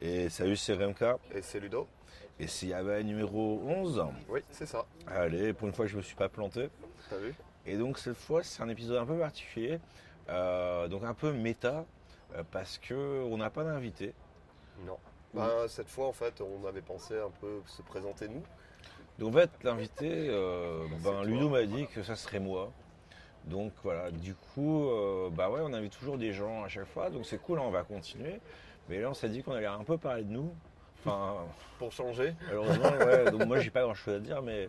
Et salut, c'est Remka. Et c'est Ludo. Et c'est Yaba numéro 11. Oui, c'est ça. Allez, pour une fois, je me suis pas planté. T'as vu? Et donc, cette fois, c'est un épisode un peu particulier. euh, donc, un peu méta. euh, parce que on n'a pas d'invité. Non. Ben, cette fois, en fait, on avait pensé un peu se présenter nous. Donc, en fait, l'invité, euh, ben. Ludo m'a dit que ça serait moi. Donc, voilà. Du coup, bah ouais, on invite toujours des gens à chaque fois. Donc, c'est cool, hein, on va continuer. Mais là, on s'est dit qu'on allait un peu parler de nous. Enfin, Pour changer. Malheureusement, ouais. Donc moi, j'ai pas grand-chose à dire, mais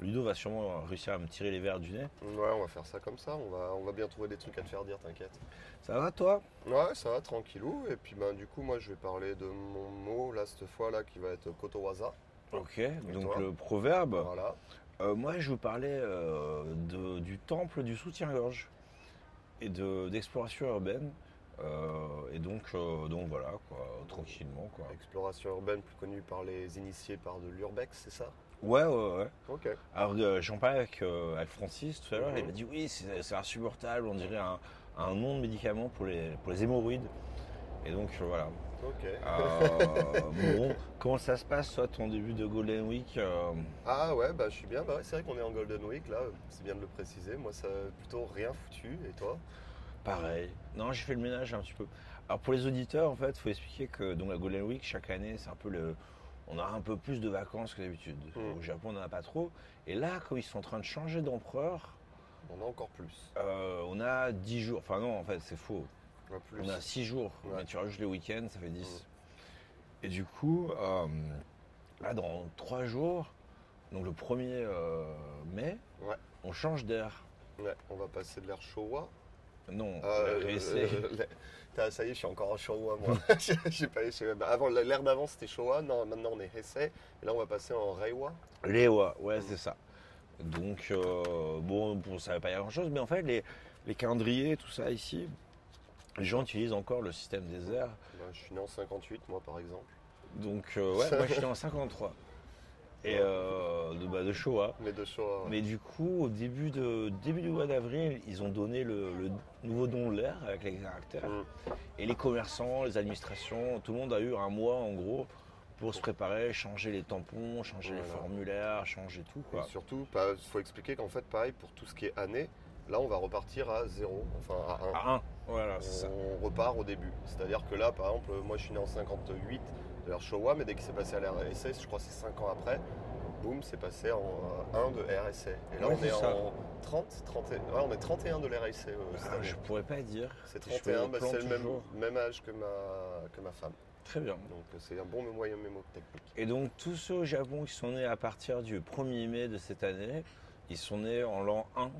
Ludo va sûrement réussir à me tirer les verres du nez. Ouais, on va faire ça comme ça. On va, on va bien trouver des trucs à te faire dire, t'inquiète. Ça va, toi? Ouais, ça va, tranquillou. Et puis, ben, du coup, moi, je vais parler de mon mot, là, cette fois, là, qui va être kotowaza. Ok. Donc le proverbe. Voilà. Euh, moi, je vous parlais euh, de- du temple du soutien-gorge et de d'exploration urbaine. Euh, et donc, euh, donc voilà, quoi, tranquillement, quoi. Exploration urbaine, plus connue par les initiés par de l'urbex, c'est ça? Ouais, ouais, ouais. Ok. Alors, euh, j'en parlais avec, euh, avec Francis tout à l'heure. Mhm. Il m'a dit oui, c'est insupportable. On dirait un, un nom de médicament pour les, pour les hémorroïdes. Et donc, euh, voilà. Ok. Bon, comment ça se passe, toi, ton début de Golden Week Ah ouais, bah je suis bien. Bah ouais, c'est vrai qu'on est en Golden Week là, c'est bien de le préciser. Moi, ça a plutôt rien foutu. Et toi? Pareil. Non, j'ai fait le ménage un petit peu. Alors, pour les auditeurs, en fait, il faut expliquer que donc, la Golden Week, chaque année, c'est un peu le. On a un peu plus de vacances que d'habitude. Mm. Au Japon, on n'en a pas trop. Et là, comme ils sont en train de changer d'empereur, On a encore plus. euh, on a 10 jours. Enfin, non, en fait, c'est faux. On a plus. On a 6 jours. Ouais. Mais tu rajoutes les week-ends, ça fait 10. Et du coup, euh, là, dans 3 jours, donc le 1er euh, mai, Ouais. on change d'air. Ouais, on va passer de l'air Showa. Non, Euh, le RSC. euh, l'air- Putain, ça y est, je suis encore en Showa moi. J'ai pas, avant l'air d'avant c'était Showa, non, maintenant on est Heisei. Et là on va passer en Reiwa. Lewa, ouais, c'est ça. Donc, euh, bon, bon, ça ne va pas y avoir grand-chose, mais en fait, les, les calendriers, tout ça ici, les gens utilisent encore le système des airs. Bah, je suis né en 58 moi par exemple. Donc, euh, ouais, moi, je suis en 53. Et euh, de, bah, de Showa. Mais de ouais. Mais du coup, au début, de, début du mois d'avril, ils ont donné le, le nouveau nom de l'air avec les caractères. Mm. Et les commerçants, les administrations, tout le monde a eu un mois en gros pour se préparer, changer les tampons, changer les formulaires, changer tout. Et surtout, il faut expliquer qu'en fait, pareil, pour tout ce qui est année, là on va repartir à 0, enfin à 1. À un, voilà, c'est ça. on repart au début. C'est-à-dire que là, par exemple, moi je suis né en 58 de l'ère Showa, mais dès qu'il s'est passé à l'ère je crois que c'est 5 ans après, boum, c'est passé en euh, 1 de RSA. Et là, Ouais, on est en 30, 30, et- ouais, on est 31 de l'ère RSA euh, Ah, je pourrais pas dire. C'est Je fais 31, le bah, c'est le même, âge que ma, que ma femme. Très bien. Donc euh, c'est un bon moyen mémo technique. Et donc tous ceux au Japon qui sont nés à partir du 1er mai de cette année, ils sont nés en l'an 1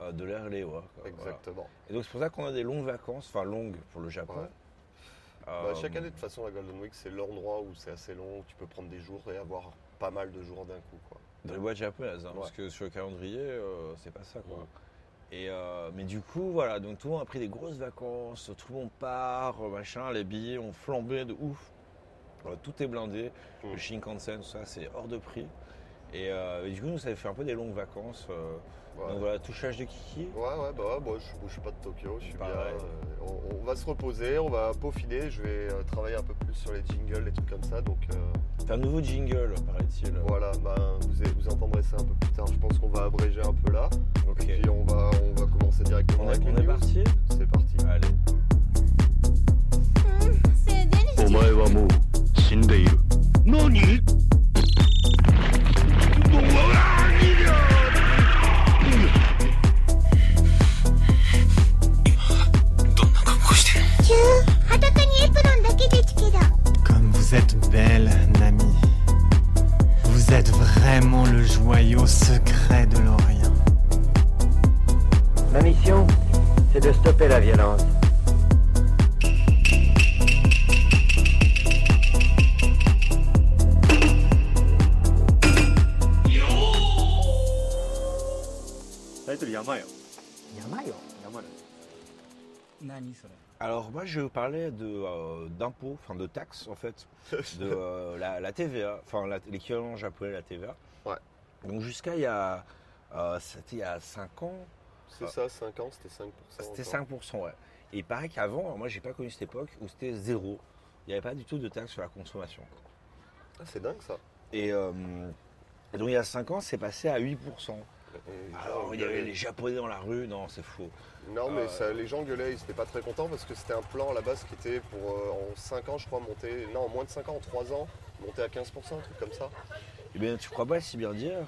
euh, de l'ère quoi, voilà. Exactement. Et donc c'est pour ça qu'on a des longues vacances, enfin longues pour le Japon. Ouais. Euh, Bah, chaque année, de toute façon, la Golden Week, c'est l'endroit où c'est assez long, où tu peux prendre des jours et avoir pas mal de jours d'un coup. Quoi. Dans les boîtes japonaises, hein, Ouais. parce que sur le calendrier, euh, c'est pas ça quoi. Ouais. Et euh, mais du coup, voilà, donc tout le monde a pris des grosses vacances, tout le monde part, euh, machin, les billets ont flambé de ouf. Euh, tout est blindé, Mm. le Shinkansen, tout ça, c'est hors de prix. Et, euh, et du coup, nous, ça fait un peu des longues vacances. euh, Ouais. Donc voilà, touchage de kiki. Ouais, ouais, bah ouais, moi je bouge pas de Tokyo, je suis bien. Pareil. euh, on, on va se reposer, on va peaufiner, je vais euh, travailler un peu plus sur les jingles, les trucs comme ça. Donc euh, C'est un nouveau jingle, paraît-il. voilà, bah, vous, vous entendrez ça un peu plus tard. Je pense qu'on va abréger un peu là. Ok. Et puis on va, on va commencer directement On est, avec on les est news. parti C'est parti. Allez. お前はもう死んでいる何 vous êtes belle, Nami. Vous êtes vraiment le joyau secret de l'Orient. Ma mission, c'est de stopper la violence. Alors moi je parler de euh, d'impôts, enfin de taxes en fait, de euh, la, la TVA, enfin l'équivalent japonais de la TVA. Ouais. Donc jusqu'à il y a, euh, c'était il y a 5 ans, C'est ça, 5 ans, c'était 5%. c'était encore. 5%, ouais. Et il paraît qu'avant, moi j'ai pas connu cette époque où c'était zéro. il n'y avait pas du tout de taxe sur la consommation. Ah, c'est dingue ça. Et, et donc il y a 5 ans, c'est passé à 8%. Alors il y avait les Japonais dans la rue, non, c'est faux. Non, mais Euh, ça- les gens gueulaient, ils étaient pas très contents parce que c'était un plan à la base qui était pour euh, en 5 ans, je crois, monter. Non, en moins de 5 ans, en 3 ans, monter à 15%, un truc comme ça. Eh bien, tu crois pas si bien dire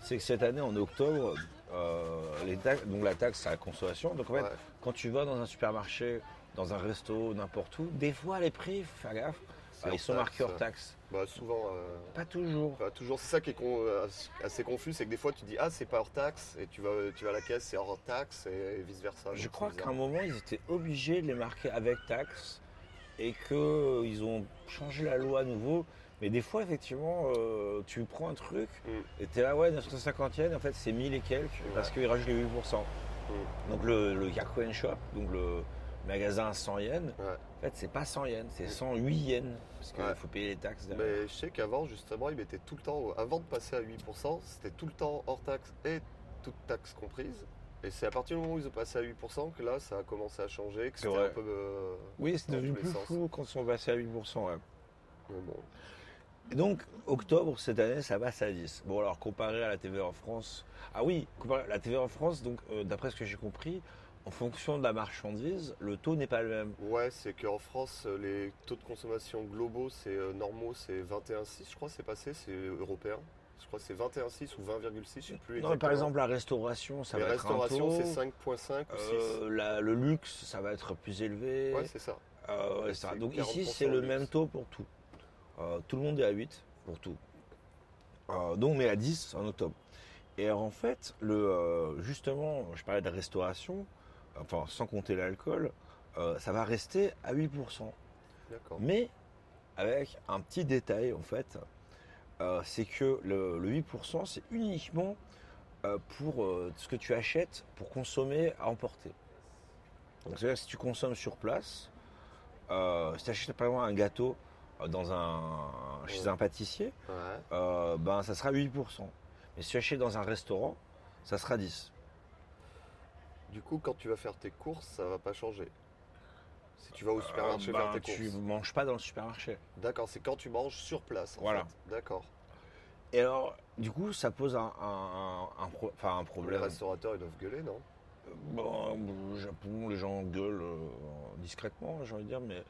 C'est que cette année, en octobre, euh, les taxes- donc la taxe à la consommation. Donc en fait, Ouais. quand tu vas dans un supermarché, dans un resto, n'importe où, des fois les prix, faut faire gaffe, Euh, hors ils sont marqués hors taxe. Bah, souvent. euh, Pas toujours. Toujours, c'est ça qui est con- euh, assez confus, c'est que des fois tu dis ah c'est pas hors taxe et tu vas, tu vas à la caisse c'est hors taxe et vice versa. Je crois qu'à un moment, ils étaient obligés de les marquer avec taxe et qu'ils ont changé la loi à nouveau. Mais des fois, effectivement, euh, tu prends un truc Mm. et t'es là, ouais, 950 yens, en fait, c'est 1000 et quelques parce qu'ils rajoutent les 8%. Mm. Donc le, le Yakuen Shop, donc le magasin à 100 yens, Ouais. en fait, c'est pas 100 yens, c'est 108 yens parce qu'il Ouais. faut payer les taxes derrière. Mais je sais qu'avant justement ils mettaient tout le temps, avant de passer à 8%, c'était tout le temps hors taxe et toute taxe comprise. Et c'est à partir du moment où ils ont passé à 8% que là ça a commencé à changer, que c'était un peu. euh, Oui, c'est devenu plus sens. fou quand ils sont passés à 8%. ouais. mais bon. Et donc, octobre cette année, ça passe à 10. Bon, alors comparé à la TVA en France. Ah oui, comparé à la TVA en France, donc euh, d'après ce que j'ai compris, en fonction de la marchandise, le taux n'est pas le même. Ouais, c'est qu'en France, euh, les taux de consommation globaux, c'est euh, normaux, c'est 21,6, je crois, c'est passé, c'est européen. Je crois que c'est 21,6 ou 20,6, je sais plus. Non, mais par exactement. exemple, la restauration, ça les va être un restaurations, taux. c'est 5,5 ou 6. Euh, la- le luxe, ça va être plus élevé. Ouais, c'est ça. Euh, Donc ici, 40% c'est le luxe. même taux pour tout. Euh, tout le monde est à 8 pour tout. Euh, donc, mais à 10 en octobre. Et en fait, le, euh, justement, je parlais de restauration, enfin, sans compter l'alcool, euh, ça va rester à 8%. D'accord. Mais avec un petit détail, en fait, euh, c'est que le, le 8%, c'est uniquement euh, pour ce que tu achètes pour consommer à emporter. Donc, c'est-à-dire si tu consommes sur place, si tu achètes par exemple un gâteau dans un, chez Ouais. un pâtissier, Ouais. ben, ça sera 8%. Mais si tu achètes dans un restaurant, ça sera 10%. Du coup, quand tu vas faire tes courses, ça va pas changer. Si tu vas au supermarché Euh, faire ben, tes tu courses. manges pas dans le supermarché. D'accord, c'est quand tu manges sur place. en Voilà. D'accord. Et alors, du coup, ça pose un, un- un- un pro- enfin, un Les problème. restaurateurs, ils doivent gueuler, non? Bon, au Japon, les gens gueulent euh, discrètement, j'ai envie de dire, mais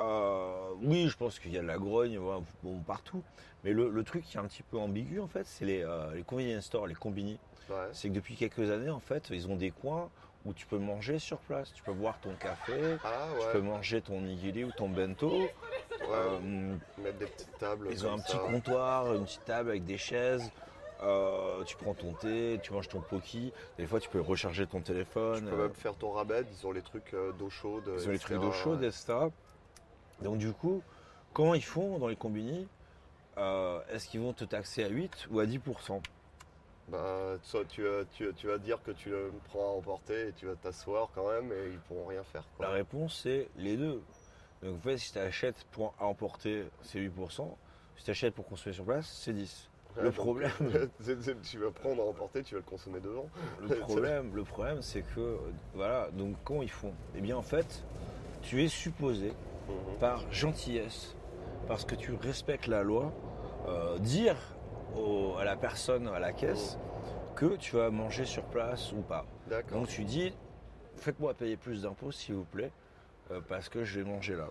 euh, oui, je pense qu'il y a de la grogne ouais, bon, partout. Mais le, le truc qui est un petit peu ambigu, en fait, c'est les, euh, les convenience stores, les combini. Ouais. C'est que depuis quelques années, en fait, ils ont des coins où tu peux manger sur place. Tu peux boire ton café, Ah tu peux manger ton nigiri ou ton bento. Euh, Mettre des petites tables. ils ont un petit comptoir, une petite table avec des chaises. Euh, tu prends ton thé, tu manges ton poki. Des fois, tu peux recharger ton téléphone. Tu peux même faire ton rabais, ils ont les trucs d'eau chaude. Ils ont les trucs d'eau chaude, etc. Donc du coup, comment ils font dans les combini Euh, Est-ce qu'ils vont te taxer à 8 ou à 10% Bah, soit tu, vas- tu, tu vas dire que tu le prends à emporter et tu vas t'asseoir quand même et ils pourront rien faire. Quoi. La réponse c'est les deux. Donc en fait, si tu achètes pour à emporter, c'est 8%. Si tu achètes pour consommer sur place, c'est 10. Ouais, le problème, tu vas prendre à emporter, tu vas le consommer devant. le problème, le problème, c'est que euh, voilà. Donc comment ils font? Eh bien en fait, tu es supposé Mhm. par gentillesse, parce que tu respectes la loi, euh, dire au- à la personne à la caisse que tu vas manger sur place ou pas. Donc tu dis, faites-moi payer plus d'impôts s'il vous plaît, euh, parce que je vais manger là.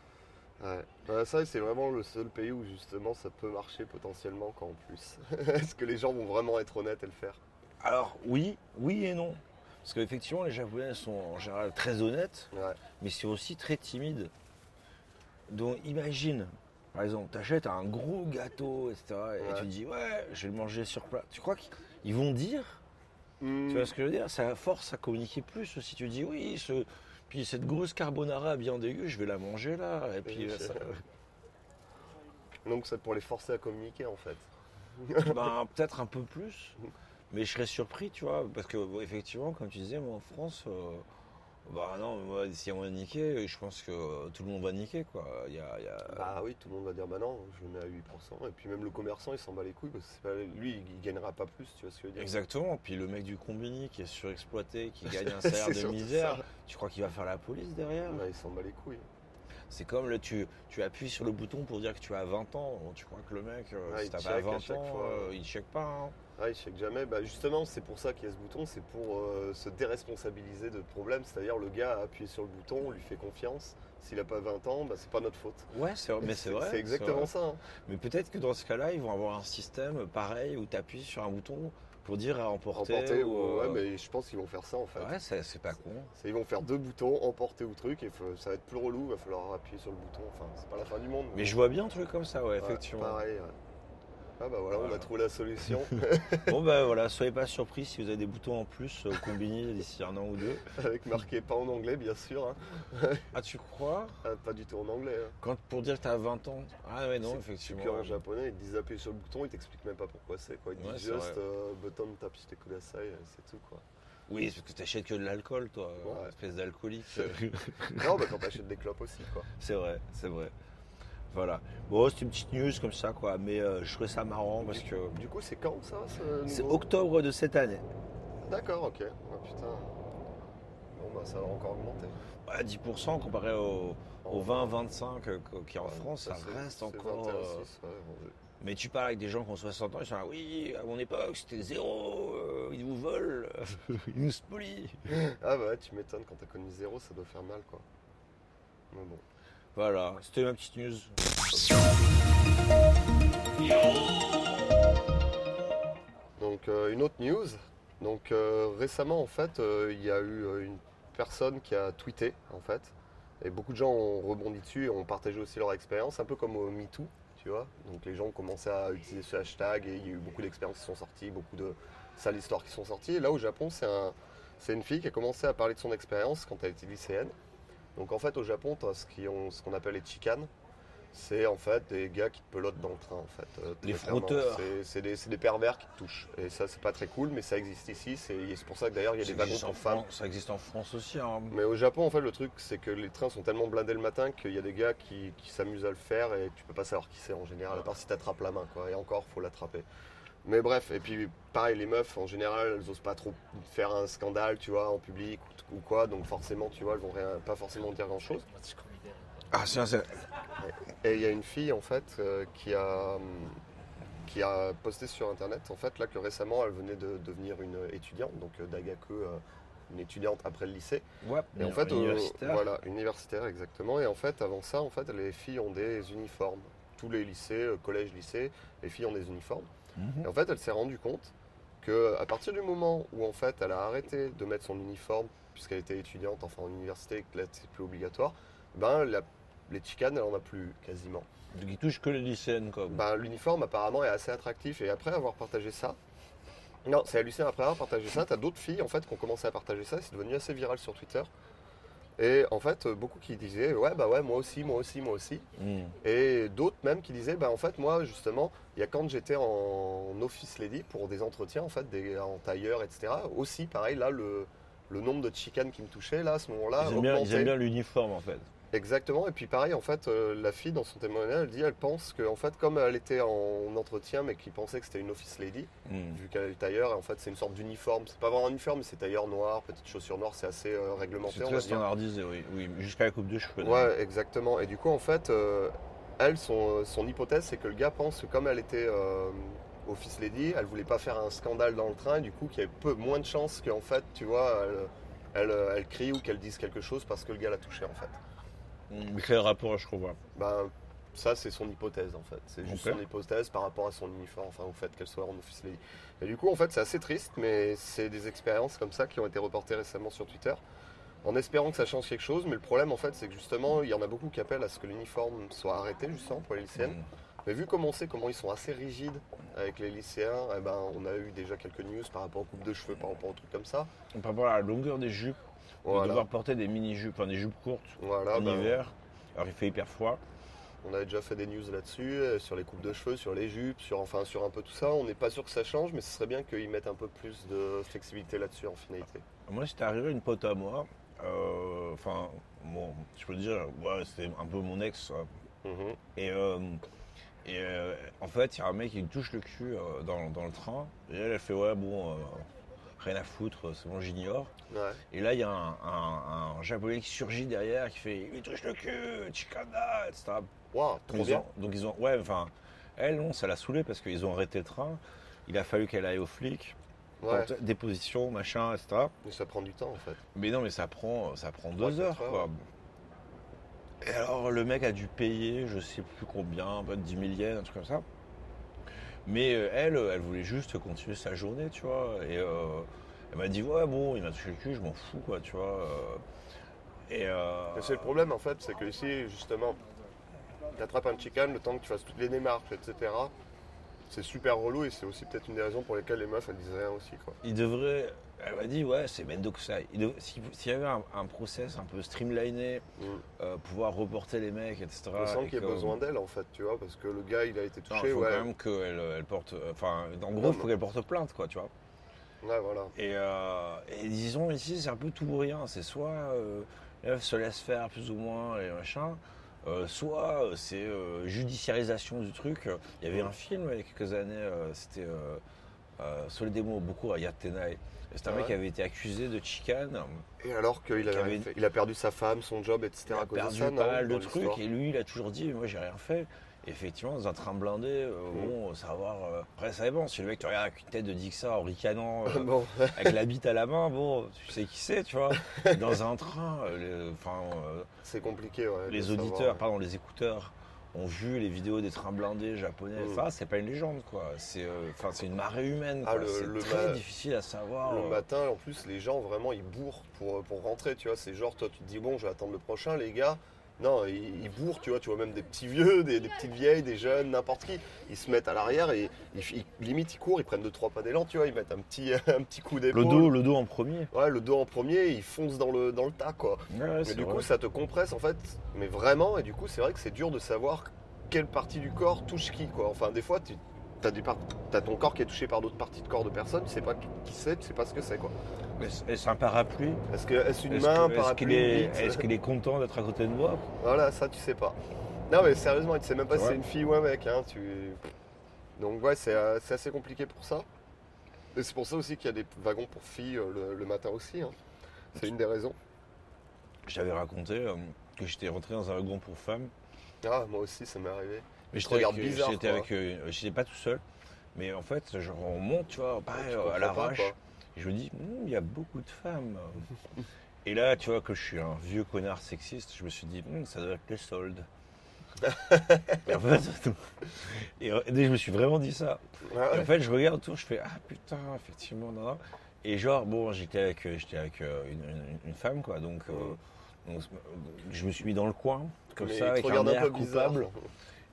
Ouais. Bah, ça, c'est vraiment le seul pays où justement ça peut marcher potentiellement quand en plus. Est-ce que les gens vont vraiment être honnêtes et le faire? Alors oui, oui et non. Parce qu'effectivement, les Japonais sont en général très honnêtes, Ouais. mais c'est aussi très timide. Donc imagine, par exemple, tu achètes un gros gâteau, etc. Et tu dis, ouais, je vais le manger sur place. Tu crois qu'ils vont dire Hmm. Tu vois ce que je veux dire? Ça force à communiquer plus aussi. Tu dis oui, ce, puis cette grosse carbonara bien dégueu, je vais la manger là. Et puis Oui, euh, ça- Donc c'est pour les forcer à communiquer en fait. ben, peut-être un peu plus. Mais je serais surpris, tu vois, parce que effectivement, comme tu disais, moi en France, euh, bah non, moi si on va niquer, je pense que tout le monde va niquer quoi. Il y a, il y a- Bah oui, tout le monde va dire bah non, je le mets à 8%. Et puis même le commerçant il s'en bat les couilles parce que c'est pas, lui il gagnera pas plus, tu vois ce que je veux dire Exactement. Puis le mec du combini qui est surexploité, qui gagne un salaire de misère, ça. tu crois qu'il va faire la police derrière? Ouais, il s'en bat les couilles. C'est comme le, tu, tu appuies sur le bouton pour dire que tu as 20 ans. Tu crois que le mec, euh, Ah, si t'as pas à 20 chaque ans, fois. euh, il check pas. hein. Ah, il check jamais. Bah, justement, c'est pour ça qu'il y a ce bouton, c'est pour euh, se déresponsabiliser de problèmes. C'est-à-dire, le gars a appuyé sur le bouton, on lui fait confiance. S'il a pas 20 ans, bah, c'est pas notre faute. Ouais, c'est mais c'est vrai. C'est exactement vrai. ça. hein. Mais peut-être que dans ce cas-là, ils vont avoir un système pareil où tu appuies sur un bouton pour dire à emporter. Emporter, ou, ou- euh, ouais, mais je pense qu'ils vont faire ça en fait. ouais, c'est c'est pas con. C'est- Ils vont faire deux boutons, emporter ou truc, et faut- ça va être plus relou, il va falloir appuyer sur le bouton. Enfin, c'est pas la fin du monde. Mais je vois bien un truc comme ça, ouais, Ouais, effectivement. Pareil. ouais. Ah bah voilà, on a trouvé la solution bon, bah voilà, soyez pas surpris si vous avez des boutons en plus euh, combinés d'ici un an ou deux. avec marqué pas en anglais bien sûr, hein. Ah, tu crois? Ah, pas du tout en anglais. hein. Quand, Pour dire que t'as 20 ans Ah, ouais, non, effectivement. C'est qu'en japonais, ils disent appuyer sur le bouton, ils t'expliquent même pas pourquoi c'est quoi. Ils Ouais, disent juste euh, button tapis kudasai, et c'est tout quoi. Oui, c'est parce que t'achètes que de l'alcool, toi, Ouais. espèce d'alcoolique. non, bah quand t'achètes des clopes aussi quoi. c'est vrai, c'est vrai. Voilà. Bon, c'est une petite news comme ça, quoi. Mais euh, je trouvais ça marrant parce que Du coup, c'est quand ça ce c'est nouveau octobre de cette année. D'accord, ok. Ah putain. Bon bah ça va encore augmenter. Ouais, 10% comparé au, au 20-25 euh, qui est en Ouais, France, ça, c'est- reste encore. 21, euh, 6, ouais, bon, Mais tu parles avec des gens qui ont 60 ans, ils sont là, oui, à mon époque c'était zéro, euh, ils vous volent, ils nous spolient. Ah bah ouais, tu m'étonnes, quand t'as connu zéro, ça doit faire mal quoi. Mais bon. Voilà, c'était ma petite news. Donc euh, une autre news. Donc euh, récemment en fait, euh, il y a eu une personne qui a tweeté en fait. Et beaucoup de gens ont rebondi dessus et ont partagé aussi leur expérience, un peu comme au MeToo, tu vois. Donc les gens ont commencé à utiliser ce hashtag et il y a eu beaucoup d'expériences qui sont sorties, beaucoup de sales histoires qui sont sorties. Et là au Japon, c'est une fille qui a commencé à parler de son expérience quand elle était lycéenne. Donc en fait au Japon, tu as ce qu'on appelle les chicanes. C'est en fait des gars qui te pelotent dans le train en fait. euh, Les frotteurs. C'est- des, pervers qui te touchent. Et ça c'est pas très cool, mais ça existe ici. C'est pour ça que d'ailleurs il y a des wagons pour femmes. Ça existe en France aussi. hein. Mais au Japon, en fait, le truc, c'est que les trains sont tellement blindés le matin qu'il y a des gars qui, qui s'amusent à le faire et tu peux pas savoir qui c'est en général, à part si t'attrapes la main, quoi. Et encore, faut l'attraper. Mais bref, et puis pareil, les meufs, en général, elles osent pas trop faire un scandale, tu vois, en public ou, ou quoi, donc forcément, tu vois, elles vont rien- pas forcément dire grand chose. Ah, c'est c'est- Et il y a une fille, en fait, euh, qui a. hum, qui a posté sur internet en fait là que récemment elle venait de devenir une étudiante donc euh, d'Agaku euh, une étudiante après le lycée Ouais, Et en fait, euh, universitaire. voilà, universitaire exactement. Et en fait, avant ça, en fait, les filles ont des uniformes. Tous les lycées, collèges, lycées, les filles ont des uniformes. Mhm. Et en fait, elle s'est rendue compte que à partir du moment où en fait, elle a arrêté de mettre son uniforme puisqu'elle était étudiante, enfin en université, que là c'est plus obligatoire, ben la- les chicanes, elle en a plus quasiment. Donc, il touche que les lycéennes, quoi. Ben, l'uniforme apparemment est assez attractif et après avoir partagé ça, non, c'est hallucinant. Après avoir partagé ça, t'as d'autres filles en fait qui ont commencé à partager ça. C'est devenu assez viral sur Twitter. Et en fait, euh, beaucoup qui disaient ouais bah ouais moi aussi, moi aussi, moi aussi. Mhm. Et d'autres même qui disaient bah en fait moi justement, il y a quand j'étais en office lady pour des entretiens en fait, des, en tailleur etc. Aussi pareil là le le nombre de chicanes qui me touchaient là à ce moment-là ils augmentait. aiment bien l'uniforme, en fait. Exactement, et puis pareil, en fait, euh, la fille dans son témoignage, elle dit, elle pense que, en fait, comme elle était en entretien, mais qu'il pensait que c'était une office lady, Mhm. vu qu'elle est tailleur, et en fait, c'est une sorte d'uniforme. C'est pas vraiment un uniforme, mais c'est tailleur noir, petite chaussure noire, c'est assez euh, réglementé. C'est très standardisé, oui. oui Jusqu'à la coupe de cheveux. Ouais, exactement. Et du coup, en fait, euh, elle, son, son hypothèse, c'est que le gars pense que comme elle était office lady, elle voulait pas faire un scandale dans le train, et du coup, qu'il y avait peu moins de chances qu'en fait, tu vois, elle, elle, elle crie ou qu'elle dise quelque chose parce que le gars l'a touché, en fait. Mais quel rapport, je trouve. Ben, ça, c'est son hypothèse en fait. C'est juste son hypothèse par rapport à son uniforme, enfin au fait qu'elle soit en office lady. Et du coup, en fait, c'est assez triste, mais c'est des expériences comme ça qui ont été reportées récemment sur Twitter, en espérant que ça change quelque chose. Mais le problème, en fait, c'est que justement, il y en a beaucoup qui appellent à ce que l'uniforme soit arrêté, justement, pour les lycéennes. Mhm. Mais vu comme on sait comment ils sont assez rigides avec les lycéens, eh ben, on a eu déjà quelques news par rapport aux coupes de cheveux, par rapport aux trucs comme ça. Par rapport à la longueur des jupes, de Voilà. devoir porter des mini-jupes, enfin des jupes courtes Voilà, en ben, hiver. Alors il fait hyper froid. On avait déjà fait des news là-dessus, euh, sur les coupes de cheveux, sur les jupes, sur enfin sur un peu tout ça. On n'est pas sûr que ça change, mais ce serait bien qu'ils mettent un peu plus de flexibilité là-dessus en finalité. Moi, c'était arrivé une pote à moi. euh, Enfin, bon, je peux dire, ouais, c'était un peu mon ex. euh, Mhm. Et, euh, et euh, en fait, il y a un mec qui touche le cul dans, dans le train. Et elle, elle fait, ouais, bon, rien à foutre, c'est bon, j'ignore. Ouais. Et là, il y a un, un- un japonais qui surgit derrière, qui fait Il touche le cul, chikana, etc. Donc trop ils, bien. ont, donc ils ont. Ouais, enfin, elle, non, ça l'a saoulée parce qu'ils ont arrêté le train. Il a fallu qu'elle aille au flic, Ouais. déposition, machin, etc. Mais ça prend du temps en fait. Mais non, mais ça prend, ça prend Trois, deux heures, quoi. Et alors, le mec a dû payer, je sais plus combien, peut-être 10 000 yens, un truc comme ça. Mais euh, elle, elle voulait juste continuer sa journée, tu vois. Et euh, elle m'a dit, ouais, bon, il m'a touché le cul, je m'en fous, quoi, tu vois. euh. Et euh, Mais c'est le problème en fait, c'est que ici justement, tu attrapes un chicken, le temps que tu fasses toutes les démarches, etc. C'est super relou et c'est aussi peut-être une des raisons pour lesquelles les meufs elles disent rien aussi quoi. il devrait. Elle m'a dit, ouais, c'est Mendokusai. Il dev- S'il y avait un, un process un peu streamliné, Mm. euh, pouvoir reporter les mecs, etc. On sent et qu'il y a que- besoin d'elle en fait, tu vois, parce que le gars il a été Non, touché, il faut ouais. quand même qu'elle elle porte. Enfin, en gros, il faut qu'elle porte plainte, quoi, tu vois. Ouais, voilà. Et, euh, et disons, ici, c'est un peu tout ou rien. C'est soit euh, meuf se laisse faire plus ou moins et machin, euh, soit euh, c'est euh, judiciarisation du truc. Il y avait un film il y a quelques années, euh, c'était euh, euh, sur les démos, beaucoup à Yatenai. C'était un mec qui avait été accusé de chicane. Et alors qu'il Qui avait, avait- fait- il a perdu sa femme, son job, etc. Il à a perdu ça, pas mal de trucs et lui il a toujours dit moi j'ai rien fait. Et effectivement dans un train blindé, euh, Mm. bon savoir euh, après ça dépend si le mec te regarde avec une tête de Dixa en ricanant euh, bon, avec la bite à la main, bon tu sais qui c'est tu vois. Dans un train, euh, les, enfin, euh, c'est compliqué, ouais. les savoir. auditeurs, pardon les écouteurs ont vu les vidéos des trains blindés japonais. Mm. Ça c'est pas une légende quoi. C'est euh, c'est une marée humaine. Ah, c'est très ma- difficile à savoir. Le euh, matin, en plus, les gens, vraiment, ils bourrent pour, pour rentrer, tu vois. C'est genre, toi, tu te dis, bon, je vais attendre le prochain, les gars. Non, ils, ils bourrent, tu vois. Tu vois même des petits vieux, des, des petites vieilles, des jeunes, n'importe qui. Ils se mettent à l'arrière et ils, ils- limite, ils courent, ils prennent deux, trois pas d'élan, tu vois. Ils mettent un petit, un petit coup d'épaule. le dos, le dos en premier. Ouais, le dos en premier, ils foncent dans le, dans le tas, quoi. Ouais, Et du vrai. coup, ça te compresse, en fait. Mais vraiment, et du coup, c'est vrai que c'est dur de savoir quelle partie du corps touche qui, quoi. Enfin, des fois, tu as, as ton corps qui est touché par d'autres parties de corps de personnes, tu sais pas qui c'est, tu sais pas ce que c'est, quoi. Est-ce un parapluie? Est-ce que est-ce une main, que- est-ce parapluie, qu'il est, une bite est-ce qu'il est content d'être à côté de moi? Voilà, ça tu sais pas. Non mais sérieusement, tu sais même pas si c'est une fille ou un mec. Hein, tu... Donc ouais, c'est euh, c'est assez compliqué pour ça. Et c'est pour ça aussi qu'il y a des wagons pour filles euh, le, le matin aussi. hein. C'est une des raisons. Je t'avais raconté euh, que j'étais rentré dans un wagon pour femmes. Ah, moi aussi, ça m'est arrivé. Mais te j'étais regardes avec, euh, bizarre, j'étais avec, euh, j'étais pas tout seul. Mais en fait, genre, on monte, tu vois, pareil, euh, comprends à l'arrache. Et je me dis, Hum, il y a beaucoup de femmes. et là, tu vois, que je suis un vieux connard sexiste, je me suis dit, Hum, ça doit être les soldes. et en fait, et, euh, et je me suis vraiment dit ça. Ah Et en fait, je regarde autour, je fais Ah putain, effectivement, non, non. Et genre, bon, j'étais avec, j'étais avec une, une- une femme, quoi. Donc, euh, donc, je me suis mis dans le coin, comme Mais ça, avec te un air peu coupable.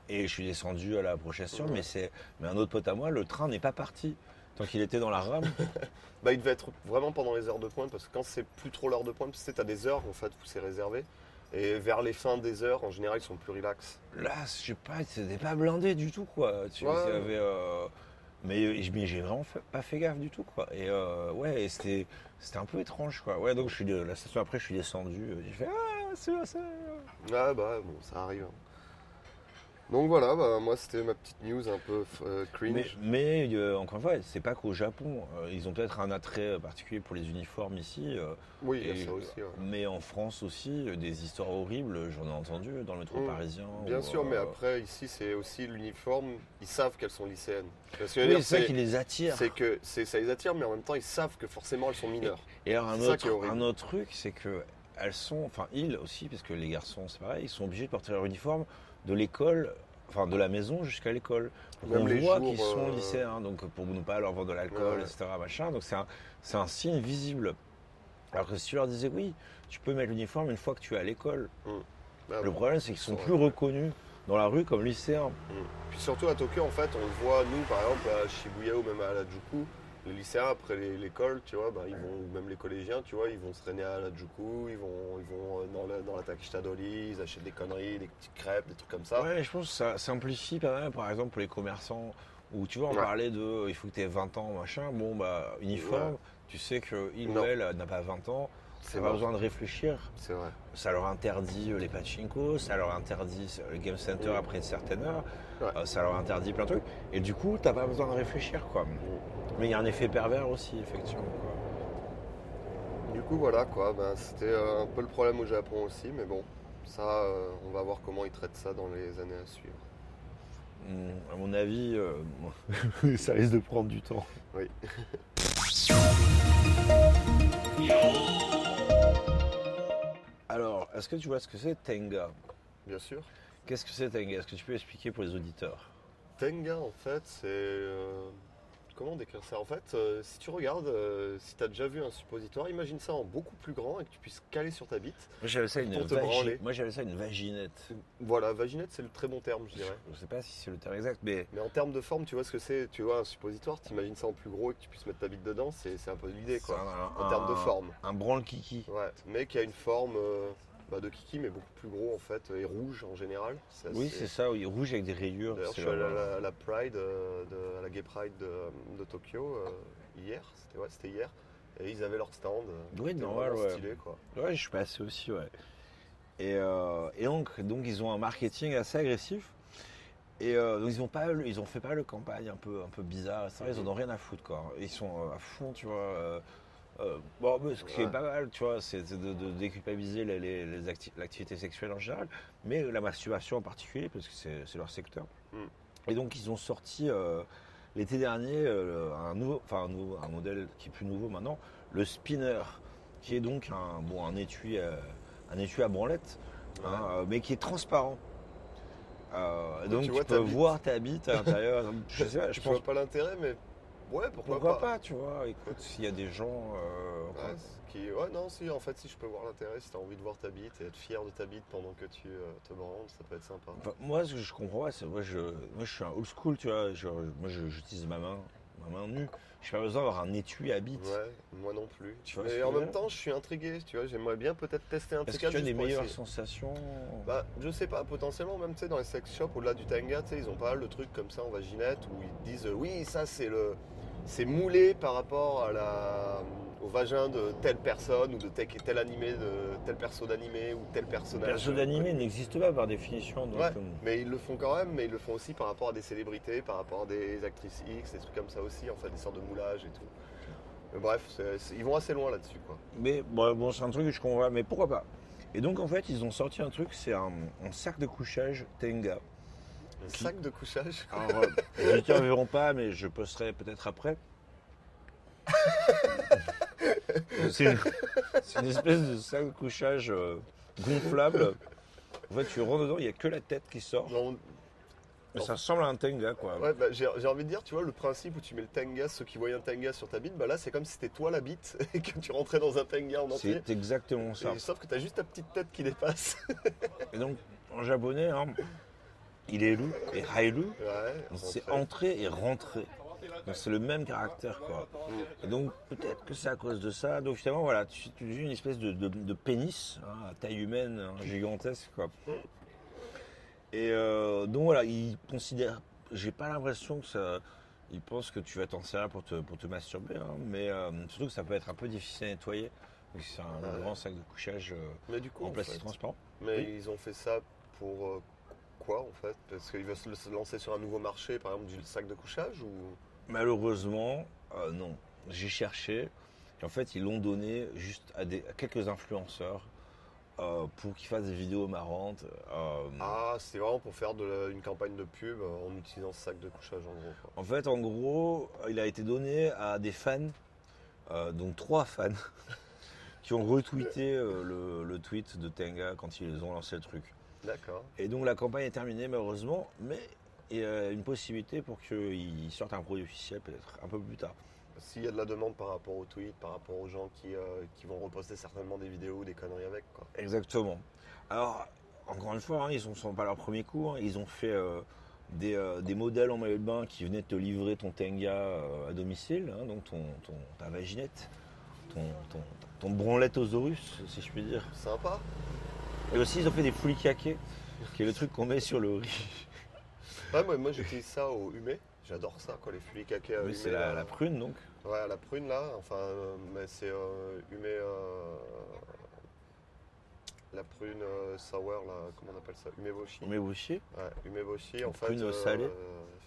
Et je suis descendu à la prochaine station, Ouais. mais, c'est, mais un autre pote à moi, le train n'est pas parti. Tant qu'il était dans la rame. Bah, il devait être vraiment pendant les heures de pointe parce que quand c'est plus trop l'heure de pointe, tu sais, t'as des heures en fait où c'est réservé. Et vers les fins des heures, en général, ils sont plus relax. Là, je sais pas, c'était pas blindé du tout, quoi. Tu Ouais. y avait, euh, mais, mais j'ai vraiment fait- pas fait gaffe du tout, quoi. Et euh, ouais, c'était, c'était un peu étrange, quoi. Ouais, donc je suis de, la station après, je suis descendu. euh, J'ai fait Ah, c'est c'est- Ouais, bah bon, ça arrive. hein. Donc voilà, bah, moi c'était ma petite news un peu euh, cringe. Mais, mais, euh, encore une fois, c'est pas qu'au Japon. euh, ils ont peut-être un attrait particulier pour les uniformes ici. euh, oui, et- ça aussi. ouais. Mais en France aussi, euh, des histoires horribles, j'en ai entendu dans le métro Mm. parisien. Bien sûr, mais euh, après, ici, c'est aussi l'uniforme. Ils savent qu'elles sont lycéennes. Oui, c'est ça qui les attire. c'est que ça les attire, mais en même temps, ils savent que forcément, elles sont mineures. Et alors un autre, un autre truc, c'est que elles sont, enfin ils aussi, parce que les garçons c'est pareil, ils sont obligés de porter leur uniforme de l'école, enfin de la maison jusqu'à l'école. Les voit qu'ils sont euh, lycéens, donc pour ne pas leur vendre de l'alcool, Ouais. etc. Machin. Donc c'est un, c'est un signe visible. Alors que si tu leur disais oui, tu peux mettre l'uniforme une fois que tu es à l'école. Ah, Le bon. problème c'est qu'ils sont plus reconnus dans la rue comme lycéens. Puis surtout à Tokyo, en fait, on le voit, nous, par exemple, à Shibuya ou même à Harajuku, les lycéens, après l'école, tu vois, bah, ils vont, ou même les collégiens, tu vois, ils vont se traîner à ils vont, ils vont euh, dans la, dans la Dori, ils achètent des conneries, des petites crêpes, des trucs comme ça. Ouais, je pense que ça simplifie pas mal, par exemple, pour les commerçants, où tu vois, on Ouais. parlait de euh, il faut que tu aies 20 ans, machin. Bon, bah, uniforme, tu sais qu'il Non. ou elle n'a pas 20 ans, C'est T'as pas vrai. besoin de réfléchir. C'est vrai. Ça leur interdit euh, les pachinko, ça leur interdit euh, le game center Mm. après une certaine heure, Ouais. euh, ça leur interdit plein de trucs. Et du coup, t'as pas besoin de réfléchir, quoi. Mais il y a un effet pervers aussi, effectivement. quoi. Du coup, voilà quoi. Ben, C'était un peu le problème au Japon aussi, mais bon, ça, euh, on va voir comment ils traitent ça dans les années à suivre. Hmm, à mon avis, euh, ça risque de prendre du temps. Oui. Alors, est-ce que tu vois ce que c'est Tenga? Bien sûr. Qu'est-ce que c'est Tenga? Est-ce que tu peux expliquer pour les auditeurs? Tenga, en fait, c'est. euh, Comment décrire ça? En fait, euh, si tu regardes, euh, si tu as déjà vu un suppositoire, imagine ça en beaucoup plus grand et que tu puisses caler sur ta bite. Moi j'avais ça une vagi-. Moi ça une vaginette. Voilà, vaginette, c'est le très bon terme, je dirais. Je sais pas si c'est le terme exact, mais Mais en termes de forme, tu vois ce que c'est? Tu vois, un suppositoire, t'imagines ça en plus gros et que tu puisses mettre ta bite dedans, c'est un peu l'idée, quoi. un- En termes de forme. Un branle kiki. Ouais, mais qui a une forme euh, bah, de kiki, mais beaucoup plus gros en fait, et rouge en général. Oui, c'est ça, oui, rouge avec des rayures. D'ailleurs, je suis allé à la, Pride, euh, de, à la Gay Pride de, de Tokyo euh, hier, c'était ouais, hier, et ils avaient leur stand. euh, Oui, normal, ouais. stylé quoi. Ouais, je suis passé aussi, ouais. Et, euh, et donc, donc, ils ont un marketing assez agressif. Et euh, donc, ils ont, pas, ils ont fait pas le campagne un peu, un peu bizarre. Ils en ont rien à foutre, quoi. Ils sont euh, à fond, tu vois. Euh, bon, ce qui est pas mal, tu vois, c'est de, de déculpabiliser l'activité sexuelle en général, mais la masturbation en particulier, parce que c'est leur secteur. Mm. Et donc, ils ont sorti euh, l'été dernier euh, un, nouveau, enfin, un, nouveau, un modèle qui est plus nouveau maintenant, le spinner, qui est donc un, bon, un, étui, un étui à branlette, hein, mais qui est transparent. Euh, Donc, donc tu vois peux voir ta bite à l'intérieur. je sais pas, je Je pense vois pas l'intérêt, mais ouais, pourquoi, pourquoi pas, tu vois. Écoute, s'il y a des gens. euh, Ouais, qui... ouais, non, si, en fait, si je peux voir l'intérêt, si t'as envie de voir ta bite et être fier de ta bite pendant que tu euh, te branles, ça peut être sympa. Enfin, moi, ce que je comprends pas, c'est moi je, moi, je suis un old school, tu vois. Moi, j'utilise ma main, ma main nue. Je pas besoin d'avoir un étui à bite. Ouais, moi non plus. Tu vois ce mais en même temps, je suis intrigué, tu vois, j'aimerais bien peut-être tester un Est-ce truc que tu as des meilleures sensations Bah, je sais pas, potentiellement, même tu sais, dans les sex shops, au-delà du tanga, tu sais, ils ont pas mal de trucs comme ça en vaginette où ils disent oui, ça c'est le. C'est moulé par rapport à la, au vagin de telle personne ou de tel, tel animé, de tel perso d'animé ou tel Le personnage. perso d'animé n'existe pas par définition. Donc, Ouais, euh, mais ils le font quand même, mais ils le font aussi par rapport à des célébrités, par rapport à des actrices X, des trucs comme ça aussi, en fait, des sortes de moulages et tout. Mais bref, ils vont assez loin là-dessus, quoi. Mais bon, bon, c'est un truc que je comprends mais pourquoi pas? Et donc en fait, ils ont sorti un truc, c'est un, un sac de couchage Tenga. Un sac de couchage. Alors, euh, les auditeurs ne verront pas, mais je posterai peut-être après. c'est une, c'est une espèce de sac de couchage euh, gonflable. En fait, tu rentres dedans, il n'y a que la tête qui sort. Genre, Mais ça ressemble à un Tenga, quoi. Ouais, bah, j'ai j'ai envie de dire, tu vois, le principe où tu mets le tanga, ceux qui voyaient un tanga sur ta bite, bah là c'est comme si c'était toi la bite et que tu rentrais dans un tanga en entier. C'est exactement ça. Et sauf que t'as juste ta petite tête qui dépasse. Et donc, en japonais, hein, il est lu et hailu, Ouais, c'est rentré. entrer et rentrer. Donc c'est le même caractère, quoi. Et donc peut-être que c'est à cause de ça. Donc finalement, voilà, tu, tu une espèce de, de- de pénis hein, à taille humaine, hein, gigantesque, quoi. Et euh, donc voilà, ils considèrent. J'ai pas l'impression que ça. Ils pensent que tu vas t'en servir pour te, pour te masturber, hein, mais euh, surtout que ça peut être un peu difficile à nettoyer. C'est un Ouais. grand sac de couchage euh, Mais du coup, en en plastique fait, transparent. mais Oui. ils ont fait ça pour euh, quoi en fait? Parce qu'ils veulent se lancer sur un nouveau marché, par exemple du sac de couchage ou? Malheureusement, euh, non. J'ai cherché. Et en fait, ils l'ont donné juste à, des, à quelques influenceurs euh, pour qu'ils fassent des vidéos marrantes. euh, Ah, c'est vraiment pour faire de la- une campagne de pub en utilisant ce sac de couchage en gros. quoi. En fait, en gros, il a été donné à des fans, euh, donc trois fans, qui ont retweeté le, le tweet de Tenga quand ils ont lancé le truc. D'accord. Et donc la campagne est terminée malheureusement, mais il y a une possibilité pour qu'ils sortent un produit officiel peut-être un peu plus tard. S'il y a de la demande par rapport au tweet, par rapport aux gens qui, euh, qui vont reposter certainement des vidéos ou des conneries avec quoi. Exactement. Alors, encore une fois, hein, ils ne sont pas leur premier coup. hein. Ils ont fait euh, des, euh, des modèles en maillot de bain qui venaient te livrer ton tenga à domicile, hein, donc ton, ton- ta vaginette, ton, ton, ton branlettosaurus, si je puis dire. Sympa. Et aussi, ils ont fait des furikake, qui est le truc qu'on met sur le riz. Ouais, moi, moi j'utilise ça au humé. J'adore ça, quoi, les furikake Oui, allumés, c'est la, la prune donc. Ouais, à la prune là, enfin, euh, mais c'est euh, humé. euh, la prune sour, là, comment on appelle ça? Umeboshi. Aussi. Ouais, umeboshi, en fait. Prune salée.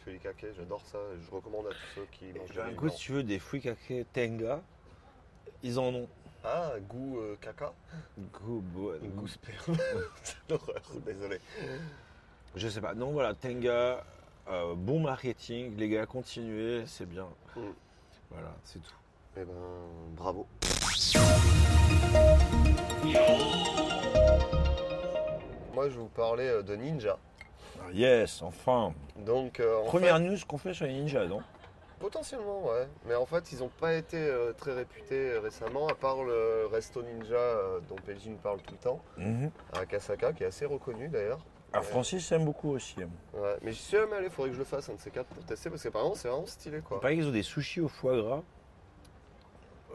furikake, j'adore ça. Je recommande à tous ceux qui mangent blancs. si tu veux, des fouikake tenga. Ils en ont. Ah, goût euh, caca Goût, bo- Goût sperme. C'est l'horreur, désolé. Je sais pas. Non, voilà, Tenga, euh, bon marketing. Les gars, continuez, c'est bien. Mm. Voilà, c'est tout. Eh ben, bravo. Moi, je vais vous parler euh, de Ninja. Ah, yes, enfin. Donc, euh, Première fait, news qu'on fait sur les ninjas, non? Potentiellement, ouais. Mais en fait, ils n'ont pas été euh, très réputés euh, récemment, à part le Resto Ninja euh, dont nous parle tout le temps, Mhm. à Kasaka, qui est assez reconnu d'ailleurs. Ah, Francis aime beaucoup aussi. Ouais, mais je suis jamais allé, faudrait que je le fasse un de ces quatre pour tester, parce qu'apparemment, c'est vraiment stylé, quoi. Il paraît qu'ils ont des sushis au foie gras.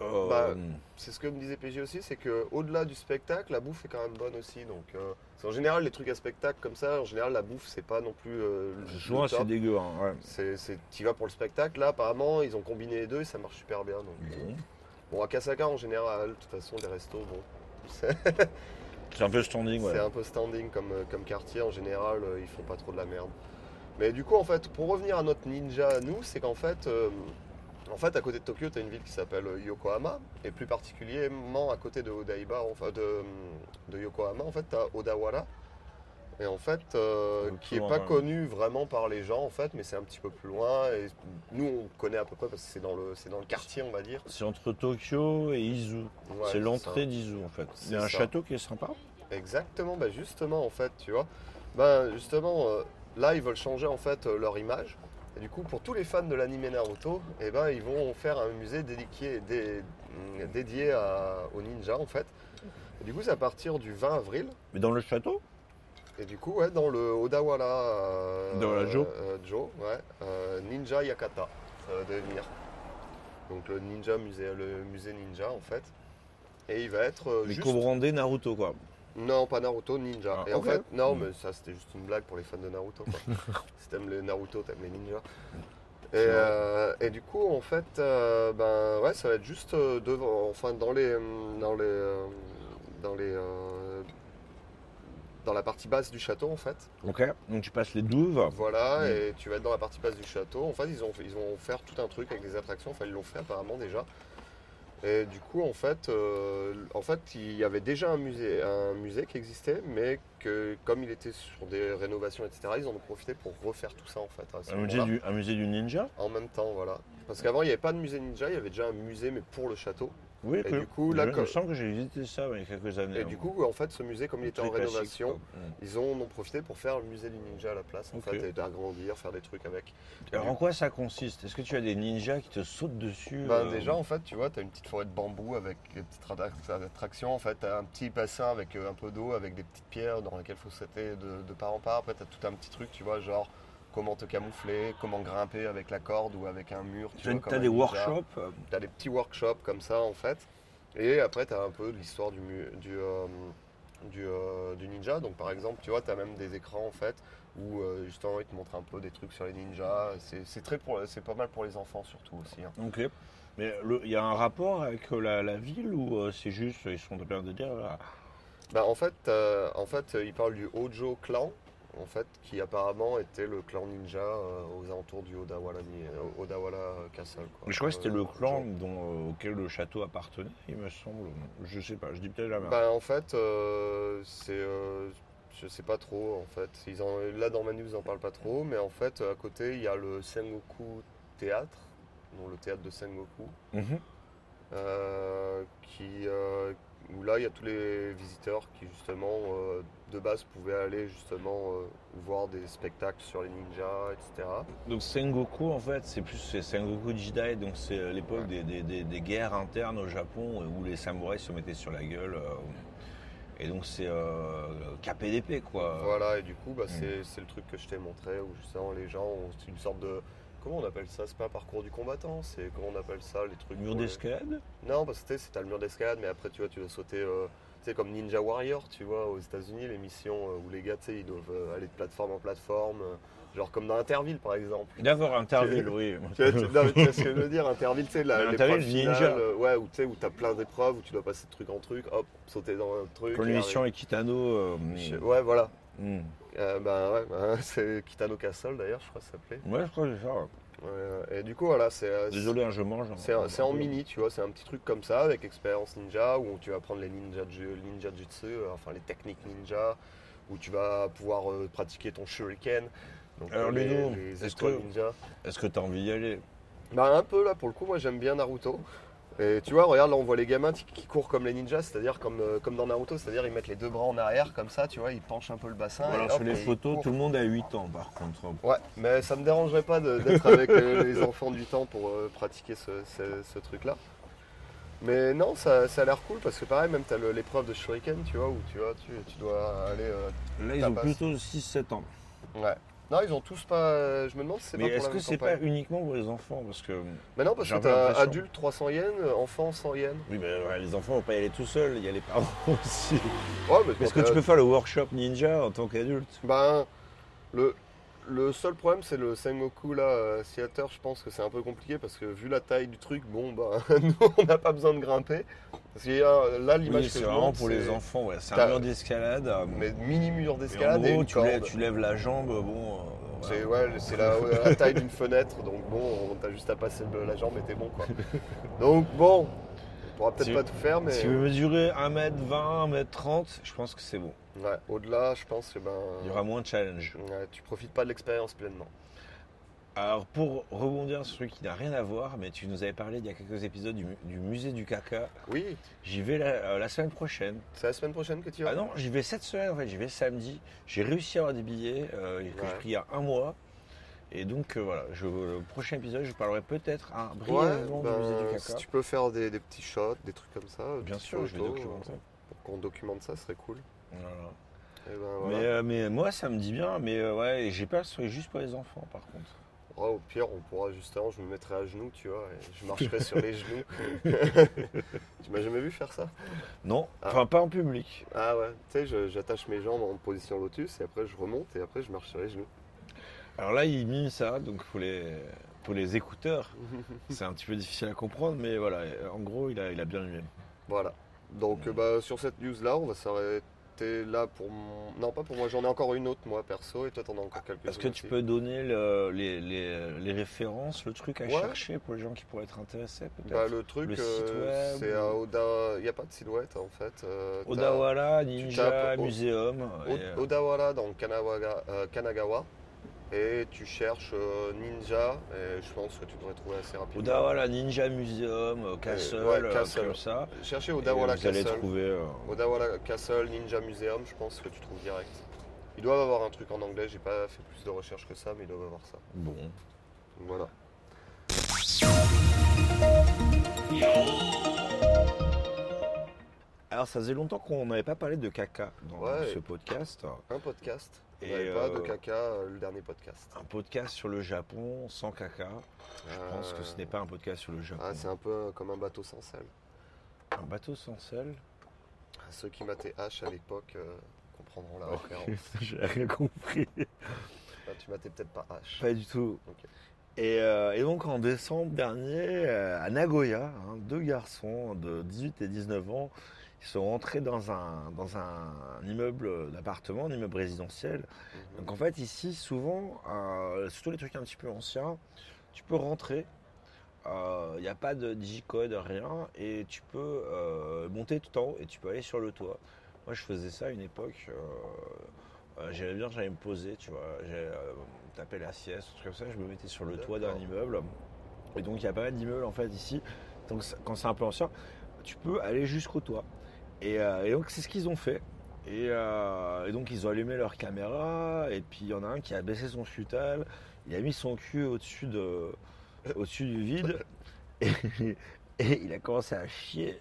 Euh, Bah, C'est ce que me disait PJ aussi, c'est que au-delà du spectacle, la bouffe est quand même bonne aussi. Donc, euh, qu'en général, les trucs à spectacle comme ça, en général, la bouffe, c'est pas non plus euh, le top. c'est dégueu. hein, ouais. C'est, vas pour le spectacle. Là, apparemment, ils ont combiné les deux et ça marche super bien. Donc, euh, Bon. à Kasaka, en général, de toute façon, les restos, bon, c'est, C'est un peu standing, ouais. c'est un peu standing comme, comme quartier. En général, ils font pas trop de la merde. Mais du coup, en fait, pour revenir à notre ninja, à nous, c'est qu'en fait, en fait, à côté de Tokyo, tu as une ville qui s'appelle euh, Yokohama, et plus particulièrement à côté de Odaiba, enfin de, de Yokohama, en fait, tu as Odawara. Et en fait, euh, qui plus est loin, pas ouais. connu vraiment par les gens, en fait, mais c'est un petit peu plus loin. Et nous, on connaît à peu près parce que c'est dans le, c'est dans le quartier, on va dire. C'est entre Tokyo et Izu. Ouais, c'est l'entrée d'Izu, en fait. C'est un ça. château qui est sympa. Exactement, bah justement en fait, tu vois. Ben justement, euh, là ils veulent changer en fait leur image. Et du coup, pour tous les fans de l'anime Naruto, eh ben, ils vont faire un musée dédié, dé- mm, dédié à, aux ninjas en fait. Et du coup, c'est à partir du 20 avril. Mais dans le château? Et du coup, ouais, dans le Odawara euh, Dans Jo. euh, Jo, ouais, euh, Ninja Yakata, ça va devenir. Donc le ninja musée, le musée ninja en fait. Et il va être euh, Mais juste. co-brandé Naruto, quoi. Non, pas Naruto, Ninja. Ah, et en fait, non, Mm. mais ça c'était juste une blague pour les fans de Naruto. Quoi. si t'aimes les Naruto, t'aimes les ninjas. Et, euh, et du coup, en fait, euh, ben ouais, ça va être juste euh, devant, enfin dans les, dans les, dans les, euh, dans la partie basse du château, en fait. Ok. Donc tu passes les douves. Voilà, Mm. et tu vas être dans la partie basse du château. En fait, ils ont, ils vont faire tout un truc avec des attractions. Enfin, ils l'ont fait apparemment déjà. Et du coup, en fait, euh, en fait, il y avait déjà un musée, un musée qui existait, mais que comme il était sur des rénovations, etc., ils en ont profité pour refaire tout ça en fait. à Un musée, du, un musée du ninja? En même temps, voilà. Parce qu'avant, il n'y avait pas de musée ninja, il y avait déjà un musée, mais pour le château. Oui, Et que- du coup, là, je, comme- sens que j'ai visité ça il y a quelques années. Et hein. du coup, en fait, ce musée, comme il était en rénovation. Mm. ils ont, en ont profité pour faire le musée du ninja à la place, en fait, et d'agrandir, faire des trucs avec. Alors en quoi ça consiste? Est-ce que tu as des ninjas qui te sautent dessus Ben, euh, déjà, en fait, tu vois, tu as une petite forêt de bambou avec des petites attra- attractions. En fait, tu as un petit bassin avec euh, un peu d'eau, avec des petites pierres dans lesquelles il faut sauter de, de part en part. Après, tu as tout un petit truc, tu vois, genre comment te camoufler, comment grimper avec la corde ou avec un mur. Tu as, vois, des ninja. workshops euh, Tu as des petits workshops comme ça, en fait. Et après, tu as un peu de l'histoire du, du, euh, du, euh, du ninja. Donc, par exemple, tu vois, tu as même des écrans, en fait, où euh, justement, ils te montrent un peu des trucs sur les ninjas. C'est- pas mal pour les enfants, surtout aussi. hein. Ok. Mais il y a un rapport avec la, la ville ou c'est juste ils sont en train de dire ah, Bah, en fait, en fait, euh, il parle du Hojo clan, en fait, qui apparemment était le clan ninja euh, aux alentours du Odawara, ni- euh, Odawara Castle. quoi. Mais je crois que c'était Euh, le clan Hojo. dont, euh, auquel le château appartenait, il me semble. Je sais pas, je dis peut-être la merde. Bah, en fait, euh, c'est, euh, je sais pas trop. En fait, ils en, là dans ma news, ils en parlent pas trop, mais en fait, à côté, il y a le Sengoku Théâtre, donc le théâtre de Sengoku. Mhm. euh, qui, euh, où là il y a tous les visiteurs qui justement euh, de base pouvaient aller justement euh, voir des spectacles sur les ninjas, etc. Donc Sengoku en fait c'est plus c'est Sengoku Jidai donc c'est euh, l'époque des, des- des- des guerres internes au Japon où les samouraïs se mettaient sur la gueule euh, et donc c'est KPDP quoi. Voilà, et du coup bah, c'est c'est le truc que je t'ai montré où justement les gens ont une sorte de. Comment on appelle ça? C'est pas un parcours du combattant, c'est comment on appelle ça les trucs. Mur les- d'escalade? Non, parce que t'as le mur d'escalade, mais après tu vois, tu dois sauter. euh, Tu sais, comme Ninja Warrior, tu vois, aux États-Unis, les missions euh, où les gars, tu sais, ils doivent euh, aller de plateforme en plateforme, genre comme dans Interville par exemple. D'avoir Interville, oui. Tu vois, tu- non, mais tu vois ce que je veux dire, Interville, tu sais, la- Interville, finale, ninja. ouais, où tu sais, où t'as plein d'épreuves, où tu dois passer de truc en truc, hop, sauter dans un truc. Kitano. euh, Je- Ouais, voilà. hmm. Euh, ben ouais, ben, c'est Kitano Castle d'ailleurs, je crois que ça s'appelait. Ouais, je crois que vais faire. Ouais, et du coup, voilà, c'est. euh, Désolé, hein, je mange. hein. C'est c'est en mini, tu vois, c'est un petit truc comme ça avec expérience ninja où tu vas apprendre les ninja, ninja jutsu, euh, enfin les techniques ninja, où tu vas pouvoir euh, pratiquer ton shuriken. Donc Alors, les, Ludo, les est-ce que- ninja. Est-ce que tu as envie d'y aller? Bah un peu là pour le coup, moi j'aime bien Naruto. Et tu vois, regarde là on voit les gamins qui, courent comme les ninjas, c'est-à-dire comme, euh, comme dans Naruto, c'est-à-dire ils mettent les deux bras en arrière comme ça, tu vois, ils penchent un peu le bassin. et Alors, hop, sur les photos, tout le monde a 8 ans par contre. Ouais, mais ça me dérangerait pas d'être avec euh, les enfants du temps pour euh, pratiquer ce, ce- ce truc-là. Mais non, ça, ça a l'air cool parce que pareil, même tu as l'épreuve de Shuriken, tu vois, où tu, vois, tu, tu dois aller. euh, Là, ils ont passe. plutôt 6-7 ans. Ouais. Non, ils ont tous pas. euh, Je me demande si c'est pas Mais est-ce que c'est pas uniquement pour les enfants Parce que. Mais non, parce que t'as adulte 300 yens, enfant 100 yens. Oui, mais ouais, les enfants vont pas y aller tout seuls, il y a les parents aussi. Ouais, mais Est-ce que tu peux faire le workshop ninja en tant qu'adulte? Ben, le, le seul problème, c'est le Sengoku là, euh, Theater. Je pense que c'est un peu compliqué parce que vu la taille du truc, bon, ben, nous, on n'a pas besoin de grimper. Parce qu'il y a là l'image Oui, c'est vraiment pour les enfants. Ouais. C'est un mur d'escalade. euh, Mais mini mur d'escalade et, gros, une tu lèves, tu lèves la jambe, bon. euh, C'est ouais, la, ouais, la taille d'une fenêtre, donc bon, on- t'as juste à passer la jambe et t'es bon quoi. Donc bon, on pourra peut-être Si- pas tout faire, mais Si vous mesurez 1m20, 1m30, je pense que c'est bon. Ouais, au-delà, je pense que ben, Il y aura moins de challenge. ouais, tu profites pas de l'expérience pleinement. Alors, pour rebondir sur ce truc qui n'a rien à voir, mais tu nous avais parlé il y a quelques épisodes du, mu- du musée du caca. Oui, J'y vais la, euh, la semaine prochaine. c'est la semaine prochaine que tu vas? Ah non, j'y vais cette semaine en fait, j'y vais samedi. J'ai réussi à avoir des billets euh, que Ouais. j'ai pris il y a un mois. Et donc euh, voilà, je, le prochain épisode, je parlerai peut-être un Ouais, brièvement ben, du musée du si caca. tu peux faire des, des petits shots, des trucs comme ça. Bien sûr, je vais documenter. Pour qu'on documente ça, ce serait cool. Et ben, voilà. Mais, euh, mais moi, ça me dit bien, mais euh, ouais, j'ai pas ce juste pour les enfants par contre. Ouais, au pire, on pourra justement, je me mettrai à genoux, tu vois, et je marcherai sur les genoux. tu m'as jamais vu faire ça? Non, Ah. enfin pas en public. Ah ouais, tu sais, j'attache mes jambes en position lotus et après je remonte et après je marche sur les genoux. Alors là, il mime ça, donc pour les, pour les écouteurs, c'est un petit peu difficile à comprendre, mais voilà, en gros, il a, il a bien mimé. Voilà. Donc bah, sur cette news là, on va s'arrêter là pour mon. Non, pas pour moi, j'en ai encore une autre moi perso et toi t'en as encore quelques Est-ce que tu peux donner le- les, les- les références, le truc à Ouais. chercher pour les gens qui pourraient être intéressés peut-être Bah, le truc, Le euh, c'est ou- à Oda. Il n'y a pas de silhouette en fait. euh, Odawara, Ninja. O- et, euh, Odawara dans Kanawaga- euh, Kanagawa et tu cherches euh, Ninja et je pense que tu devrais trouver assez rapidement. Odawara, Ninja Museum, euh, Castle, ouais, euh, Castle. comme ça. Cherchez Odawara vous allez Castle. trouver. euh, Castle Ninja Museum, je pense que tu trouves direct. Ils doivent avoir un truc en anglais, j'ai pas fait plus de recherches que ça, mais ils doivent avoir ça. bon. Voilà. Alors ça faisait longtemps qu'on n'avait pas parlé de caca dans Ouais. ce podcast. Un podcast. Et, Et pas de euh, caca, euh, le dernier podcast. Un podcast sur le Japon sans caca. Je pense que ce n'est pas un podcast sur le Japon. Ah, c'est un peu comme un bateau sans sel. un bateau sans sel. Ceux qui mataient H à l'époque euh, comprendront la référence. J'ai rien compris. Ah, tu matais peut-être pas H. Pas du tout. Et, euh, et donc en décembre dernier, euh, à Nagoya, hein, deux garçons de 18 et 19 ans, ils sont rentrés dans un, dans un immeuble d'appartement, un immeuble résidentiel. Mhm. Donc en fait ici, souvent, euh, surtout les trucs un petit peu anciens, tu peux rentrer. Il n'y a pas de digicode, rien, et tu peux euh, monter tout en haut et tu peux aller sur le toit. Moi, je faisais ça à une époque. euh, euh, J'aimais bien, j'allais me poser, tu vois. J'ai tapé la sieste, truc comme ça. Je me mettais sur le toit d'un immeuble. Et donc, il y a pas mal d'immeubles en fait ici. Donc, quand c'est un peu ancien, tu peux aller jusqu'au toit. Et, euh, et donc, c'est ce qu'ils ont fait. Et, euh, et donc, ils ont allumé leur caméra. Et puis, il y en a un qui a baissé son futal. Il a mis son cul au-dessus de, au-dessus du vide. Et, et il a commencé à chier.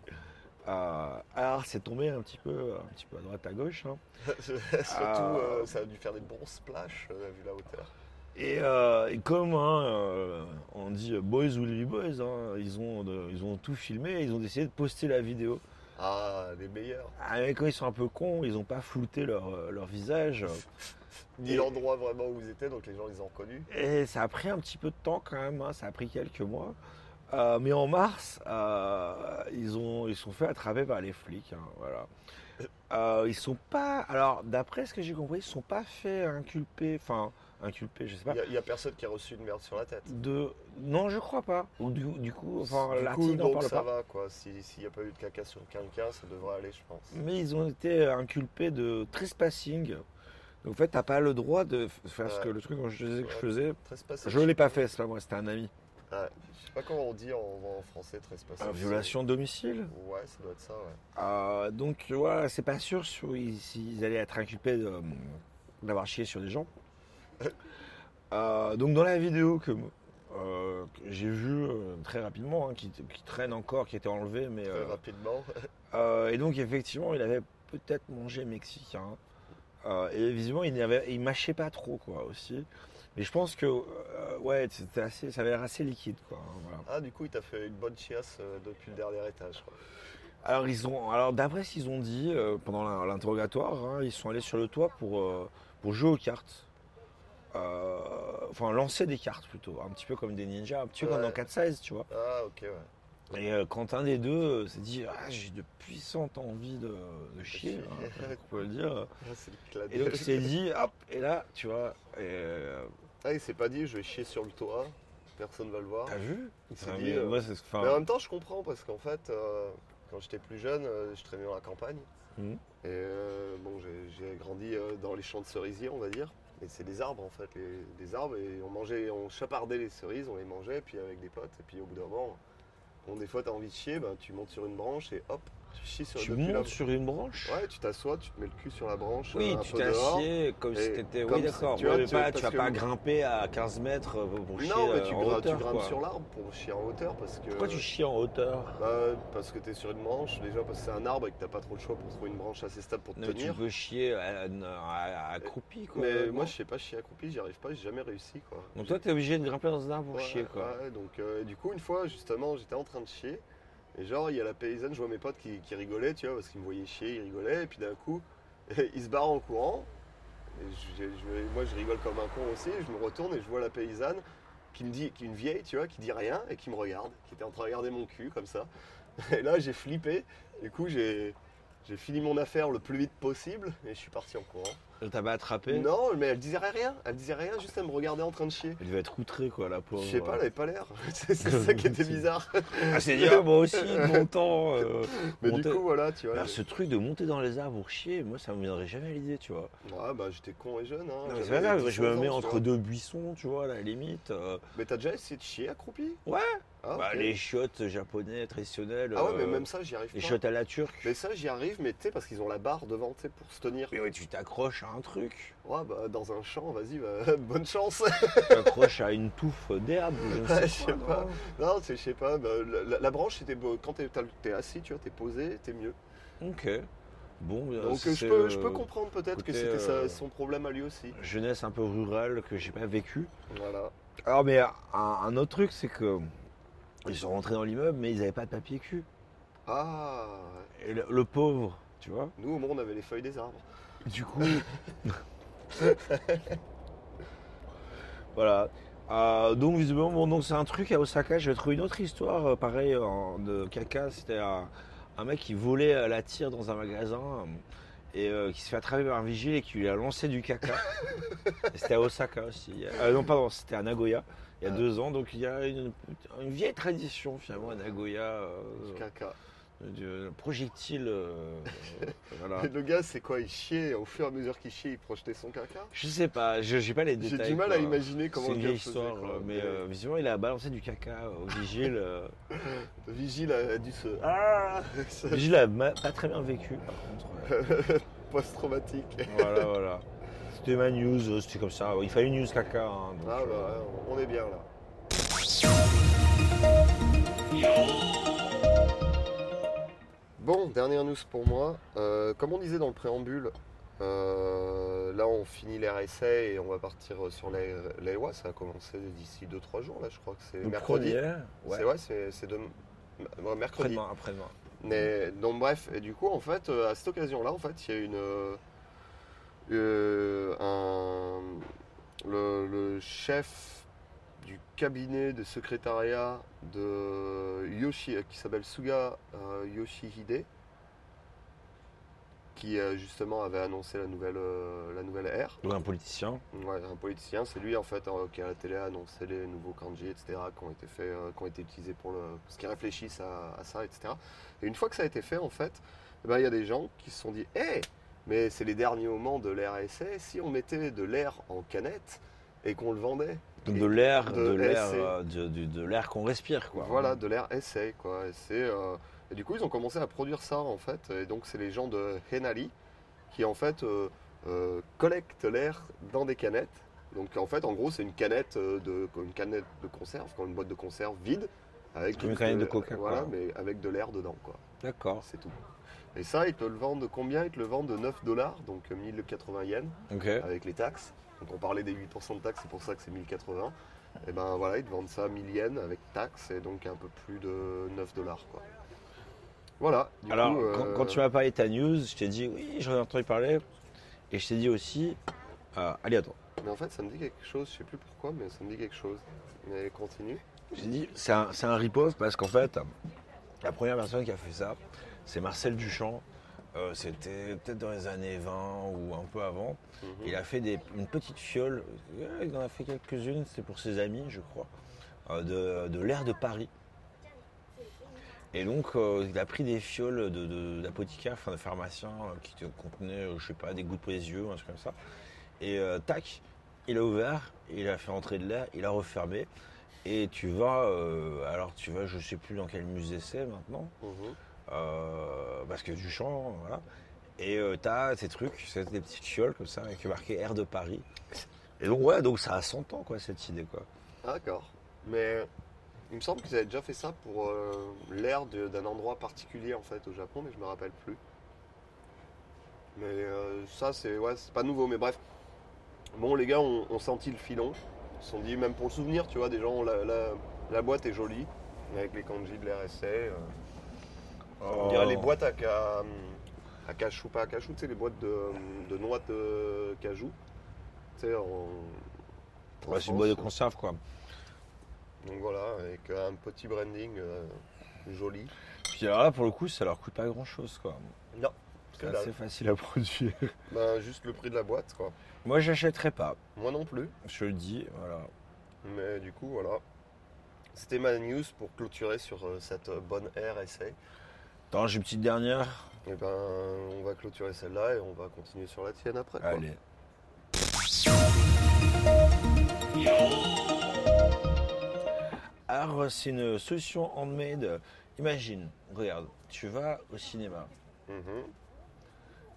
Euh, alors, c'est tombé un petit peu, un petit peu à droite, à gauche. hein. Surtout, euh, ça a dû faire des bons splashs euh, vu la hauteur. Et, euh, et comme hein, euh, on dit boys will be boys, hein, ils, ont de- ils ont tout filmé, et ils ont décidé de poster la vidéo Ah, les meilleurs. Ah, mais quand ils sont un peu cons, ils ont pas flouté leur, euh, leur visage. Ni l'endroit vraiment où ils étaient, donc les gens les ont reconnus. Et ça a pris un petit peu de temps quand même, hein, ça a pris quelques mois. Euh, mais en mars, euh, ils ont ils sont fait attraper par les flics. hein, voilà. Euh, ils sont pas. Alors, d'après ce que j'ai compris, ils sont pas fait inculper. Enfin, inculper, je sais pas. Il n'y a, personne qui a reçu une merde sur la tête. De. Non, je crois pas. Ou du, du coup, enfin, du coup, donc parle ça pas. va quoi. Si- S'il n'y a pas eu de caca sur quelqu'un, ça devrait aller, je pense. Mais ils ont été inculpés de trespassing. Donc, en fait, t'as pas le droit de faire ce que le truc que je disais que je faisais. Je l'ai pas fait, c'est pas moi, c'était un ami. Ouais. Je sais pas comment on dit en, en français trespassing. Euh, violation de domicile? Ouais, ça doit être ça, ouais. Euh, donc voilà, c'est pas sûr s'ils s'ils allaient être inculpés d'avoir chié sur des gens. Euh, donc dans la vidéo que, euh, que j'ai vue euh, très rapidement, hein, qui, qui traîne encore, qui a été enlevée, mais Très rapidement. et donc effectivement il avait peut-être mangé mexicain et visiblement il n'avait, il mâchait pas trop quoi aussi. Mais je pense que euh, ouais, c'était assez, ça avait l'air assez liquide quoi. hein, voilà. Ah, du coup, il t'a fait une bonne chiasse euh, depuis le dernier étage. quoi. Alors ils ont, alors d'après ce qu'ils ont dit euh, pendant l'interrogatoire, hein, ils sont allés sur le toit pour pour jouer aux cartes. Euh, enfin lancer des cartes plutôt, un petit peu comme des ninjas, un petit peu comme dans 4-16, tu vois. Ah, ok, ouais. Et euh, quand un des deux euh, s'est dit ah, j'ai de puissantes envies de, de chier, hein, on peut le dire. Ah. Et donc il s'est dit hop et là tu vois, et, Ah, il s'est pas dit, je vais chier sur le toit, personne va le voir. t'as vu Il s'est Ah, dit, mais euh, enfin, en même temps, je comprends parce qu'en fait, quand j'étais plus jeune, je traînais dans la campagne. Mhm. Et bon, j'ai- grandi dans les champs de cerisiers, on va dire. Et c'est des arbres en fait, les, des arbres. Et on mangeait, on chapardait les cerises, on les mangeait, puis avec des potes. Et puis au bout d'un moment, bon, des fois, t'as envie de chier, ben, tu montes sur une branche et hop, tu chies sur tu la- montes sur une branche. Ouais, tu t'assois, tu te mets le cul sur la branche. Oui, euh, un tu dehors. assieds comme si t'étais. Oui, d'accord. tu vois, Ouais, mais tu- pas, tu vas que- pas grimper à 15 mètres euh, pour chier Non, mais euh, tu, en gra- hauteur. tu grimpes quoi. sur l'arbre pour chier en hauteur parce que. Pourquoi tu chies en hauteur Bah, parce que t'es sur une branche, déjà parce que c'est un arbre et que t'as pas trop le choix pour trouver une branche assez stable pour te Non, mais Tu tenir. peux chier à- à- à- accroupi, quoi. Mais moi je sais pas chier accroupi, j'y arrive pas, j'ai jamais réussi quoi. Donc toi, t'es obligé de grimper dans un arbre pour chier, quoi. ouais, donc du coup une fois justement j'étais en train de chier et genre il y a la paysanne, je vois mes potes qui, qui rigolaient, tu vois, parce qu'ils me voyaient chier, ils rigolaient et puis d'un coup ils se barrent en courant. Moi je rigole comme un con aussi, je me retourne et je vois la paysanne qui me dit, qui une vieille, tu vois, qui dit rien et qui me regarde, qui était en train de regarder mon cul comme ça. Et là j'ai flippé, du coup j'ai fini mon affaire le plus vite possible et je suis parti en courant. Elle t'a pas attrapé Non, mais elle disait rien, elle disait rien, juste elle me regardait en train de chier. Elle devait être outrée, quoi, la pauvre. Je sais pas, elle avait pas l'air. c'est ça qui était bizarre. Ah, c'est dire, moi aussi, mon temps. euh, Mais monter- du coup, voilà, tu vois. Alors, ce truc de monter dans les arbres pour chier, moi, ça me viendrait jamais à l'idée, tu vois. Ouais, bah j'étais con et jeune. Hein. C'est pas grave, je me 16 mets entre deux buissons, tu vois, à la limite. euh, Mais t'as déjà essayé de chier accroupi? Ouais. Ah, bah, les chiottes japonais traditionnelles. Ah ouais, mais euh, même ça, j'y arrive Les pas. chiottes à la turque. Mais ça, j'y arrive, mais tu sais, parce qu'ils ont la barre devant, tu sais, pour se tenir. Mais ouais, tu t'accroches à un truc. Ouais, bah dans un champ, vas-y, bah, bonne chance. Tu t'accroches à une touffe d'herbe, je ne sais, Ouais, je sais quoi, pas. non non, je sais pas, bah, la, branche, c'était beau. quand t'es t'es assis, tu vois, t'es posé, t'es mieux. Ok. Bon, euh, Donc je, peux, je euh, peux comprendre peut-être que c'était euh, son problème à lui aussi. Jeunesse un peu rurale que j'ai pas vécu. Voilà. Alors, mais un, un autre truc, c'est que ils sont rentrés dans l'immeuble, mais ils avaient pas de papier cul. Ah. Et le, le pauvre, tu vois. nous au monde, on avait les feuilles des arbres. Du coup. voilà. Euh, donc visiblement, bon, donc c'est un truc à Osaka. J'ai trouvé une autre histoire, euh, pareil, de caca. C'était un, un mec qui volait euh, la tire dans un magasin euh, et qui se fait attraper par un vigile et qui lui a lancé du caca. C'était à Osaka aussi. Euh, non, pardon, c'était à Nagoya il y a Ah. deux ans. Donc il y a une, une vieille tradition finalement à Nagoya. euh, Caca. projectile. euh, voilà. Et le gars, c'est quoi Il chiait, au fur et à mesure qu'il chiait, il projetait son caca? Je sais pas, je j'ai pas les J'ai détails. du mal quoi. à imaginer comment C'est le une gars vieille faisait, histoire, quoi. euh, mais euh, visiblement il a balancé du caca au vigile. euh. Le vigile a dû se. Ah Le vigile a pas très bien vécu par contre. Post-traumatique. voilà, voilà. C'était ma news, euh, c'était comme ça. Il fallait une news caca. hein, donc, Ah euh, bah, ouais, on est bien là. Bon, dernière news pour moi. Euh, comme on disait dans le préambule, euh, là on finit l'RSA et on va partir sur les l'AEWA. Ça a commencé d'ici 2-3 jours là, je crois que c'est mercredi. ouais. C'est ouais, c'est c'est de... ouais, mercredi. Après-demain, après-demain. Mais, donc bref, et du coup, en fait, euh, à cette occasion-là, en fait, il y a une, euh, euh, un, le, le chef du cabinet de secrétariat de Yoshi, qui s'appelle Suga euh, Yoshihide, qui euh, justement avait annoncé la nouvelle, euh, la nouvelle ère. Un politicien. Ouais, un politicien, c'est lui en fait euh, qui à la télé a annoncé les nouveaux kanji, etc., qui ont été faits, euh, qui ont été utilisés pour le, parce qu'ils réfléchissent à, à ça, etc. Et une fois que ça a été fait, en fait, eh ben, il y a des gens qui se sont dit, hé, mais c'est les derniers moments de l'ère essai, si on mettait de l'air en canette et qu'on le vendait. Donc de l'air, de de l'air, euh, de, de- de l'air qu'on respire, quoi. Voilà, de l'air essai, quoi. Et, c'est, euh, et du coup, ils ont commencé à produire ça, en fait. Et donc, c'est les gens de Henali qui, en fait, euh, collectent l'air dans des canettes. Donc, en fait, en gros, c'est une canette de, une canette de conserve, comme une boîte de conserve vide. Avec une canette de Coca, Voilà, quoi. mais avec de l'air dedans, quoi. D'accord. C'est tout. Et ça, ils te le vendent combien Ils te le vendent de 9 dollars, donc 1080 yens Ok. avec les taxes. Donc on parlait des 8% de taxes, c'est pour ça que c'est 1080. Et ben voilà, ils te vendent ça 1000 yens avec taxes et donc un peu plus de 9 dollars quoi. Voilà. du Alors, coup, euh, quand, quand tu m'as parlé de ta news, je t'ai dit oui, j'en ai entendu parler. Et je t'ai dit aussi, euh, allez, attends. Mais en fait, ça me dit quelque chose, je sais plus pourquoi, mais ça me dit quelque chose. Mais continue. J'ai dit, c'est un, c'est un rip-off parce qu'en fait, la première personne qui a fait ça, c'est Marcel Duchamp. Euh, C'était peut-être dans les années 20 ou un peu avant. Mhm. Il a fait des- une petite fiole, il en a fait quelques-unes, c'était pour ses amis, je crois, euh, de, de l'air de Paris. Et donc, euh, il a pris des fioles de- de- enfin de pharmaciens, euh, qui te contenaient, je sais pas, des gouttes pour les yeux, un truc comme ça. Et tac, il a ouvert, il a fait entrer de l'air, il a refermé. Et tu vas, alors tu vas, je sais plus dans quel musée c'est maintenant, Mhm. Euh, parce que Duchamp, voilà. Et euh, t'as ces trucs, c'est des petites fioles comme ça, avec marqué Air de Paris. Et donc ouais, donc ça a 100 ans quoi cette idée quoi. D'accord. Mais il me semble qu'ils avaient déjà fait ça pour euh, l'air d'un endroit particulier en fait au Japon, mais je me rappelle plus. Mais ça c'est ouais, pas nouveau, mais bref. Bon les gars ont, ont senti le filon. Ils se sont dit même pour le souvenir, tu vois, des gens, la, la- la boîte est jolie, avec les kanji de l'RSA. On dirait les boîtes à, ca- à cachou, pas à cachou, tu sais, les boîtes de, de noix de cajou. Tu sais, en. en Ouais, c'est une boîte de conserve quoi. Donc voilà, avec un petit branding euh, joli. Puis alors là pour le coup ça leur coûte pas grand chose quoi. Non, C'est assez facile à produire. Ben, juste le prix de la boîte, quoi. Moi j'achèterais pas, Moi non plus, je le dis, voilà. mais du coup, voilà. C'était ma news pour clôturer sur euh, cette euh, bonne RSA. Attends, j'ai une petite dernière. Et ben, on va clôturer celle-là et on va continuer sur la tienne après. quoi. Allez. Alors, c'est une solution handmade. Imagine, regarde, tu vas au cinéma. Mhm.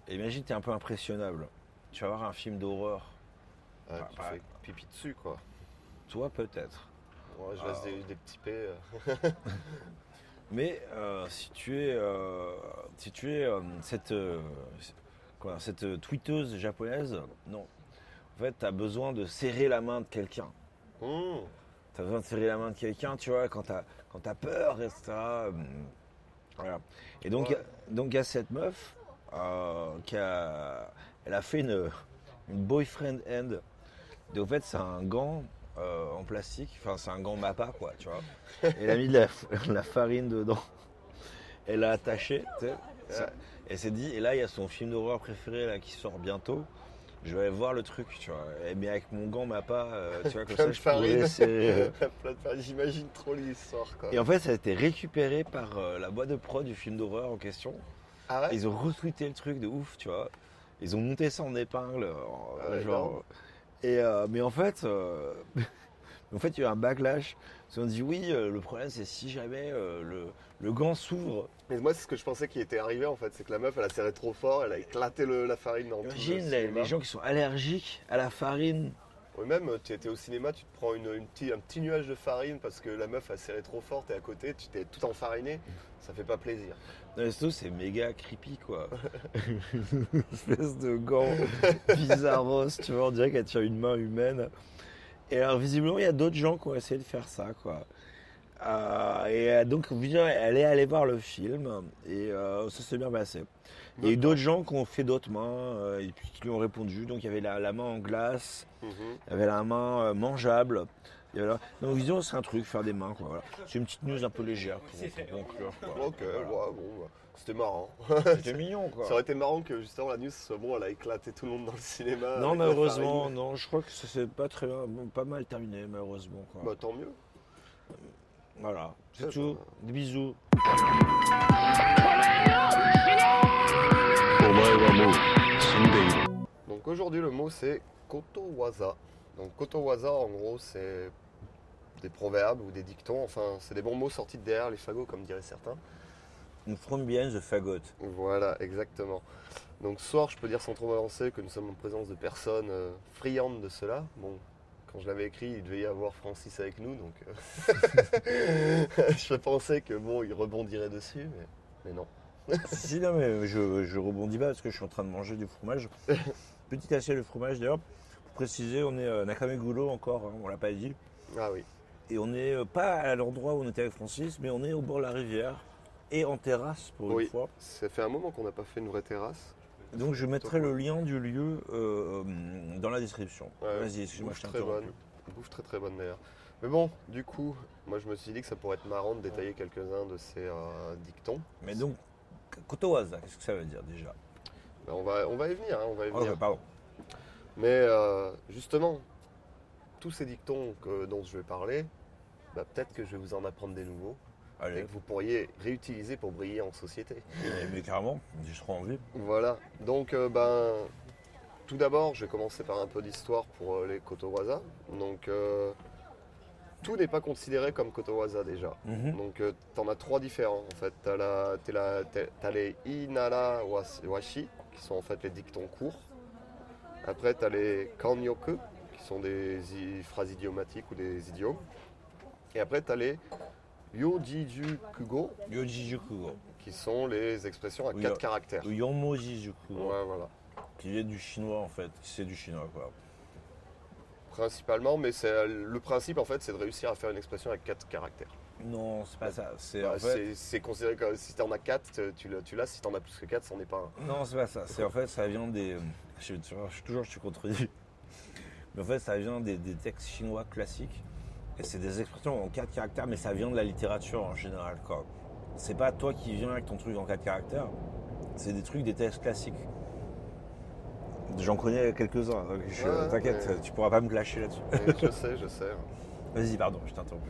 Et imagine, tu es un peu impressionnable. Tu vas voir un film d'horreur. Ah, tu bah. fais pipi dessus, quoi. Toi, peut-être. Ouais, je laisse Ah. des, des petits P. Mais euh, si tu es, euh, si tu es euh, cette, quoi, cette tweeteuse japonaise, non. En fait, tu as besoin de serrer la main de quelqu'un. Mmh. Tu as besoin de serrer la main de quelqu'un, tu vois, quand tu as, peur, etc. Voilà. Et donc, Ouais. donc il y a cette meuf euh, qui a, elle a fait une, une boyfriend hand. Et au fait, c'est un gant euh, en plastique, enfin, c'est un gant Mappa, quoi, tu vois. Elle a mis de la, de la farine dedans. Elle l'a attaché, tu sais. Elle s'est dit, et là, il y a son film d'horreur préféré là, qui sort bientôt. Je vais aller voir le truc, tu vois. Et mais avec mon gant Mappa, euh, tu vois, comme ça, je farine. euh. J'imagine trop l'histoire, quoi. et en fait, ça a été récupéré par euh, la boîte de prod du film d'horreur en question. Ah ouais Ils ont retweeté le truc de ouf, tu vois. Ils ont monté ça en épingle. Ah ouais, genre. Et, euh, mais en fait, euh, en fait, il y a eu un backlash. Ils ont dit oui, euh, le problème c'est si jamais le, le gant s'ouvre. Mais moi, c'est ce que je pensais qui était arrivé, en fait. C'est que la meuf, elle a serré trop fort, elle a éclaté le- la farine dans tout le Imagine les, cinéma. les gens qui sont allergiques à la farine. Oui, même, tu étais au cinéma, tu te prends une, une petit- un petit nuage de farine parce que la meuf a serré trop fort, t'es à côté, tu t'es tout enfariné, ça fait pas plaisir. Surtout, c'est méga creepy quoi. Une espèce de gant bizarros, tu vois, on dirait qu'elle tient une main humaine. Et alors, visiblement, il y a d'autres gens qui ont essayé de faire ça quoi. Euh, et euh, donc, elle est allée voir le film et euh, ça s'est bien passé. Il y a eu d'autres gens qui ont fait d'autres mains euh, et puis qui lui ont répondu. Donc, il y avait la, la main en glace, Mhm. il y avait la main euh, mangeable. Il y avait la- Donc, vision, c'est un truc, faire des mains. quoi, voilà. C'est une petite news un peu légère pour, pour conclure. quoi. Ok, ouais, bon, bah, c'était marrant. C'était mignon, quoi. Ça aurait été marrant que justement la news soit bon, elle a éclaté tout le monde dans le cinéma. Non, malheureusement, non, je crois que ça s'est pas très bien, bon, pas mal terminé, malheureusement. Quoi. Bah tant mieux. Voilà, c'est tout. Des bisous. Donc aujourd'hui le mot c'est kotowaza. Donc kotowaza en gros c'est des proverbes ou des dictons, enfin c'est des bons mots sortis de derrière les fagots comme diraient certains. From behind the fagot. Voilà, exactement. Donc ce soir je peux dire sans trop m'avancer que nous sommes en présence de personnes euh, friandes de cela. Bon, quand je l'avais écrit il devait y avoir Francis avec nous donc euh, je pensais que bon il rebondirait dessus mais, mais non. si, non, mais je, je rebondis pas parce que je suis en train de manger du fromage. Petite assiette de fromage d'ailleurs. Pour préciser, on est à Nakamegulo encore, hein, on l'a pas dit. Ah oui. Et on est euh, pas à l'endroit où on était avec Francis, mais on est au bord de la rivière et en terrasse pour Oui. une fois. Ça fait un moment qu'on n'a pas fait une vraie terrasse. Donc je mettrai le lien du lieu euh, euh, dans la description. Ouais, Vas-y, excuse-moi, je très bonne. Bouffe très très bonne d'ailleurs. Mais bon, du coup, moi je me suis dit que ça pourrait être marrant de détailler quelques-uns de ces euh, dictons. Mais donc, Kotowaza, qu'est-ce que ça veut dire déjà? Ben, on, va, on va y venir, hein, on va y Ah, venir. pardon. Mais euh, justement, tous ces dictons que- dont je vais parler, bah, peut-être que je vais vous en apprendre des nouveaux et que vous pourriez réutiliser pour briller en société. mais, mais carrément, j'ai trop envie. Voilà, donc euh, ben, tout d'abord, je vais commencer par un peu d'histoire pour euh, les Kotowaza. Donc, euh, tout n'est pas considéré comme Kotowaza déjà. Mhm. Donc, tu en as trois différents en fait. Tu as, les Inara was- Washi, qui sont en fait les dictons courts. Après, tu as les Kanyoku, qui sont des phrases idiomatiques ou des idiomes. Et après, tu as les Yojiju Kugo, Yojijukugo. qui sont les expressions à Oui, quatre caractères. Ou Yomojijukugo. Ouais, voilà. Qui vient du chinois en fait. C'est du chinois quoi. Principalement, mais le principe en fait, c'est de réussir à faire une expression avec quatre caractères. Non, c'est pas ça. C'est Bah, en fait. considéré comme si t'en as quatre, tu l'as, tu l'as. Si t'en as plus que quatre, c'en est pas un. Non, c'est pas ça. C'est en fait, ça vient des. Je, je- toujours, je suis contredit. Mais en fait, ça vient des, des textes chinois classiques. Et c'est des expressions en quatre caractères, mais ça vient de la littérature en général. quoi. C'est pas toi qui viens avec ton truc en quatre caractères. C'est des trucs des textes classiques. J'en connais quelques-uns. Ouais, T'inquiète, mais- tu pourras pas me clasher là-dessus. Je sais, je sais. Vas-y, pardon, je t'interromps.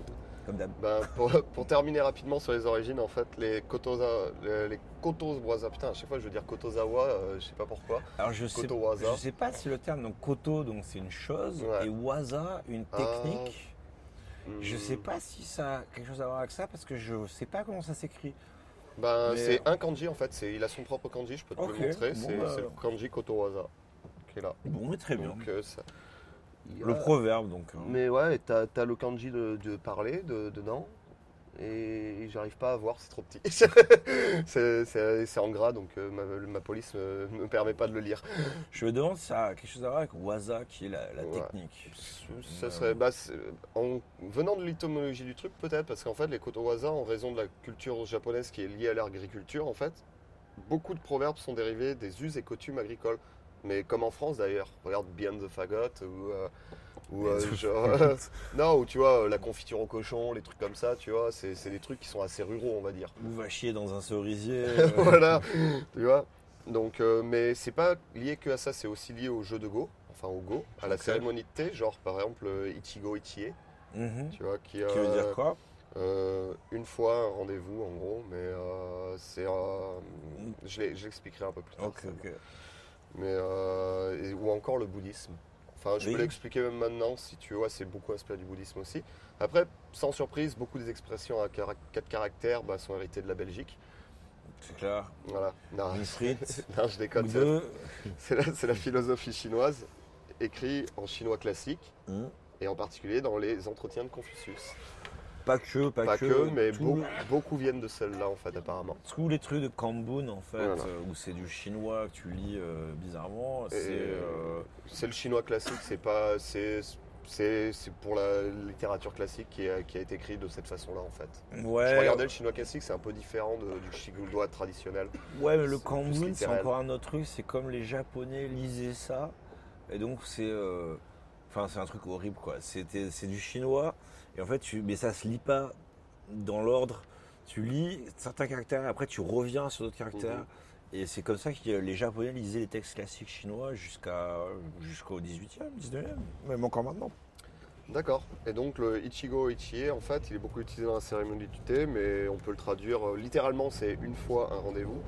Comme d'hab. Ben, pour, pour terminer rapidement sur les origines, en fait, les Kotoza, les, les Kotozawa, putain, à chaque fois je veux dire Kotozawa, euh, je sais pas pourquoi. Alors je sais, je sais pas si le terme donc koto donc c'est une chose Ouais. et waza une Ah. technique. Je Hmm. sais pas si ça a quelque chose à voir avec ça parce que je sais pas comment ça s'écrit. Ben, Mais- c'est un kanji en fait, c'est, il a son propre kanji, je peux te le montrer, bon, c'est, bah. c'est le kanji Kotowaza qui est là. Bon, mais très bien. Donc, euh, ça- Le proverbe donc. hein. Mais ouais, t'as, t'as le kanji de, de parler de- dedans. Et j'arrive pas à voir, c'est trop petit. c'est, en gras, donc euh, ma, ma police ne me permet pas de le lire. Je me demande si ça a quelque chose à voir avec waza qui est la, la Ouais. technique. Ça serait, bah, en venant de l'étymologie du truc, peut-être, parce qu'en fait, les kotowaza, en raison de la culture japonaise qui est liée à l'agriculture, en fait, beaucoup de proverbes sont dérivés des us et coutumes agricoles. Mais comme en France d'ailleurs, regarde Beyond the Fagot ou, euh, ou euh, genre, non, ou tu vois la confiture au cochon, les trucs comme ça, tu vois, c'est c'est des trucs qui sont assez ruraux, on va dire. Ou va chier dans un cerisier. euh, voilà, tu vois. Donc, euh, mais c'est pas lié que à ça, c'est aussi lié au jeu de Go, enfin au Go, à la cérémonie de thé, genre par exemple euh, Ichigo Ichie, mhm. tu vois, qui, Qui veut euh, dire quoi? euh, une fois un rendez-vous en gros, mais euh, c'est, euh, je l'expliquerai un peu plus tard. Ok, ça. Mais euh, et- ou encore le bouddhisme. Enfin, je Oui. peux l'expliquer même maintenant si tu vois, c'est beaucoup inspiré du bouddhisme aussi. Après, sans surprise, beaucoup des expressions à quatre caractères bah, sont héritées de la Belgique. C'est clair. Voilà. Non, non, je déconne. c'est- la, philosophie chinoise, écrite en chinois classique, Mhm. et en particulier dans les entretiens de Confucius. Pas que, pas, Pas que, mais tout- beaucoup, beaucoup viennent de celle-là en fait, apparemment. Tous les trucs de Kambun en fait, Voilà. euh, où c'est du chinois que tu lis euh, bizarrement, c'est. euh, C'est le chinois classique, c'est pas, c'est, c'est c'est pour la littérature classique qui a, qui a été écrite de cette façon-là en fait. Ouais. Je regardais le chinois classique, c'est un peu différent de- du chinois traditionnel. Ouais, mais le Kanbun, c'est encore un autre truc. C'est comme les Japonais lisaient ça. Et donc, c'est. euh, Enfin, c'est un truc horrible, quoi. C'était- C'est du chinois. Et en fait, tu... mais ça se lit pas dans l'ordre. Tu lis certains caractères, et après, tu reviens sur d'autres caractères. Mhm. Et c'est comme ça que les Japonais lisaient les textes classiques chinois jusqu'à jusqu'au 18e, 19e, même encore maintenant. D'accord. Et donc le Ichigo Ichie, en fait, il est beaucoup utilisé dans la cérémonie du thé, mais on peut le traduire euh, littéralement, c'est une fois un rendez-vous.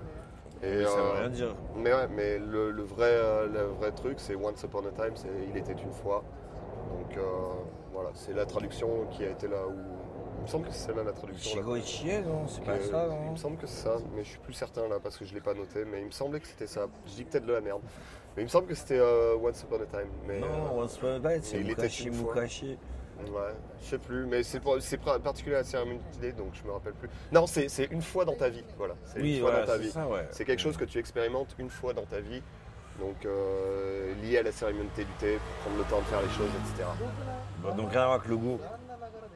Et, Mais ça veut euh, rien dire. Mais ouais, mais le, le vrai, euh, le vrai truc, c'est Once Upon a Time, c'est Il était une fois. Donc euh, voilà, c'est la traduction qui a été là où. Il me semble que c'est celle-là la traduction. là. Ichigo Ichie, non C'est pas ça, Il me semble que c'est ça, mais je suis plus certain là parce que je l'ai pas noté, mais il me semblait que c'était ça. Je dis peut-être de la merde. Mais il me semble que c'était euh, Once Upon a Time. Mais, Non, euh, Once Upon a Time, c'est Mukashi. Mukashi. Ouais, je sais plus, mais c'est particulier à thé, donc je me rappelle plus. Non, c'est une fois dans ta vie, voilà. C'est Oui, une fois voilà, dans ta vie. ça, ouais. C'est quelque chose que tu expérimentes une fois dans ta vie, donc euh, lié à la cérémonie du thé, prendre le temps de faire les choses, etc. Bon, donc rien à voir avec le go.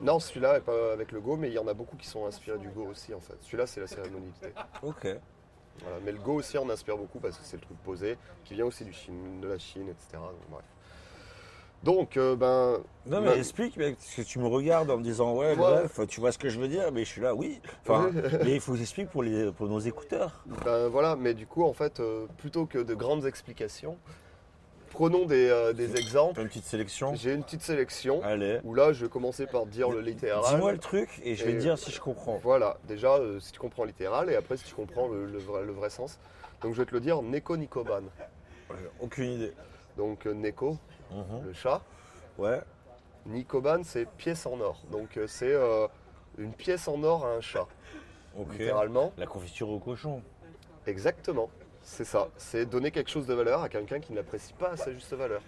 Non, celui-là est pas avec le Go, mais il y en a beaucoup qui sont inspirés du Go aussi en fait. Celui-là, c'est la cérémonie du thé. Ok. Voilà. Mais le Go aussi en inspire beaucoup parce que c'est le truc posé, qui vient aussi du Chine, de la Chine, etc. Donc, bref. Donc, euh, ben. Non mais ben, explique, mec, parce que tu me regardes en me disant ouais, bref, tu vois ce que je veux dire, mais je suis là, oui. Enfin, mais il faut que j'explique pour, les, pour nos écouteurs. Ben voilà, mais du coup, en fait, euh, plutôt que de grandes explications, prenons des, euh, des exemples. Une petite sélection? J'ai une petite sélection Allez. où là, je vais commencer par dire le littéral. Dis-moi le truc et je vais Et- te dire si je comprends. Voilà, déjà, si tu comprends littéral et après, si tu comprends le, le vrai, le vrai sens. Donc, je vais te le dire Neko Nikoban. Ouais, Aucune idée. Donc, Neko, Mhm. le chat. Ouais. Nikoban, c'est pièce en or. Donc, euh, c'est euh, une pièce en or à un chat, Ok. littéralement. La confiture au cochon. Exactement, c'est ça. C'est donner quelque chose de valeur à quelqu'un qui ne l'apprécie pas à sa juste valeur.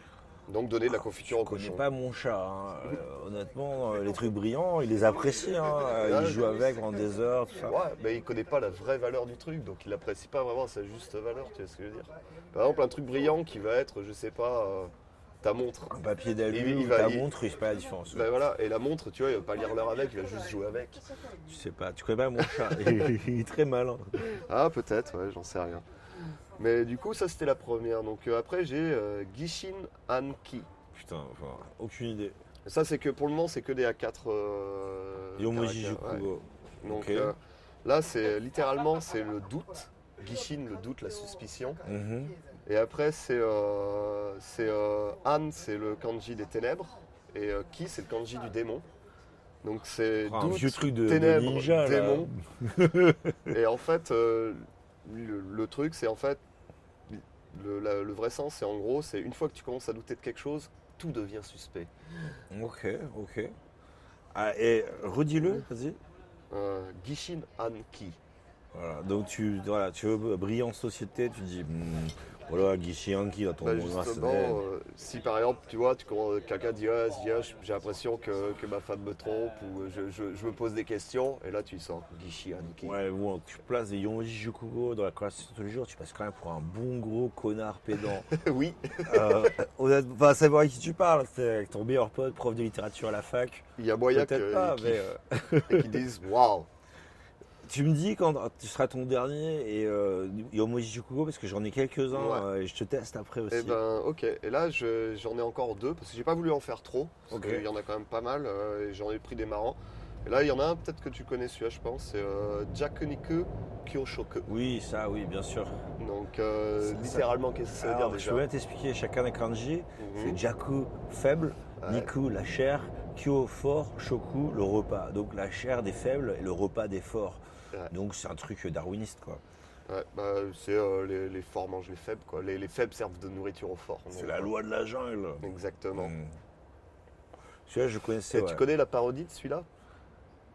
Donc donner de la confiture Je au connais cochon. pas mon chat. hein. Euh, honnêtement, euh, les trucs brillants, il les apprécie. Hein. Il joue avec des heures, tout ça. Ouais, mais il connaît pas la vraie valeur du truc, donc il l'apprécie pas vraiment sa juste valeur, tu vois ce que je veux dire. Par exemple, un truc brillant qui va être, je sais pas, euh, ta montre. Un papier d'alu ou ta il- montre, il fait pas la différence. Ben voilà, et la montre, tu vois, il va pas lire l'heure avec, il va juste jouer avec. Tu sais pas, tu connais pas mon chat. il est très malin. Ah, peut-être, ouais, j'en sais rien. Mais du coup, ça c'était la première. Donc euh, après, j'ai euh, Gishin Anki. Putain, enfin, aucune idée. Ça, c'est que pour le moment, c'est que des A4. Euh, ouais. Donc euh, là, c'est littéralement c'est le doute. Gishin, le doute, la suspicion. Mhm. Et après, c'est euh, c'est, euh, An, c'est le kanji des ténèbres. Et euh, Ki, c'est le kanji du démon. Donc c'est Ah, doute, vieux truc de, de ténèbres, ninja, démon. Et en fait, euh, le, le truc, c'est en fait. Le, la- le vrai sens, c'est en gros, c'est une fois que tu commences à douter de quelque chose, tout devient suspect. Ok, ok. Ah, et redis-le, vas-y. Euh, Gishin Anki. Voilà, donc tu, voilà, tu veux briller en société, tu dis, voilà, Guichy Yankee dans ton Bah, bon justement, euh, si par exemple, tu vois, tu, quelqu'un dit, ah, ah, j'ai l'impression que, que ma femme me trompe ou euh, je, je- je me pose des questions, et là tu sens Gishi Anki. Ouais, bon, tu places des Yonji Jukugo dans la conversation tous les jours, tu passes quand même pour un bon gros connard pédant. oui, euh, honnêtement, enfin, savoir avec qui tu parles, c'est avec ton meilleur pote, prof de littérature à la fac. il y a moyen Peut-être que- pas, mais euh, et qu'ils disent, waouh, tu me dis quand tu seras ton dernier et euh, Yomoji parce que j'en ai quelques-uns Ouais. euh, et je te teste après aussi. et ben ok. Et là, je- j'en ai encore deux, parce que j'ai pas voulu en faire trop, parce qu'il y en a quand même pas mal, euh, et j'en ai pris des marrants. Et là, il y en a un, peut-être que tu connais celui-là, je pense, c'est euh, Jakuniku Kyoshoku. Oui, ça, oui, bien sûr. Donc, euh, Ça- littéralement, qu'est-ce que ça veut Alors, dire je déjà peux bien t'expliquer chacun des kanji. Mhm. C'est Jaku, faible, Ouais. Niku, la chair, Kyo, fort, Shoku, le repas. Donc la chair des faibles et le repas des forts. Donc c'est un truc darwiniste, quoi. Ouais, bah, c'est euh, les, les forts mangent les faibles, quoi. Les, les faibles servent de nourriture aux forts. C'est la euh, loi de la jungle. Exactement. Mm. Celui-là, je connaissais. Ouais. tu connais la parodie de celui-là?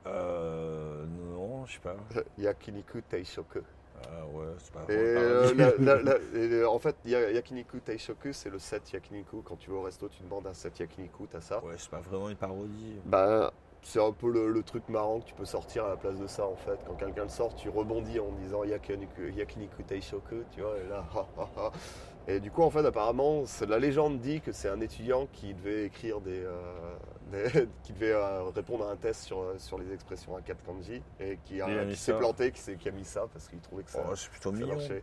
Euh. Non, je sais pas. Yakiniku Taishoku. Ah ouais, c'est pas. Et, euh, la- la- la- et, en fait, ya- Yakiniku Taishoku, c'est le set Yakiniku. Quand tu vas au resto, tu demandes un set Yakiniku, t'as ça. Ouais, c'est pas vraiment une parodie. Bah, c'est un peu le, le truc marrant que tu peux sortir à la place de ça, en fait. Quand quelqu'un le sort, tu rebondis en disant Yakiniku, Taishoku, tu vois, et là, ha, ha, ha. Et du coup, en fait, apparemment, la légende dit que c'est un étudiant qui devait écrire des, euh, des- qui devait euh, répondre à un test sur, euh, sur les expressions à 4 kanji et qui, s'est planté, qui, a mis ça parce qu'il trouvait que ça, Oh, plutôt ça marchait.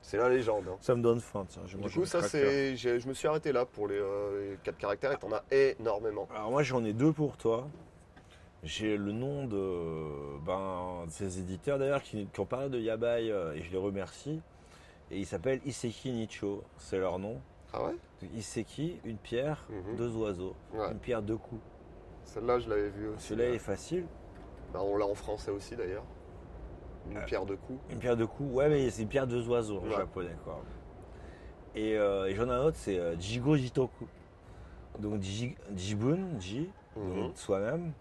C'est la légende. hein. Ça me donne faim, tiens. Du coup, ça, c'est, je me suis arrêté là pour les, euh, les 4 caractères et t'en as énormément. Alors moi j'en ai deux pour toi. J'ai le nom de, ben, de ces éditeurs d'ailleurs qui, qui ont parlé de Yabai euh, et je les remercie. Et ils s'appellent Iseki Nicho, c'est leur nom. Ah ouais? Iseki, une pierre, Mhm. deux oiseaux. Ouais. Une pierre, deux coups. Celle-là, je l'avais vue aussi. Celui-là est facile. Bah, on l'a en français aussi d'ailleurs. Une Euh, pierre de coups. Une pierre, deux coups. Ouais, mais c'est une pierre, deux oiseaux en Ouais. japonais quoi. Et, euh, et j'en ai un autre, c'est euh, Jigo Jitoku. Donc Ji- Jibun, Ji, Mhm. soi-même.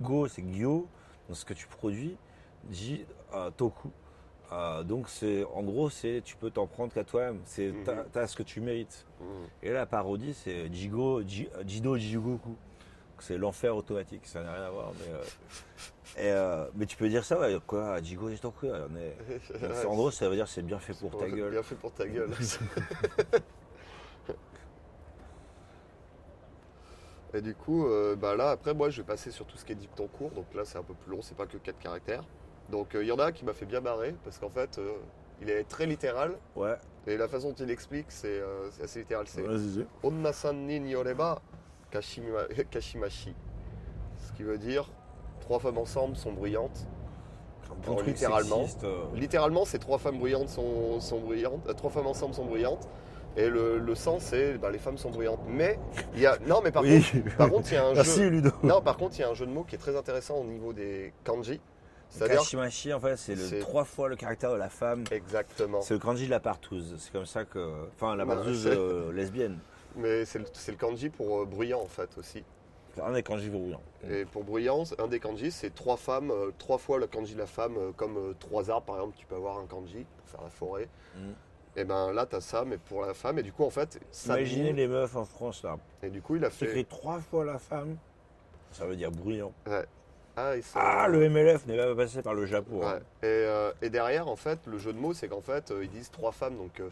Go, c'est Gyo, donc ce que tu produis. Ji, euh, Toku. Euh, donc c'est, en gros, c'est tu peux t'en prendre qu'à toi-même. C'est Mhm. t'as, t'as ce que tu mérites. Mhm. Et la parodie, c'est Jigo, Ji- Jido Jigoku. C'est l'enfer automatique, ça n'a rien à voir. Mais, euh, et, euh, mais tu peux dire ça, ouais, quoi, Jigo on est, c'est- en gros, ça veut dire c'est bien fait pour ta gueule. Bien fait pour ta gueule. Et du coup, euh, bah là, après, moi, je vais passer sur tout ce qui est dicton court. Donc là, c'est un peu plus long, c'est pas que 4 caractères. Donc euh, il y en a un qui m'a fait bien marrer parce qu'en fait, euh, il est très littéral. Ouais, Et la façon dont il explique, c'est euh, assez littéral. C'est. Onna-san ni yoreba kashima- kashimashi. Ce qui veut dire trois femmes ensemble sont bruyantes. Alors, littéralement. sexiste, euh, Littéralement, ces trois femmes bruyantes sont, sont bruyantes. euh, trois femmes ensemble sont bruyantes. Et le, le sens, c'est bah, les femmes sont bruyantes. Mais il y a non, mais par oui. contre, par contre, il y a un Merci jeu. Ludo. Non, par contre, il y a un jeu de mots qui est très intéressant au niveau des kanji. C'est-à-dire Kashimashi, en fait, c'est le trois fois le caractère de la femme. exactement. C'est le kanji de la partouze. C'est comme ça que. Enfin, la Ouais, partouze euh, lesbienne. Mais c'est le, c'est le kanji pour euh, bruyant en fait aussi. C'est un des kanji bruyants. Et pour bruyant, un des kanji, c'est trois femmes, euh, trois fois le kanji de la femme, euh, comme euh, trois arbres par exemple, tu peux avoir un kanji pour faire la forêt. Mm. Et ben là, tu as ça, mais pour la femme. Et du coup, en fait, ça Imaginez les meufs en France, là. Et du coup, il a fait. trois fois la femme, ça veut dire bruyant. Ah, ils sont- Ah, le MLF n'est pas passé par le Japon. hein. Ouais. Et, euh, et derrière, en fait, le jeu de mots, c'est qu'en fait, euh, ils disent trois femmes, donc euh,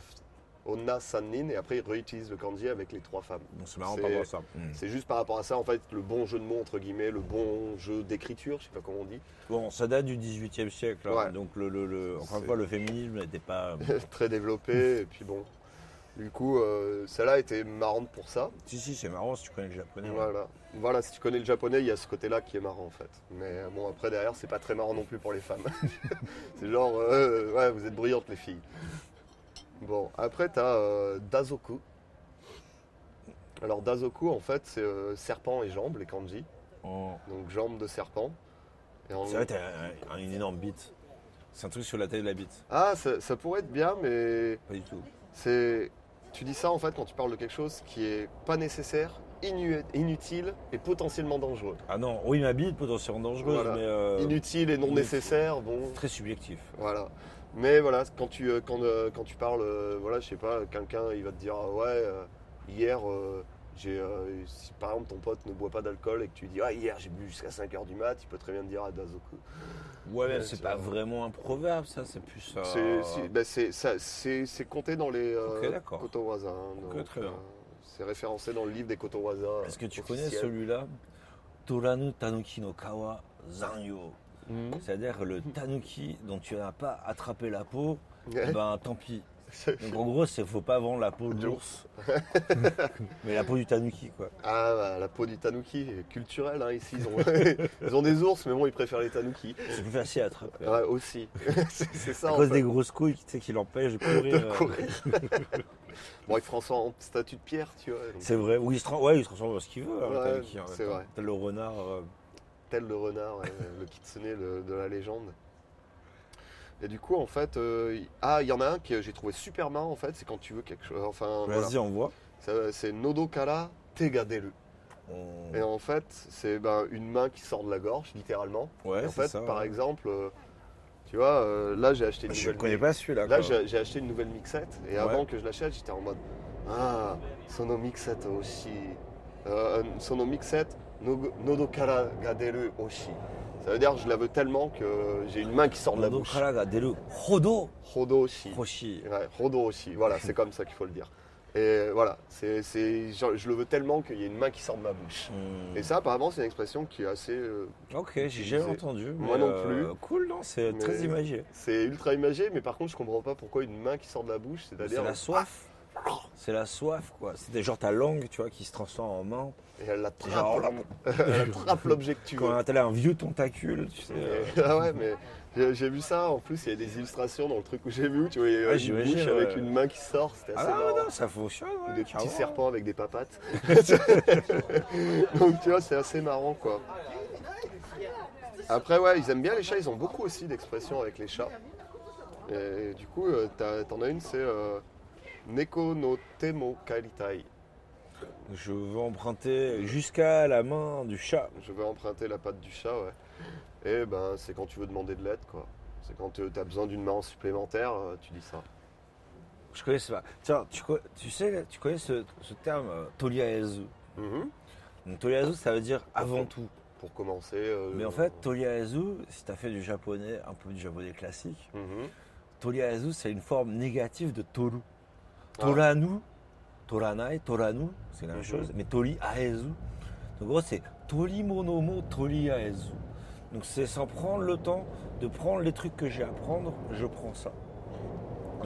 Onna, Sannin, et après ils réutilisent le kanji avec les trois femmes. C'est marrant par rapport à ça. Mm. C'est juste par rapport à ça, en fait, le bon jeu de mots, entre guillemets, le bon jeu d'écriture, je sais pas comment on dit. Bon, ça date du 18e siècle. hein. Donc, le, le- le- encore une C'est- fois, le féminisme n'était pas. Très développé, et puis bon. Du coup, euh, celle-là était marrante pour ça. si, si, c'est marrant si tu connais le japonais. ouais. Voilà. voilà, si tu connais le japonais, il y a ce côté-là qui est marrant en fait. Mais euh, bon, après derrière, c'est pas très marrant non plus pour les femmes. c'est genre, euh, ouais, vous êtes brillantes les filles. Bon, après t'as euh, Dazoku. Alors Dazoku, en fait, c'est euh, serpent et jambes, les kanji. Oh. Donc jambes de serpent. Et en- C'est vrai, t'as un- un- une énorme bite. C'est un truc sur la taille de la bite. Ah, ça, ça pourrait être bien, mais Pas du tout. c'est. Tu dis ça en fait quand tu parles de quelque chose qui est pas nécessaire, inu- inutile et potentiellement dangereux. Ah non, oui, ma bite potentiellement dangereuse, Voilà. mais euh, Inutile et non nécessaire, bon. très subjectif. Voilà. Mais voilà, quand tu, euh, quand, euh, quand tu parles, euh, voilà, je sais pas, quelqu'un il va te dire ah ouais, euh, hier euh, j'ai, euh, si par exemple ton pote ne boit pas d'alcool et que tu dis ah hier j'ai bu jusqu'à 5h du mat, il peut très bien te dire ah Dazoku. Ouais, mais c'est pas vrai. vraiment un proverbe, ça, c'est plus. euh, C'est, ben, c'est, ça- c'est, c'est compté dans les euh, Ok, d'accord. Kotowaza. hein, très bien. c'est référencé dans le livre des Kotowaza. Est-ce que tu officiels. connais celui-là? Toranu Tanuki no Kawa Zanyo. Mhm. C'est-à-dire le tanuki dont tu n'as pas attrapé la peau, Ouais. eh ben tant pis. Donc en gros, c'est faut pas vendre la peau de l'ours, mais la peau du tanuki quoi. Ah, bah, la peau du tanuki, culturel hein, ici. Ils ont, ils ont des ours, mais bon, ils préfèrent les tanuki. C'est plus facile à attraper. Ouais, aussi. c'est, ça à en cause fait. des grosses couilles tu sais, qui l'empêchent de courir. de euh, courir. bon, il prend ça en statue de pierre, tu vois. C'est vrai, oui, il se, tra- ouais, il se transforme en ce qu'il veut, hein, Ouais, c'est vrai. Le renard. euh, tel le renard, le kitsune le- de la légende. Et du coup, en fait, euh, ah, il y en a un que j'ai trouvé super marrant, en fait, c'est quand tu veux quelque chose. Enfin, voilà. Vas-y, on voit. Ça, C'est Nodokara Tegaderu. On- Et en fait, c'est ben, une main qui sort de la gorge, littéralement. Ouais, Et en fait, ça, par ouais. exemple, euh, tu vois, euh, là, j'ai acheté une Je nouvelle. connais pas celui-là. Là, quoi. j'ai acheté une nouvelle mixette et Ouais. avant que je l'achète, j'étais en mode Ah, sono mixette aussi. Sono mixette, no- nodokara ga deru oshi. Ça veut dire que je la veux tellement que j'ai une main qui sort de la Nodo bouche. kara ga deru hodo? Hodoshi. hoshi. Ouais, Hodoshi. Voilà, c'est comme ça qu'il faut le dire. Et voilà, c'est, je, je le veux tellement qu'il y ait une main qui sort de ma bouche. Hmm. Et ça, apparemment, c'est une expression qui est assez. euh, Ok, j'ai jamais entendu. Moi non euh, plus. Cool, non C'est très imagé. c'est ultra imagé, mais par contre, je comprends pas pourquoi une main qui sort de la bouche, c'est-à-dire. C'est la soif. C'est la soif, quoi. C'était genre ta langue, tu vois, qui se transforme en main. Et elle attrape, veux. Quand t'as un vieux tentacule, tu sais. euh, ah ouais, mais j'ai, vu ça. En plus, il y a des illustrations dans le truc où j'ai vu. Tu vois, il y a Ouais, une bouche avec une main qui sort. C'était assez Ah marrant. non, ça fonctionne. Ou ouais, des petits carrément. serpents avec des papates. Donc tu vois, c'est assez marrant quoi. Après ouais, ils aiment bien les chats, ils ont beaucoup aussi d'expressions avec les chats. Et du coup, euh, t'en as une, c'est euh, Neko no temo karitai. Je veux emprunter jusqu'à la main du chat. Je vais emprunter la patte du chat, ouais. Et ben c'est quand tu veux demander de l'aide quoi. C'est quand tu as besoin d'une main supplémentaire, euh, tu dis ça. Je connais pas. Tiens, tu, tu sais, tu connais ce, ce terme euh, Toliaezu. Mhm. Donc Toliaezu, ça veut dire avant tout. Pour commencer. euh, Mais en fait, Toliaezu, si tu as fait du japonais, un peu du japonais classique. Toliaezu, c'est une forme négative de Toru. Toranu, Toranai, Toranu, c'est la même Mhm. chose, mais Tori Aezu. Donc en gros, c'est Tori Monomo Tori Aezu. Donc c'est sans prendre le temps de prendre les trucs que j'ai à prendre, je prends ça.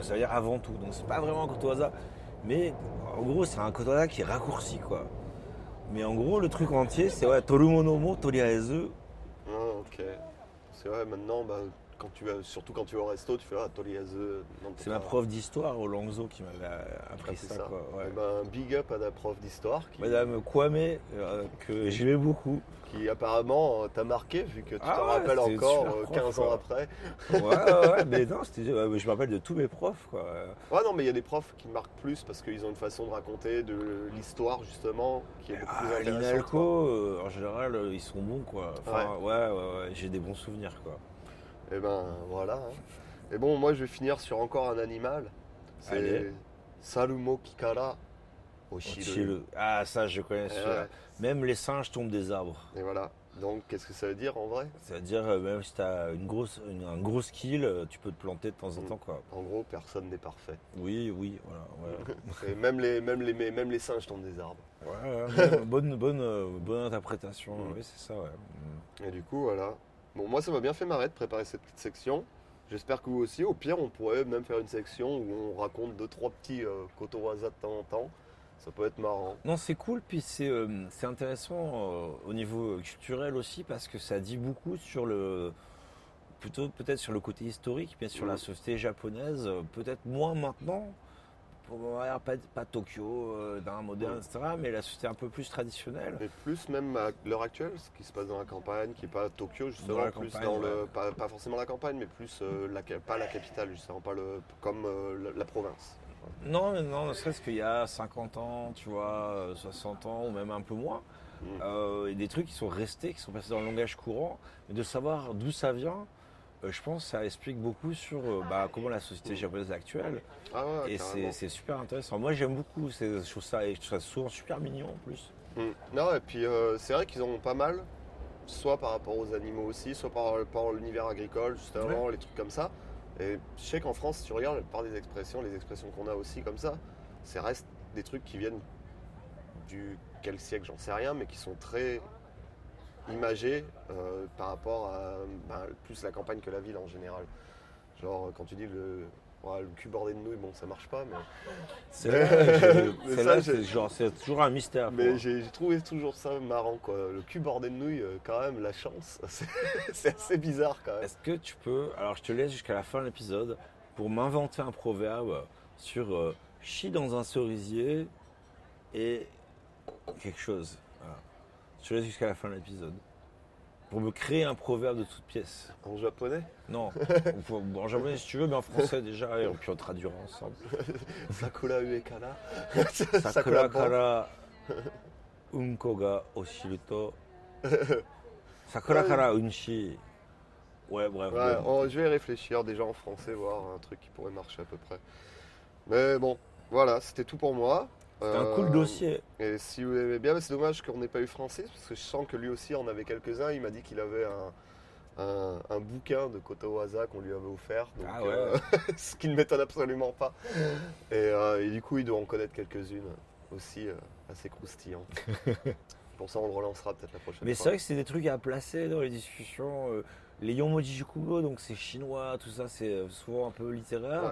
Ça veut dire avant tout. Donc c'est pas vraiment un kotowaza, mais en gros, c'est un kotowaza qui est raccourci quoi. Mais en gros, le truc entier, c'est ouais, Toru Monomo Tori Aezu. Ah, ok. C'est vrai, maintenant, bah, quand tu vas, surtout quand tu vas au resto, tu fais Ah, Toliaze. non, C'est ma prof d'histoire au Langzo qui m'avait euh, appris ça. ça. quoi, ouais. Eh ben, big up à la prof d'histoire qui, Madame Kwame, euh, que j'aimais beaucoup. qui apparemment euh, t'a marqué, vu que tu Ah t'en ouais, rappelles encore super euh, prof, 15 ans après. Ouais, ouais, ouais, mais non, je me rappelle de tous mes profs. Quoi. Ouais, non, mais il y a des profs qui marquent plus parce qu'ils ont une façon de raconter de l'histoire, justement, qui est beaucoup Ah, plus intéressante. L'INALCO, euh, en général, euh, ils sont bons. Quoi. Enfin, ouais, ouais, ouais, j'ai des bons souvenirs. Quoi. Et ben, voilà. hein. Et bon, moi, je vais finir sur encore un animal. C'est. Sarumo Kikara Oshiru. Ah, ça, je connais. Eh celui-là. ouais. Même les singes tombent des arbres. Et voilà. Donc, qu'est-ce que ça veut dire en vrai? C'est-à-dire, euh, même si tu as une grosse, une- un gros skill, euh, tu peux te planter de temps en Mm. temps. Quoi. En gros, personne n'est parfait. Oui, oui, voilà. Et même les, même, les, même les singes tombent des arbres. Ouais, ouais, bonne, bonne, euh, bonne interprétation. Mm. Oui, c'est ça, ouais. Mm. Et du coup, voilà. Bon, moi, ça m'a bien fait marrer de préparer cette petite section. J'espère que vous aussi. Au pire, on pourrait même faire une section où on raconte deux, trois petits euh, de temps en temps. Ça peut être marrant. Non, c'est cool, puis c'est euh, intéressant euh, au niveau culturel aussi parce que ça dit beaucoup sur le. Plutôt peut-être sur le côté historique, bien sur la société japonaise, euh, peut-être moins maintenant. Pour pas, pas Tokyo, euh, d'un moderne, Mhm. etc., mais la société un peu plus traditionnelle. Mais plus même à l'heure actuelle, ce qui se passe dans la campagne, qui n'est pas Tokyo justement, Dans la plus campagne, dans ouais. le, pas, pas forcément la campagne, mais plus euh, la, pas la capitale justement, pas le, comme euh, la, province. Non, mais non, ne serait-ce qu'il y a 50 ans, tu vois, euh, 60 ans, ou même un peu moins. Euh, et des trucs qui sont restés, qui sont passés dans le langage courant, mais de savoir d'où ça vient, euh, je pense que ça explique beaucoup sur euh, bah, comment la société japonaise est actuelle. Ah ouais, et c'est c'est super intéressant. Moi j'aime beaucoup, c'est- je trouve ça, et je trouve ça souvent super mignon en plus. Mm. Non, et puis euh, c'est vrai qu'ils en ont pas mal, soit par rapport aux animaux aussi, soit par rapport à l'univers agricole, justement, les trucs comme ça. Et je sais qu'en France, si tu regardes la plupart des expressions, les expressions qu'on a aussi comme ça, c'est reste des trucs qui viennent du quel siècle, j'en sais rien, mais qui sont très imagés euh, par rapport à ben, plus la campagne que la ville en général. Genre quand tu dis le, ouais, le cul bordé de nouilles, bon ça marche pas, mais C'est là, c'est toujours un mystère. Mais j'ai trouvé toujours ça marrant quoi. Le cul bordé de nouilles, euh, quand même, la chance, c'est c'est assez bizarre quand même. Est-ce que tu peux, alors je te laisse jusqu'à la fin de l'épisode pour m'inventer un proverbe sur euh, chie dans un cerisier et quelque chose. Je te laisse jusqu'à la fin de l'épisode. Pour me créer un proverbe de toute pièce. En japonais, Non, en japonais si tu veux, mais en français déjà, et puis on traduira ensemble. Sakura Uekana. Sakura kara unko ga oshiru to. Sakura kara unshi. Ouais, bref. Ouais, oh, je vais réfléchir déjà en français, voir un truc qui pourrait marcher à peu près. Mais bon, voilà, c'était tout pour moi. C'est un Euh, cool dossier. Et si vous aimez bien, c'est dommage qu'on n'ait pas eu Francis, parce que je sens que lui aussi en avait quelques-uns. Il m'a dit qu'il avait un, un, un bouquin de Koto Waza qu'on lui avait offert. donc, Ah ouais. euh, ce qui ne m'étonne absolument pas. Et, euh, et du coup, il doit en connaître quelques-unes aussi euh, assez croustillantes. Pour ça, on le relancera peut-être la prochaine Mais c'est fois. vrai que c'est des trucs à placer dans les discussions. euh, les Yonmoji donc c'est chinois, tout ça, c'est euh, souvent un peu littéraire. Ouais.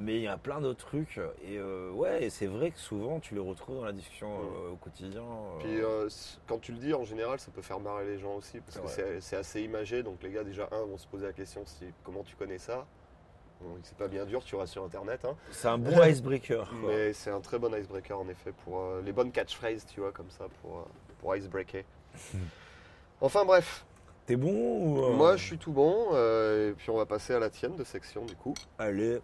Mais il y a plein d'autres trucs. Et euh, ouais, et c'est vrai que souvent tu les retrouves dans la discussion Ouais. euh, au quotidien. euh. Puis euh, quand tu le dis, en général, ça peut faire marrer les gens aussi, parce que c'est c'est assez imagé. Donc les gars, déjà, un, vont se poser la question, si, comment tu connais ça? Bon, C'est pas bien dur, tu vas sur Internet. hein. c'est un bon icebreaker. quoi. Mais c'est un très bon icebreaker en effet pour les bonnes catchphrases, tu vois, comme ça, pour, pour icebreaker. enfin bref, T'es bon ou... Euh moi, je suis tout bon. Euh, et puis, on va passer à la tienne de section, du coup. Allez.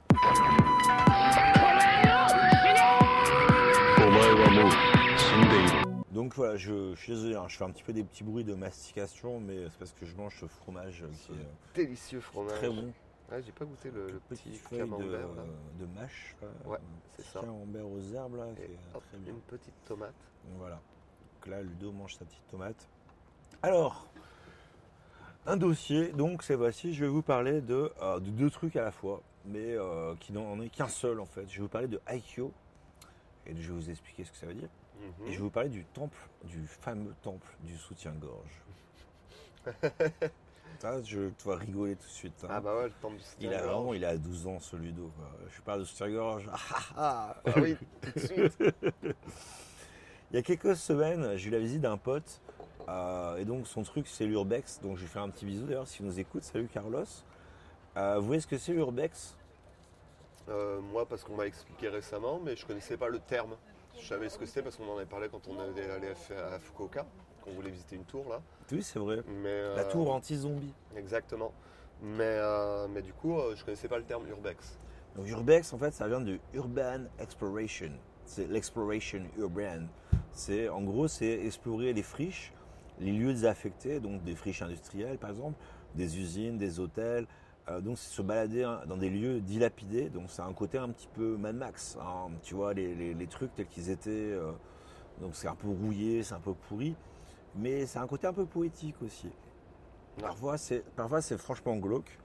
Donc voilà, je, suis désolé, hein, je fais un petit peu des petits bruits de mastication, mais c'est parce que je mange ce fromage qui est euh, délicieux fromage. Très bon. Ah, j'ai pas goûté le, petit, petit camembert de, de mâche. Ouais, c'est ça. Camembert aux herbes là. Une petite tomate. Voilà. Donc là, Ludo mange sa petite tomate. Alors, un dossier. Donc, cette fois-ci, je vais vous parler de, euh, de deux trucs à la fois, mais euh, qui n'en est qu'un seul en fait. Je vais vous parler de Aikyo. Et je vais vous expliquer ce que ça veut dire. Mhm. Et je vais vous parler du temple, du fameux temple du soutien-gorge. Ça, je tu vas rigoler tout de suite. hein. Ah bah ouais, le temps du il a vraiment, il a 12 ans ce Ludo. quoi. Je parle de soutien-gorge. Ah, ah, ah. Ah oui, tout de suite. Il y a quelques semaines, j'ai eu la visite d'un pote. Euh, et donc son truc c'est l'urbex. Donc je lui fais un petit bisou d'ailleurs s'il nous écoute. Salut Carlos. Euh, vous voyez ce que c'est l'urbex? Euh, moi, parce qu'on m'a expliqué récemment, mais je connaissais pas le terme. Je savais ce que c'était parce qu'on en avait parlé quand on allait aller à Fukuoka, qu'on voulait visiter une tour là. Oui c'est vrai. Mais, La tour anti-zombie. Exactement. Mais, mais du coup, je connaissais pas le terme urbex. Donc urbex en fait ça vient de urban exploration. C'est l'exploration urban. C'est en gros c'est explorer les friches, les lieux désaffectés, donc des friches industrielles par exemple, des usines, des hôtels. Euh, donc c'est se balader hein, dans des lieux dilapidés. Donc c'est un côté un petit peu Mad Max. hein. Tu vois les, les- les trucs tels qu'ils étaient. euh, donc c'est un peu rouillé, c'est un peu pourri, mais c'est un côté un peu poétique aussi. Parfois c'est parfois c'est franchement glauque.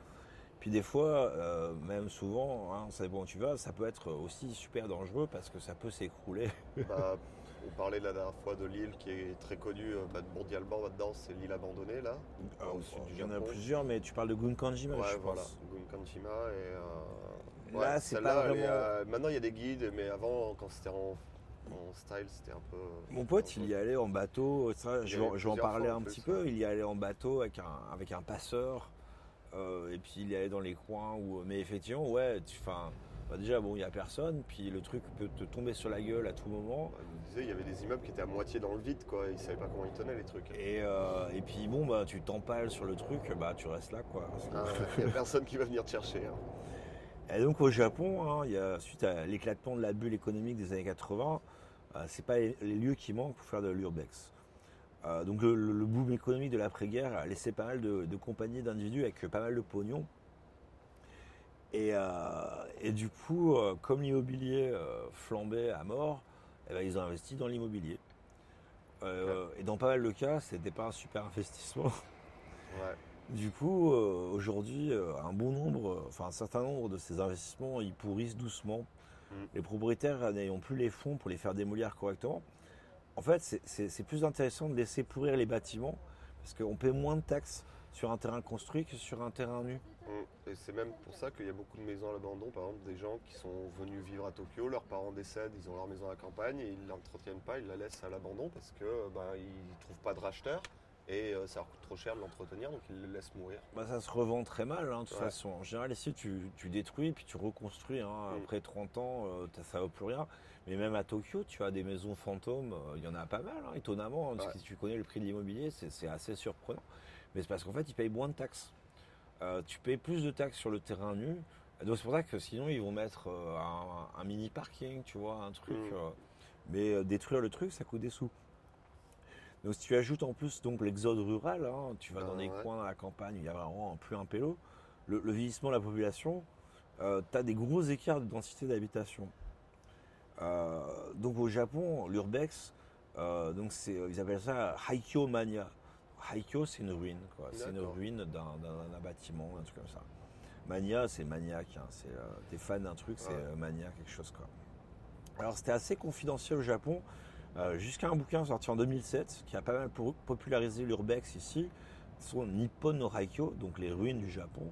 Puis des fois, euh, même souvent, hein, ça dépend où tu vas, ça peut être aussi super dangereux parce que ça peut s'écrouler. Bah, on parlait la dernière fois de l'île qui est très connue euh, bah, mondialement là-dedans, c'est l'île abandonnée là. Alors, au sud du il y en a plusieurs, mais tu parles de Gunkanjima, Ouais, je voilà, pense. Gunkanshima et. euh, Là, ouais, c'est pas vraiment- euh, maintenant il y a des guides, mais avant, quand c'était en, en style, c'était un peu. Mon pote, il y allait en bateau, ça, je, vais- je vais en parler un plus, petit ouais. peu. Il y allait en bateau avec un, avec un passeur, euh, et puis il y allait dans les coins où. Mais effectivement, ouais, tu, enfin, bah déjà, bon, il n'y a personne, puis le truc peut te tomber sur la gueule à tout moment. Il disait, il y avait des immeubles qui étaient à moitié dans le vide, quoi. Ils savaient pas comment ils tenaient les trucs. Et, euh, et puis, bon, bah, tu t'empales sur le truc, bah, tu restes là, quoi. Que- Ah, Il n'y a personne qui va venir te chercher. hein. Et donc au Japon, hein, il y a, suite à l'éclatement de la bulle économique des années 80, euh, c'est pas les, les lieux qui manquent pour faire de l'urbex. Euh, donc le boom économique de l'après-guerre a laissé pas mal de, de compagnies d'individus avec pas mal de pognon. Et, euh, et du coup, euh, comme l'immobilier euh, flambait à mort, eh ben, ils ont investi dans l'immobilier. Et dans pas mal de cas, c'était pas un super investissement. Ouais. Du coup, euh, aujourd'hui, euh, un bon nombre, euh, enfin un certain nombre de ces investissements, ils pourrissent doucement. Mm. Les propriétaires n'ayant plus les fonds pour les faire démolir correctement. En fait, c'est plus intéressant de laisser pourrir les bâtiments parce qu'on paie moins de taxes sur un terrain construit que sur un terrain nu. Et c'est même pour ça qu'il y a beaucoup de maisons à l'abandon, par exemple des gens qui sont venus vivre à Tokyo, leurs parents décèdent, ils ont leur maison à la campagne et ils ne l'entretiennent pas, ils la laissent à l'abandon parce que ben, ils trouvent pas de racheteurs et euh, ça leur coûte trop cher de l'entretenir, donc ils le laissent mourir. Bah, ça se revend très mal, hein, de toute Ouais. façon. En général, ici, tu, tu détruis puis tu reconstruis. hein. Mm. Après 30 ans, euh, ça ne vaut plus rien. Mais même à Tokyo, tu as des maisons fantômes. euh, Il y en a pas mal, hein, étonnamment. parce Ouais. que si tu connais le prix de l'immobilier, c'est assez surprenant. Mais c'est parce qu'en fait, ils payent moins de taxes. Euh, tu payes plus de taxes sur le terrain nu. Donc c'est pour ça que sinon, ils vont mettre euh, un, un mini parking, tu vois, un truc. Mm. euh, mais détruire le truc, ça coûte des sous. Donc si tu ajoutes en plus donc l'exode rural, hein, tu vas Ah dans des ouais. coins dans la campagne, il y a vraiment plus un pélo, le, le vieillissement de la population, tu as des gros écarts de densité d'habitation. Donc au Japon, l'urbex, donc c'est, ils appellent ça Haikyo Mania. Haikyo, c'est une ruine, quoi. C'est une ruine d'un, d'un- d'un bâtiment, un truc comme ça. Mania, c'est maniaque. hein. C'est, euh, t'es fan d'un truc, c'est euh, mania, quelque chose, quoi. Alors, c'était assez confidentiel au Japon, euh, jusqu'à un bouquin sorti en 2007 qui a pas mal pour- popularisé l'urbex ici. Ce sont Nippon no Haikyo, donc les ruines du Japon,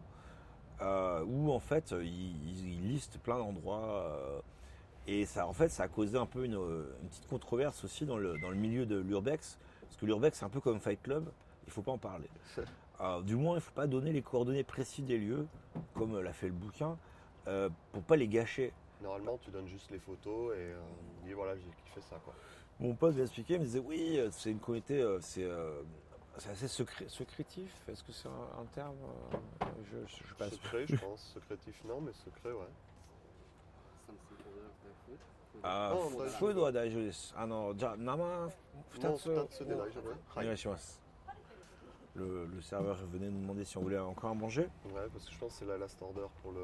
où en fait, ils, ils listent plein d'endroits. et ça, en fait, ça a causé un peu une, une petite controverse aussi dans le, dans le milieu de l'urbex. Parce que l'urbex, c'est un peu comme Fight Club, il faut pas en parler. Euh, du moins, il faut pas donner les coordonnées précises des lieux, comme l'a fait le bouquin, euh, pour pas les gâcher. Normalement, tu donnes juste les photos et euh, il dit voilà, j'ai kiffé ça quoi. Mon pote m'a expliqué, il me disait oui, euh, c'est une communauté, c'est euh, assez secré- secrétif. Est-ce que c'est un, un terme Je ne pas sûr. Secret, je pense. Secrétif, non, mais secret, ouais. Ah, Oh, fo- bah, food wa daijoubu desu. Ah non, ja, nama Non, futatsu. Tatsu de Daijoubu. o onegaishimasu. Le, le serveur venait nous demander si on voulait encore manger. Ouais, parce que je pense que c'est la last order pour, le,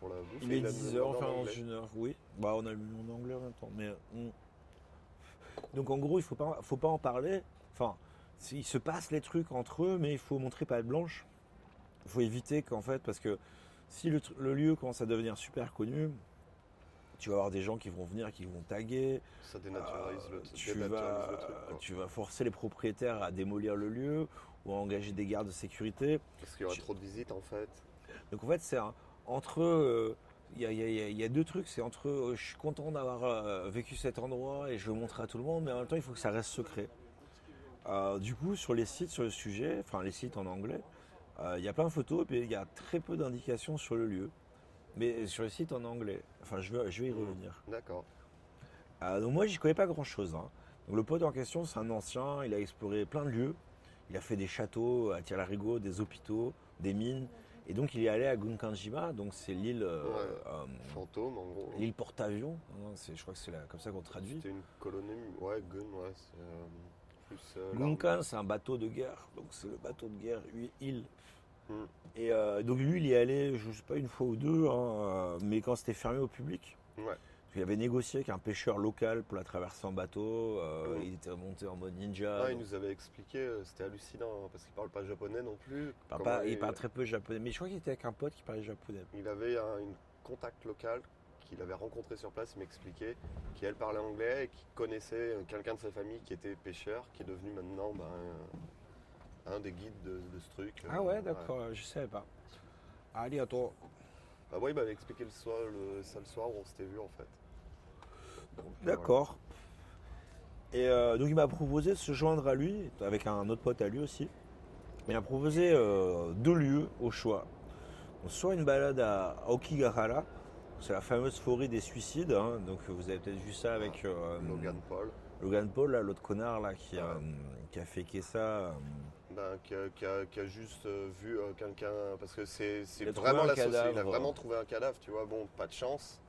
pour la bouffe. Il est a 10h, demandé en enfin anglais. une heure, oui. Bah on a le menu en anglais en même temps. Mais. Donc en gros, il faut pas, faut pas en parler. Enfin, il se passe les trucs entre eux, mais il faut montrer pas de blanche. Il faut éviter qu'en fait, parce que si le lieu commence à devenir super connu, tu vas avoir des gens qui vont venir, qui vont taguer. Ça dénaturalise, Euh, le, tu, dénaturalise vas, le truc. quoi. tu vas forcer les propriétaires à démolir le lieu ou à engager des gardes de sécurité. Parce qu'il y aura tu- trop de visites en fait. Donc en fait, c'est entre il y, a, y y y deux trucs. C'est entre eux, je suis content d'avoir euh, vécu cet endroit et je veux le montrer à tout le monde, mais en même temps, il faut que ça reste secret. Euh, du coup, sur les sites sur le sujet, enfin les sites en anglais, euh, il y a plein de photos, et il y a très peu d'indications sur le lieu. Mais sur les sites en anglais, enfin je vais, je vais y revenir. D'accord. Euh, donc moi, j'y connais pas grand-chose. hein. Donc le pote en question, c'est un ancien, il a exploré plein de lieux. Il a fait des châteaux à Tirarigo, des hôpitaux, des mines. Et donc il est allé à Gunkanjima, donc c'est l'île euh, Ouais. euh, Fantôme en gros. l'île porte-avions. Je crois que c'est comme ça qu'on traduit. C'était une colonie. Ouais, Gun, ouais. C'est plus. l'arme. Gunkan, c'est un bateau de guerre. Donc c'est le bateau de guerre île. Et euh, donc lui, il y est allé, je sais pas, une fois ou deux, hein, euh, mais quand c'était fermé au public. Ouais. Qu'il avait négocié avec un pêcheur local pour la traverser en bateau. euh. Il était monté en mode ninja. Il nous avait expliqué, c'était hallucinant hein, parce qu'il parle pas japonais non plus. Il parle, Comment pas- il parle très peu japonais, mais je crois qu'il était avec un pote qui parlait japonais. Il avait un une contact local qu'il avait rencontré sur place, il m'expliquait, qui elle parlait anglais et qui connaissait quelqu'un de sa famille qui était pêcheur, qui est devenu maintenant ben, un, des guides de, de ce truc. Ah ouais, d'accord, je savais pas. Allez, à toi. Bah ouais, il m'avait expliqué le soir, le, ça le soir où on s'était vu en fait. Euh, D'accord. Et euh, donc il m'a proposé de se joindre à lui, avec un autre pote à lui aussi. Il m'a proposé euh, deux lieux au choix. Donc, soit une balade à Okigahara, c'est la fameuse forêt des suicides. hein. donc vous avez peut-être vu ça avec euh. Logan Paul, Logan Paul, l'autre connard là, qui, a, Ouais. qui a féqué ça. Euh, ben, qui, a, qui a- qui a juste euh, vu euh, quelqu'un, parce que c'est vraiment la société, il a cadavre. vraiment trouvé un cadavre, tu vois, bon, pas de chance.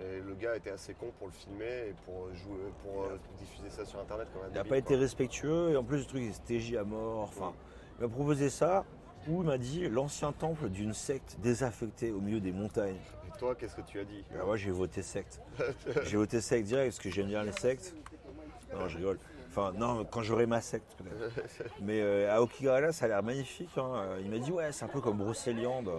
Et le gars était assez con pour le filmer et pour, jouer, pour euh, diffuser ça sur internet comme un Il n'a pas été quoi. respectueux et en plus le truc il s'était TJ à mort. Enfin, il m'a proposé ça ou il m'a dit l'ancien temple d'une secte désaffectée au milieu des montagnes. Et toi, qu'est-ce que tu as dit? Alors moi j'ai voté secte. j'ai voté secte direct parce que j'aime bien les sectes. Non je rigole. Enfin non quand j'aurai ma secte peut-être. Mais euh, à Okigahara ça a l'air magnifique. hein. Il m'a dit ouais c'est un peu comme Brocéliande.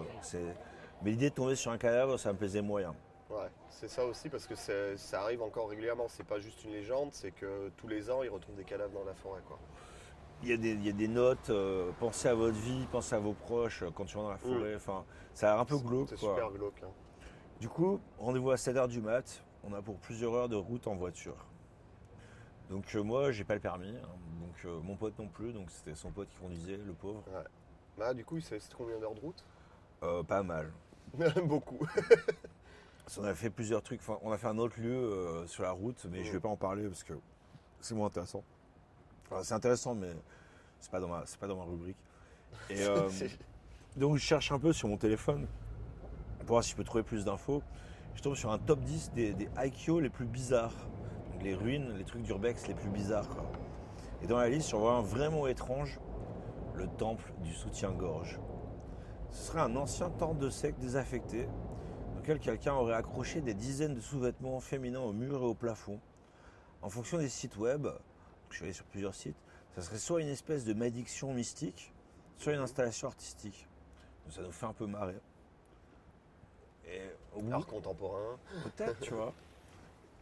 Mais l'idée de tomber sur un cadavre ça me plaisait moyen. Ouais, c'est ça aussi parce que ça arrive encore régulièrement. C'est pas juste une légende, c'est que tous les ans ils retrouvent des cadavres dans la forêt. Quoi. Il y a des, il y a des notes, euh, pensez à votre vie, pensez à vos proches euh, quand tu vas dans la forêt. Enfin, ça a l'air un peu glauque. C'est super glauque. hein. Du coup, rendez-vous à 7h du mat. On a pour plusieurs heures de route en voiture. Donc euh, moi, j'ai pas le permis. hein. donc euh, mon pote non plus. Donc c'était son pote qui conduisait, le pauvre. Bah, du coup, il sait combien d'heures de route? Euh, pas mal. Beaucoup. On a fait plusieurs trucs. Enfin, on a fait un autre lieu euh, sur la route, mais je vais pas en parler parce que c'est moins intéressant. Enfin, c'est intéressant, mais c'est pas dans ma, c'est pas dans ma rubrique. Et euh, donc je cherche un peu sur mon téléphone pour voir si je peux trouver plus d'infos. Je tombe sur un top 10 des, des les plus bizarres. Les ruines, les trucs d'urbex les plus bizarres. quoi. Et dans la liste, vois un vraiment étrange, le temple du soutien-gorge. Ce serait un ancien temple de secte désaffecté, dans lequel quelqu'un aurait accroché des dizaines de sous-vêtements féminins au mur et au plafond. En fonction des sites web, je suis allé sur plusieurs sites, ça serait soit une espèce de malédiction mystique, soit une installation artistique. Donc ça nous fait un peu marrer. Et au bout, Art contemporain. peut-être, tu vois.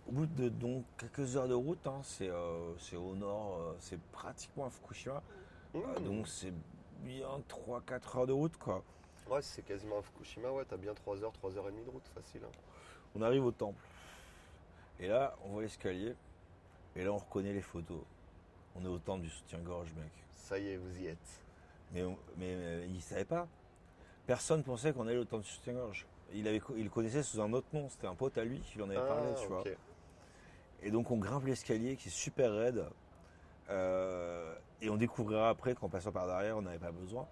Au bout de donc quelques heures de route, hein, c'est euh, c'est au nord, euh, c'est pratiquement à Fukushima. Euh, Mmh. donc c'est bien 3-4 heures de route quoi. Ouais, c'est quasiment à Fukushima, ouais, t'as bien 3 heures, 3 heures et demie de route, facile. hein. On arrive au temple. Et là, on voit l'escalier. Et là, on reconnaît les photos. On est au temple du soutien-gorge, mec. Ça y est, vous y êtes. Mais, on- mais, mais il savait pas. Personne pensait qu'on allait au temple du soutien-gorge. Il, avait, il le connaissait sous un autre nom. C'était un pote à lui qui lui en avait parlé, Ah, tu vois. Et donc, on grimpe l'escalier qui est super raide. Euh, et on découvrira après qu'en passant par derrière, on n'avait pas besoin.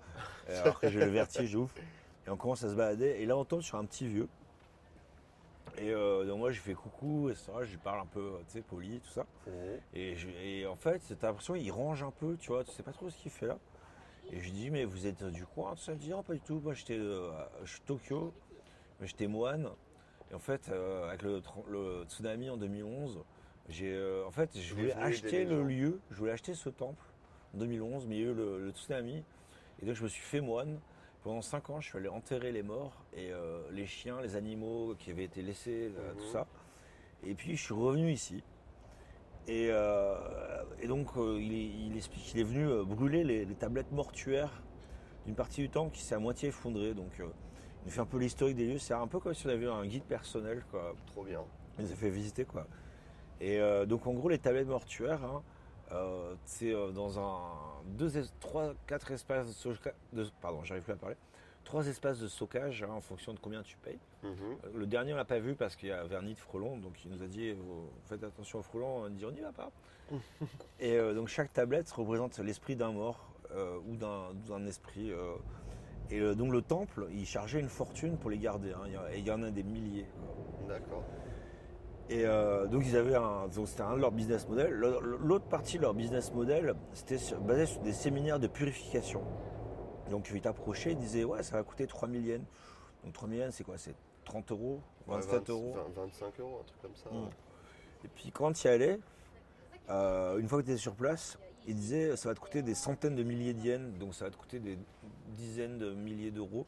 Euh, Alors que j'ai le vertige de ouf. Et on commence à se balader. Et là, on tombe sur un petit vieux. Et euh, donc moi, je fais coucou, etc. Je lui parle un peu, tu sais, poli, tout ça. Mhm. Et, je- et en fait, t'as l'impression qu'il range un peu, tu vois, tu sais pas trop ce qu'il fait là. Et je lui dis, mais vous êtes du coin, tout ça? Il me dit, non, pas du tout. Moi, j'étais, euh, je suis Tokyo, mais j'étais moine. Et en fait, euh, avec le, le tsunami en 2011, j'ai, euh, en fait, je voulais acheter le lieu, je voulais acheter ce temple en 2011, mais il y a eu le, le tsunami. Et donc, je me suis fait moine. Pendant 5 ans, je suis allé enterrer les morts et euh, les chiens, les animaux qui avaient été laissés, euh, Mhm. tout ça. Et puis, je suis revenu ici. Et, euh, et donc, il, explique qu'il est venu brûler les, les tablettes mortuaires d'une partie du temple qui s'est à moitié effondrée. Donc, il nous fait un peu l'historique des lieux. C'est un peu comme si on avait un guide personnel, quoi. Trop bien. Il nous a fait visiter, quoi. Et euh, donc, en gros, les tablettes mortuaires, hein, euh, c'est euh, dans un, deux, trois, quatre espaces de, stockage- de pardon, j'arrive plus à parler. Trois espaces de stockage hein, en fonction de combien tu payes. Mhm. Le dernier, on l'a pas vu parce qu'il y a Vernis de Frelon, donc il nous a dit faites attention aux frelons, on dit on n'y va pas. et euh, donc chaque tablette représente l'esprit d'un mort ou d'un esprit. et donc le temple, il chargeait une fortune pour les garder, hein, et il y en a des milliers. D'accord. Et euh, donc ils avaient un, c'était un de leurs business model. L'autre partie de leur business model, c'était basé sur des séminaires de purification. Donc ils t'approchaient, ils disaient ouais ça va coûter 3000 yens. Donc 3000 yens c'est quoi? C'est 30 euros, Ouais, 27 20 euros? 20 25 euros, un truc comme ça. Mm. ouais. Et puis quand tu y allais, euh, une fois que tu étais sur place, ils disaient ça va te coûter des centaines de milliers de yens, donc ça va te coûter des dizaines de milliers d'euros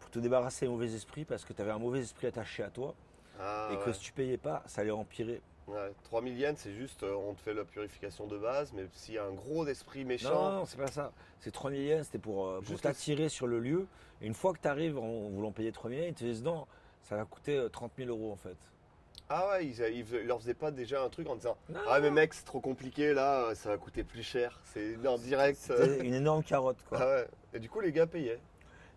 pour te débarrasser des mauvais esprits parce que tu avais un mauvais esprit attaché à toi Ah, et que si tu payais pas, ça allait empirer. Ouais, 3000 yens, c'est juste, euh, on te fait la purification de base, mais s'il y a un gros d'esprit Non, méchant, non, non, c'est pas ça. C'est 3000 yens, c'était pour, euh, pour t'attirer sur le lieu. Et une fois que tu arrives en voulant payer 3000 yens, ils te disent non, ça va coûter euh, 30 000 euros en fait. ah ouais, ils, ils, leur faisaient pas déjà un truc en disant Non. Ah, mais mec, c'est trop compliqué là, euh, ça va coûter plus cher. C'est en direct. euh. Une énorme carotte quoi. Ah ouais. Et du coup, les gars payaient.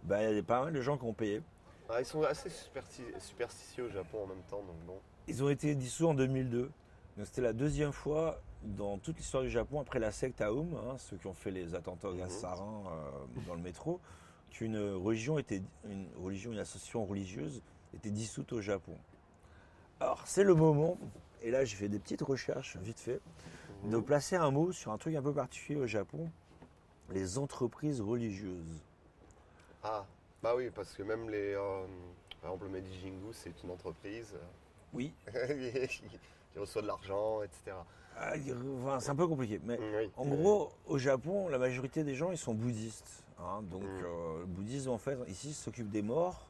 Bah, il y a pas mal de gens qui ont payé. Ah, ils sont assez supersti- superstitieux au Japon en même temps, donc bon. Ils ont été dissous en 2002. Donc c'était la deuxième fois dans toute l'histoire du Japon, après la secte Aum, hein, ceux qui ont fait les attentats au gaz Mhm. sarin euh, dans le métro, qu'une religion était une religion, une association religieuse était dissoute au Japon. Alors c'est le moment, et là j'ai fait des petites recherches vite fait, de placer un mot sur un truc un peu particulier au Japon, les entreprises religieuses. Ah, bah oui, parce que même les. euh, par exemple, le Meiji Jingu, c'est une entreprise Oui, qui reçoit de l'argent, etc. ah, enfin, c'est un peu compliqué, mais Oui. En gros, au Japon, la majorité des gens, ils sont bouddhistes. hein. donc, Mm. euh, le bouddhisme, en fait, ici, s'occupe des morts.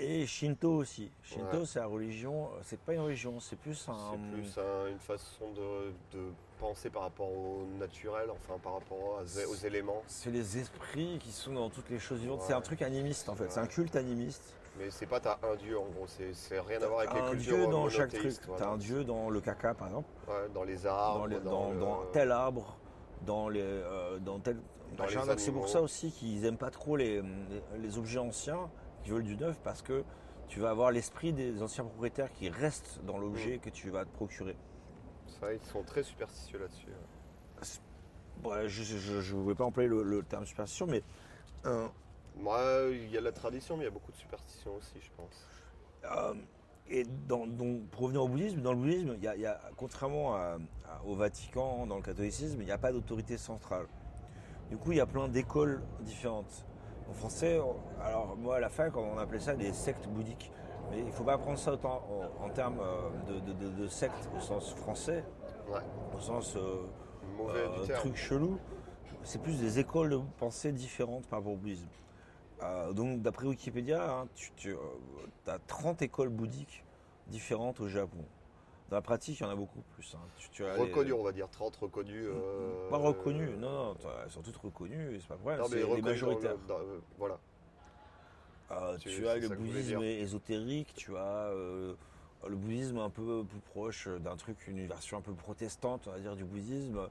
Et Shinto aussi. Shinto, Ouais. c'est la religion. euh, C'est pas une religion, c'est plus un. C'est plus un- une façon de, de penser par rapport au naturel, enfin par rapport aux éléments. C'est les esprits qui sont dans toutes les choses vivantes. C'est un truc animiste, en fait. C'est un culte animiste. Mais c'est pas t'as un dieu en gros, c'est rien à voir avec un les cultures dieu dans chaque truc. monothéistes, T'as voilà. un dieu dans le caca, par exemple. Ouais, dans les arbres, dans, les- dans, dans- le- dans tel arbre, dans, les, euh, dans tel. C'est pour ça aussi qu'ils aiment pas trop les, les- les objets anciens, qui veulent du neuf, parce que tu vas avoir l'esprit des anciens propriétaires qui restent dans l'objet Mm. que tu vas te procurer. Ils sont très superstitieux là-dessus. Ouais, je ne voulais pas employer le, le terme superstition, mais euh, Moi, il y a la tradition, mais il y a beaucoup de superstitions aussi, je pense. Euh, et dans, donc, pour revenir au bouddhisme, dans le bouddhisme, il y a, il y a- contrairement à- à- au Vatican, dans le catholicisme, il n'y a pas d'autorité centrale. Du coup, il y a plein d'écoles différentes. En français, on- alors moi à la fac, on appelait ça des sectes bouddhiques. Mais il ne faut pas prendre ça autant en, en termes euh, de, de, de- de secte au sens français, Ouais. au sens euh, mauvais euh, du truc chelou. C'est plus des écoles de pensée différentes par rapport au bouddhisme. Euh, donc, d'après Wikipédia, hein, tu, as 30 écoles bouddhiques différentes au Japon. Dans la pratique, il y en a beaucoup plus. hein. Tu, tu as les- Reconnus, on va dire 30 reconnus. euh, Pas reconnus, non, non, elles sont toutes reconnues, c'est pas vrai. Non, mais les majoritaires. le- dans- euh, voilà. Euh, Tu- as le bouddhisme ésotérique, tu as euh, le bouddhisme un peu plus proche d'un truc, une version un peu protestante, on va dire, du bouddhisme.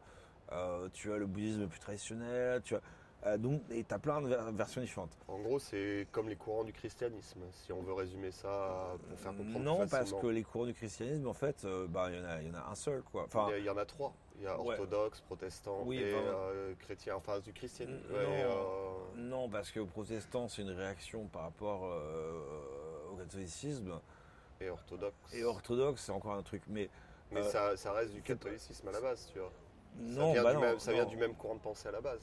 Euh, tu as le bouddhisme plus traditionnel, tu as, euh, donc, et tu as plein de ver- versions différentes. En gros, c'est comme les courants du christianisme, si on veut résumer ça pour faire comprendre Non, plus parce que les courants du christianisme, en fait, euh, bah, il y, en a- il y en a un seul. Quoi. Enfin, Il y il en a trois. Il y a Ouais. orthodoxe, protestant Oui, et euh, chrétien. Enfin, du christianisme. Non. euh, parce que protestant, c'est une réaction par rapport euh, au catholicisme. et orthodoxe. Et orthodoxe, c'est encore un truc. Mais Mais euh, ça, ça reste du catholicisme à la base, tu vois. Non, ça vient, bah du, non, même, ça vient non. du même courant de pensée à la base.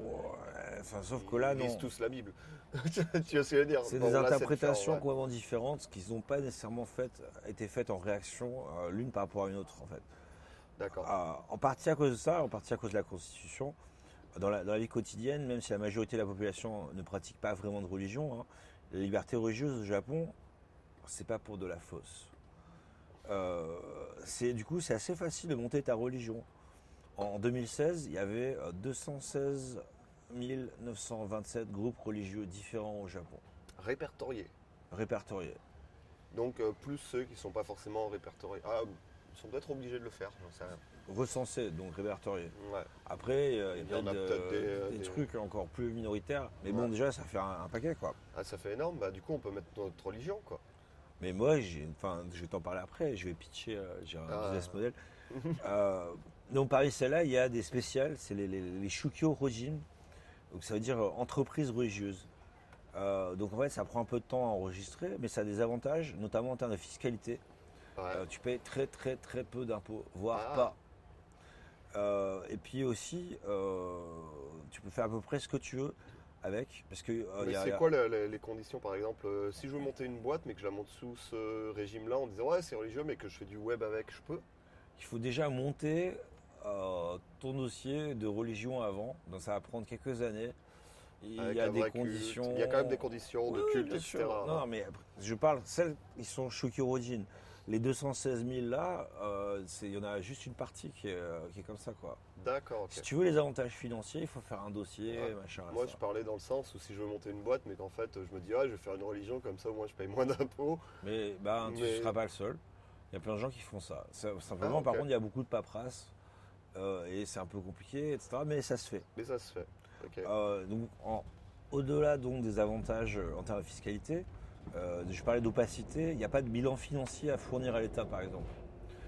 Ouais, enfin, sauf que là, Ils non. lisent tous la Bible. tu vois ce que je veux dire? C'est Bon, des interprétations ouais. complètement différentes qui n'ont pas nécessairement fait, été faites en réaction euh, l'une par rapport à une autre en fait. D'accord. Ah, en partie à cause de ça, en partie à cause de la Constitution. Dans la, dans la vie quotidienne, même si la majorité de la population ne pratique pas vraiment de religion, hein, la liberté religieuse au Japon, c'est pas pour de la fausse. Euh, c'est du coup c'est assez facile de monter ta religion. En 2016, il y avait euh, 216 927 groupes religieux différents au Japon, Répertoriés. répertoriés. Donc, euh, plus ceux qui ne sont pas forcément répertoriés. Ah, ils sont peut-être obligés de le faire, j'en sais rien. Recensés, donc répertoriés. Ouais. Après, euh, il y y a, en a peut-être des, des, euh, des des- trucs encore plus minoritaires. Mais bon, déjà, ça fait un, un paquet, quoi. Ah, ça fait énorme. Bah, du coup, on peut mettre notre religion, quoi. Mais moi, j'ai, enfin, je vais t'en parler après. Je vais pitcher, euh, j'ai un Ah. business model. Donc, parmi celles-là, il y a des spéciales. C'est les, les, les Shukyo Rojin. Donc, ça veut dire euh, entreprise religieuse. Euh, donc, en fait, ça prend un peu de temps à enregistrer, mais ça a des avantages, notamment en termes de fiscalité. Ouais. Euh, tu payes très très très peu d'impôts, voire Ah. pas. Euh, et puis aussi, tu peux faire à peu près ce que tu veux avec, parce que Mais c'est a- quoi le- le- les conditions, par exemple Si je veux monter une boîte, mais que je la monte sous ce régime-là, en disant ouais, c'est religieux, mais que je fais du web avec, je peux? Il faut déjà monter euh, ton dossier de religion avant, donc ça va prendre quelques années. Il Avec y a des culte. conditions. Il y a quand même des conditions de Oui, culte, bien etc. sûr. Non, mais je parle celles qui sont Shukyorojin. Les 216 000 là, euh, il y en a juste une partie qui est, euh, qui est comme ça quoi. D'accord. Si tu veux les avantages financiers, il faut faire un dossier, Ouais. machin. Moi, ça. je parlais dans le sens où si je veux monter une boîte, mais qu'en fait, je me dis, ah, je vais faire une religion, comme ça, au moins, je paye moins d'impôts. Mais ben, tu ne seras pas le seul. Il y a plein de gens qui font ça. Simplement, Ah, par contre, il y a beaucoup de paperasse euh, et c'est un peu compliqué, etc. Mais ça se fait. Mais ça se fait. Ok. Euh, donc, au-delà donc des avantages euh, en termes de fiscalité, euh, je parlais d'opacité. Il n'y a pas de bilan financier à fournir à l'État, par exemple.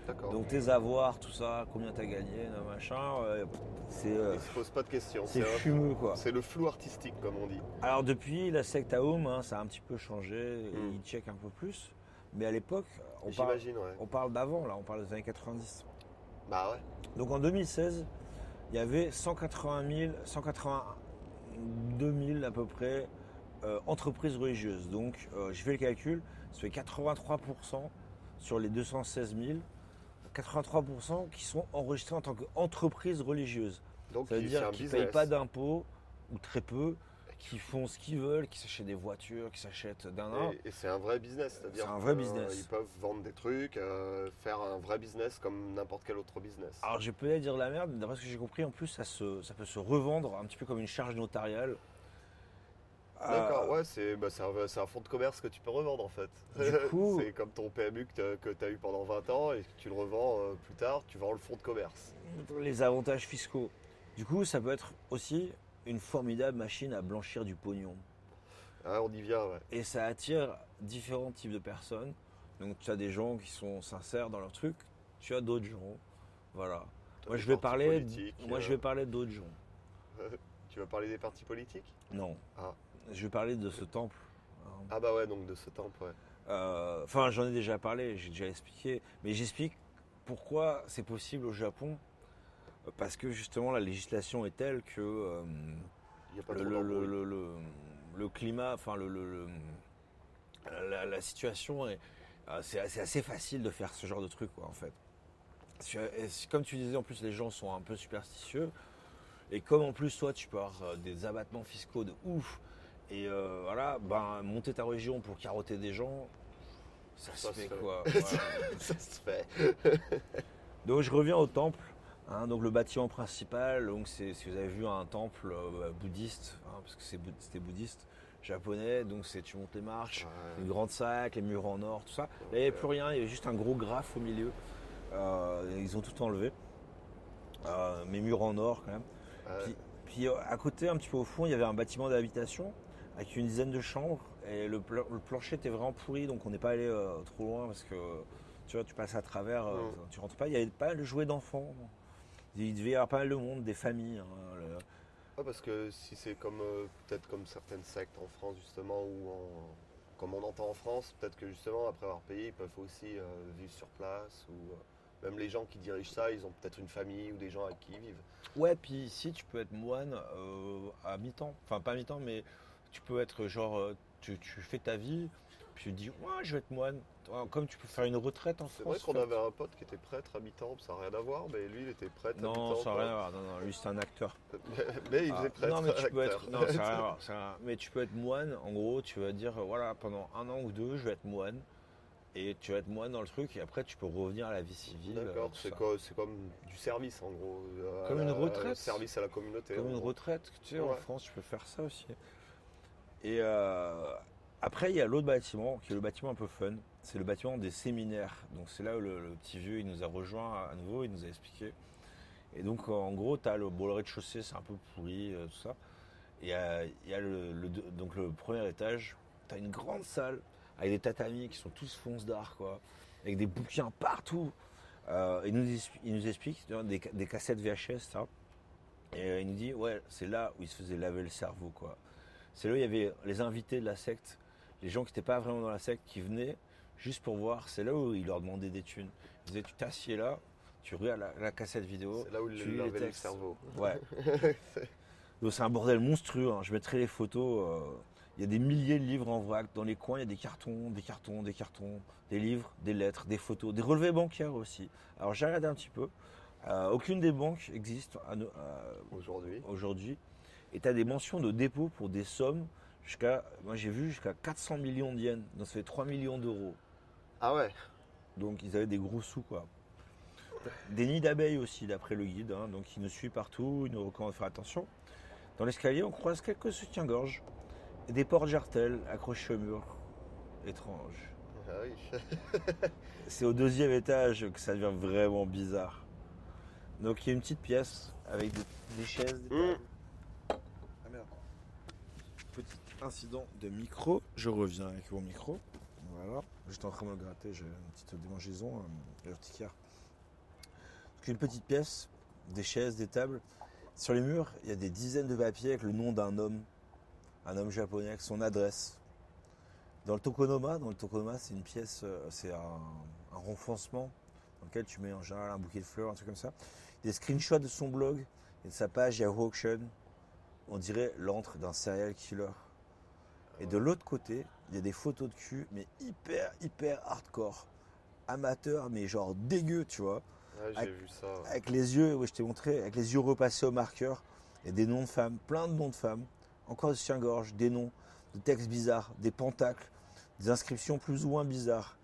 D'accord. Donc tes avoirs, tout ça, combien t'as gagné, machin, euh, c'est euh, Il se pose pas de questions. c'est fumeux quoi. c'est le flou artistique, comme on dit. Alors depuis la secte Aum, hein, ça a un petit peu changé, et Mm. ils checkent un peu plus. Mais à l'époque, on parle, ouais. on parle d'avant, là, on parle des années 90. Bah ouais. Donc en 2016, il y avait 180 000, 182 000 à peu près euh, entreprises religieuses. Donc euh, j'ai fait le calcul, ça fait 83% sur les 216 000, 83% qui sont enregistrés en tant qu'entreprises religieuses. Donc, Ça veut dire qu'ils ne payent pas d'impôts, ou très peu, qui font ce qu'ils veulent, qui s'achètent des voitures, qui s'achètent d'un an. Et, et c'est un vrai business, c'est-à-dire C'est un vrai que, business. ils peuvent vendre des trucs, euh, faire un vrai business comme n'importe quel autre business. Alors j'ai peut-être dire de la merde, mais d'après ce que j'ai compris, en plus ça, se, ça peut se revendre un petit peu comme une charge notariale. D'accord, Euh, ouais, c'est bah, c'est un, c'est un fonds de commerce que tu peux revendre en fait. Du coup- c'est comme ton PMU que tu as eu pendant 20 ans et que tu le revends euh, plus tard, tu vends le fonds de commerce. Les avantages fiscaux. Du coup, ça peut être aussi une formidable machine à blanchir du pognon. Ah, on y vient, ouais. Et ça attire différents types de personnes. Donc tu as des gens qui sont sincères dans leur truc, tu as d'autres gens. Voilà. Moi je vais parler, moi euh, je vais parler d'autres gens. Tu vas parler des partis politiques? Non. Ah. Je vais parler de ce temple. Ah bah ouais, donc de ce temple, ouais. Euh, Enfin, j'en ai déjà parlé, j'ai déjà expliqué, mais j'explique pourquoi c'est possible au Japon. Parce que justement, la législation est telle que euh, Il n'y a pas le, climat, enfin, le, la, la situation est. euh, C'est assez, assez facile de faire ce genre de truc, quoi, en fait. Comme tu disais, en plus, les gens sont un peu superstitieux. Et comme en plus, toi, tu peux avoir euh, des abattements fiscaux de ouf. Et euh, voilà, ben, monter ta région pour carotter des gens, ça, Ça se fait fait. quoi. Ça se fait. Donc je reviens au temple. Hein, donc le bâtiment principal, donc c'est si vous avez vu un temple euh, bouddhiste, hein, parce que c'était bouddhiste japonais, donc c'est tu montes les marches, Ouais. une grande sac, les murs en or, tout ça. Là, il n'y avait plus rien, il y avait juste un gros graphe au milieu. Euh, ils ont tout enlevé. Euh, mes murs en or quand même. Ouais. Puis, puis, euh, à côté, un petit peu au fond, il y avait un bâtiment d'habitation avec une dizaine de chambres et le, pla- le plancher était vraiment pourri, donc on n'est pas allé trop loin parce que tu vois, tu passes à travers, Mm. tu rentres pas. Il y avait pas mal de jouets d'enfants. Il devait y avoir pas mal de monde, des familles. hein, le- parce que si c'est comme euh, peut-être comme certaines sectes en France justement ou en, comme on entend en France, peut-être que justement après avoir payé, ils peuvent aussi euh, vivre sur place ou euh, même les gens qui dirigent ça, ils ont peut-être une famille ou des gens avec qui ils vivent. Ouais, puis ici, tu peux être moine à mi-temps. Enfin, pas à mi-temps, mais tu peux être genre, tu, tu fais ta vie, puis tu dis, ouais, je vais être moine. Comme tu peux faire une retraite en C'est France. vrai qu'on avait un pote qui était prêtre habitant, ça n'a rien à voir, mais lui il était prêtre Non, habitant. ça n'a rien à voir. Non, non, lui, c'est un acteur. mais il Ah, faisait prêtre. non, mais tu peux être. Non, ça rien à voir, à. Mais tu peux être moine. En gros, tu vas dire, voilà, pendant un an ou deux, je vais être moine. Et tu vas être moine dans le truc, et après, tu peux revenir à la vie civile. euh, D'accord, c'est c'est comme du service en gros. euh, à Comme une la- retraite. Service à la communauté. Comme une retraite, tu sais, en. France, tu peux faire ça aussi. Et euh, après, il y a l'autre bâtiment, qui est le bâtiment un peu fun. C'est le bâtiment des séminaires. Donc, c'est là où le, petit vieux, il nous a rejoint à nouveau, il nous a expliqué. Et donc, en gros, tu as le, bon, rez-de-chaussée, c'est un peu pourri, euh, tout ça. Et euh, il y a le, donc le premier étage, tu as une grande salle avec des tatamis qui sont tous fonce d'art, quoi, avec des bouquins partout. Euh, il, nous, il nous explique des cassettes VHS, ça. Et euh, il nous dit, ouais, c'est là où il se faisait laver le cerveau, quoi. C'est là où il y avait les invités de la secte, les gens qui n'étaient pas vraiment dans la secte, qui venaient juste pour voir. C'est là où il leur demandait des thunes. Il disait, tu t'assieds là, tu regardes la, la cassette vidéo. C'est là où tu lis les le cerveau. Ouais. Donc c'est un bordel monstrueux. hein. Je mettrai les photos. euh, Il y a des milliers de livres en vrac. Dans les coins, il y a des cartons, des cartons, des cartons, des livres, des lettres, des photos, des relevés bancaires aussi. Alors j'ai regardé un petit peu. Euh, aucune des banques existe à- Aujourd'hui. aujourd'hui. Et tu as des mentions de dépôt pour des sommes jusqu'à, moi j'ai vu jusqu'à 400 millions de yens. Donc ça fait 3 millions d'euros. Ah ouais. Donc ils avaient des gros sous quoi. Des nids d'abeilles aussi d'après le guide, hein. donc il nous suit partout, il nous recommande de faire attention. Dans l'escalier on croise quelques soutiens-gorge et des portes jartelles accrochées au mur. Étrange. Ah oui. C'est au deuxième étage que ça devient vraiment bizarre. Donc il y a une petite pièce avec des, des chaises, des Mmh. tables. Ah merde. Petit incident de micro, je reviens avec mon micro. Voilà, j'étais en train de me gratter, j'ai une petite démangeaison euh. Donc une petite pièce, des chaises, des tables. Sur les murs, il y a des dizaines de papiers avec le nom d'un homme, un homme japonais avec son adresse. Dans le tokonoma, dans le tokonoma, c'est une pièce, euh, c'est un, un renfoncement dans lequel tu mets en général un bouquet de fleurs, un truc comme ça. Des screenshots de son blog et de sa page Yahoo Auction. On dirait l'antre d'un serial killer. Et de l'autre côté, il y a des photos de cul, mais hyper, hyper hardcore. Amateur, mais genre dégueu, tu vois. Ouais, j'ai Avec- vu ça. ouais. Avec les yeux, ouais, je t'ai montré, avec les yeux repassés au marqueur. Et des noms de femmes, plein de noms de femmes. Encore des soutiens-gorge, des noms, des textes bizarres, des pentacles, des inscriptions plus ou moins bizarres.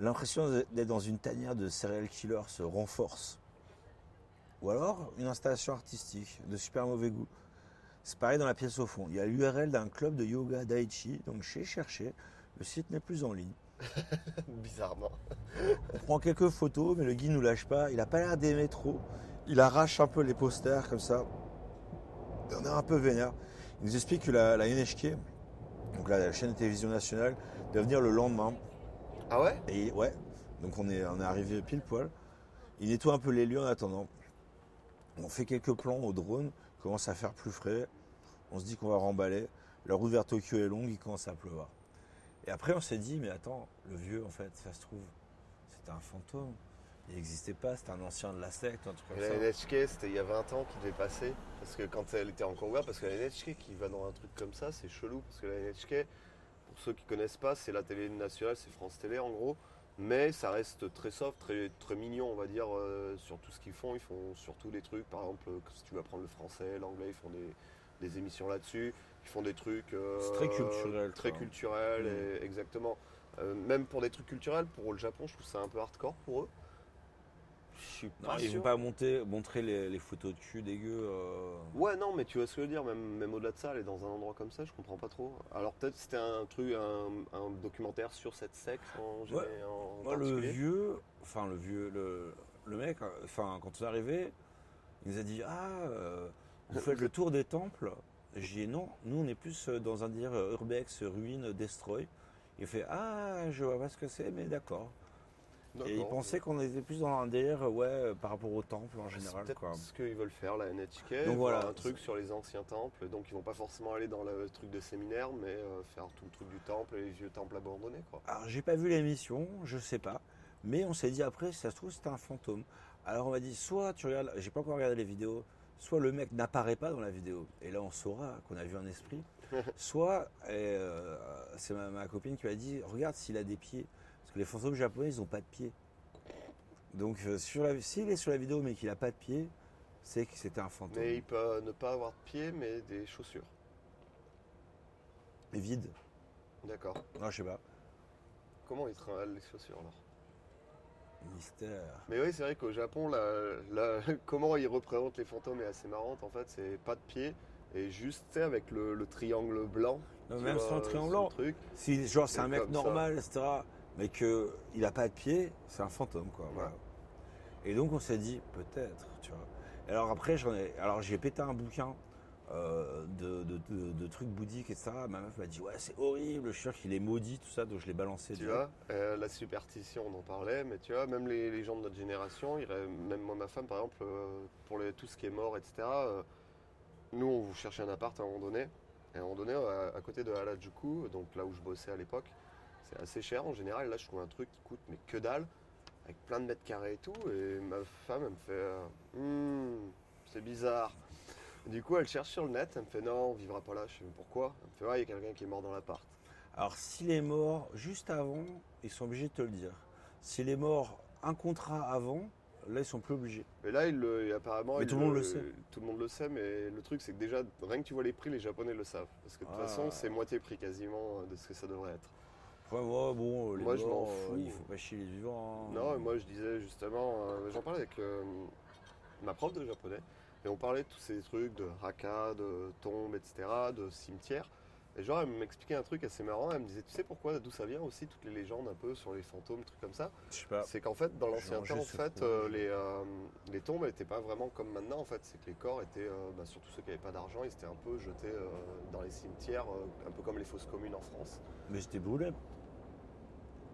L'impression d'être dans une tanière de serial killer se renforce. Ou alors une installation artistique de super mauvais goût. C'est pareil dans la pièce au fond. Il y a l'URL d'un club de yoga Daichi, donc j'ai cherché. Le site n'est plus en ligne. Bizarrement. On prend quelques photos, mais le guide nous lâche pas. Il a pas l'air d'aimer trop. Il arrache un peu les posters comme ça. Et on est un peu vénère. Il nous explique que la, la NHK, donc la chaîne de télévision nationale, doit venir le lendemain. Ah ouais? Et ouais, donc on est, on est arrivé pile poil. Il nettoie un peu les lieux en attendant. On fait quelques plans au drone, commence à faire plus frais. On se dit qu'on va remballer. La route vers Tokyo est longue, il commence à pleuvoir. Et après, on s'est dit, mais attends, le vieux, en fait, ça se trouve, c'était un fantôme. Il n'existait pas, c'était un ancien de la secte, un truc comme la ça. NHK, c'était il y a 20 ans qu'il devait passer. Parce que quand elle était encore ouverte, parce que la NHK qui va dans un truc comme ça, c'est chelou. Parce que la NHK, pour ceux qui connaissent pas, c'est la télé nationale, c'est France Télé en gros. Mais ça reste très soft, très, très mignon, on va dire, euh, sur tout ce qu'ils font. Ils font surtout des trucs, par exemple, si tu veux apprendre le français, l'anglais, ils font des, des émissions là-dessus. Ils font des trucs euh, C'est très culturel, Très quoi. culturel, Mm. et- exactement. Euh, même pour des trucs culturels, pour le Japon, je trouve ça un peu hardcore pour eux. Je suis Non, pas ils vont pas monter, montrer les, les photos de cul dégueu. euh. Ouais, non, mais tu vois ce que je veux dire, même, même au-delà de ça, aller dans un endroit comme ça, je comprends pas trop. Alors peut-être c'était un truc, un, un documentaire sur cette secte en, Ouais. gé- en Moi, le vieux, enfin le vieux, le, le mec, euh, enfin quand on est arrivé, il nous a dit Ah, euh, vous faites le tour des temples J'ai dit Non, nous on est plus euh, dans un délire euh, urbex, ruine, destroy. Il fait Ah, je vois pas ce que c'est, mais d'accord. Et il D'accord. pensait qu'on était plus dans un délire, ouais, euh, par rapport aux temples en C'est général. peut-être Quoi. ce qu'ils veulent faire, la NHK, Donc voilà. un truc sur les anciens temples. Donc ils vont pas forcément aller dans le truc de séminaire, mais euh, faire tout le truc du temple et les vieux temples abandonnés, quoi. Alors, j'ai pas vu l'émission, je sais pas. Mais on s'est dit après, si ça se trouve, c'était un fantôme. Alors, on m'a dit, soit tu regardes, j'ai pas encore regardé les vidéos, soit le mec n'apparaît pas dans la vidéo. Et là, on saura qu'on a vu un esprit. soit, euh, c'est ma, ma copine qui m'a dit, regarde s'il a des pieds. Parce que les fantômes japonais, ils ont pas de pieds. Donc, euh, sur la- s'il est sur la vidéo mais qu'il a pas de pieds, c'est que c'était un fantôme. Mais il peut ne pas avoir de pieds, mais des chaussures. Et vide. D'accord. Non, je sais pas. Comment ils travaillent les chaussures alors? Mystère. Mais oui, c'est vrai qu'au Japon, la- la- comment ils représentent les fantômes est assez marrante. En fait, c'est pas de pieds et juste avec le, le triangle blanc. Non, même sans ce triangle blanc. truc. Si genre c'est un mec ça. normal, etc., mais qu'il n'a pas de pied, c'est un fantôme, quoi. Voilà. Et donc on s'est dit peut-être, tu vois. Alors après j'en ai, alors j'ai pété un bouquin euh, de, de- de- de trucs bouddhiques, etc. Ma meuf m'a dit ouais c'est horrible, je suis sûr qu'il est maudit, tout ça, donc je l'ai balancé. Tu vois, euh, la superstition, on en parlait, mais tu vois, même les, les gens de notre génération, ils même moi, ma femme, par exemple, euh, pour les- tout ce qui est mort, etc., nous, on vous cherchait un appart à un moment donné, et à un moment donné, à, à côté de Harajuku, donc là où je bossais à l'époque, c'est assez cher en général. Là, je trouve un truc qui coûte, mais que dalle, avec plein de mètres carrés et tout, et ma femme, elle me fait, Hmm, c'est bizarre. Du coup, elle cherche sur le net, elle me fait, non, on vivra pas là. Je sais pourquoi. Elle me fait, ouais, il y a quelqu'un qui est mort dans l'appart. Alors s'il est mort juste avant, ils sont obligés de te le dire. S'il est mort un contrat avant, là ils sont plus obligés. Mais là, il le- apparemment, Mais il tout le monde le sait. Tout le monde le sait, mais le truc, c'est que déjà, rien que tu vois les prix, les Japonais le savent. Parce que de toute Ah. façon, c'est moitié prix quasiment euh, de ce que ça devrait être. Enfin, moi, bon, les Moi, je m'en fous. euh, il faut pas chier les vivants. Non, et moi, je disais justement, euh, j'en parlais avec euh, ma prof de japonais, et on parlait de tous ces trucs de haka, de tombes, etc., de cimetières. Et genre, elle m'expliquait un truc assez marrant. Elle me disait, tu sais pourquoi, d'où ça vient aussi, toutes les légendes un peu sur les fantômes, trucs comme ça? Je sais pas. C'est qu'en fait, dans l'ancien temps, en fait, euh, les, euh, les tombes n'étaient pas vraiment comme maintenant. En fait, c'est que les corps étaient, euh, bah, surtout ceux qui n'avaient pas d'argent, ils étaient un peu jetés dans les cimetières, un peu comme les fosses communes en France. Mais c'était brûlé.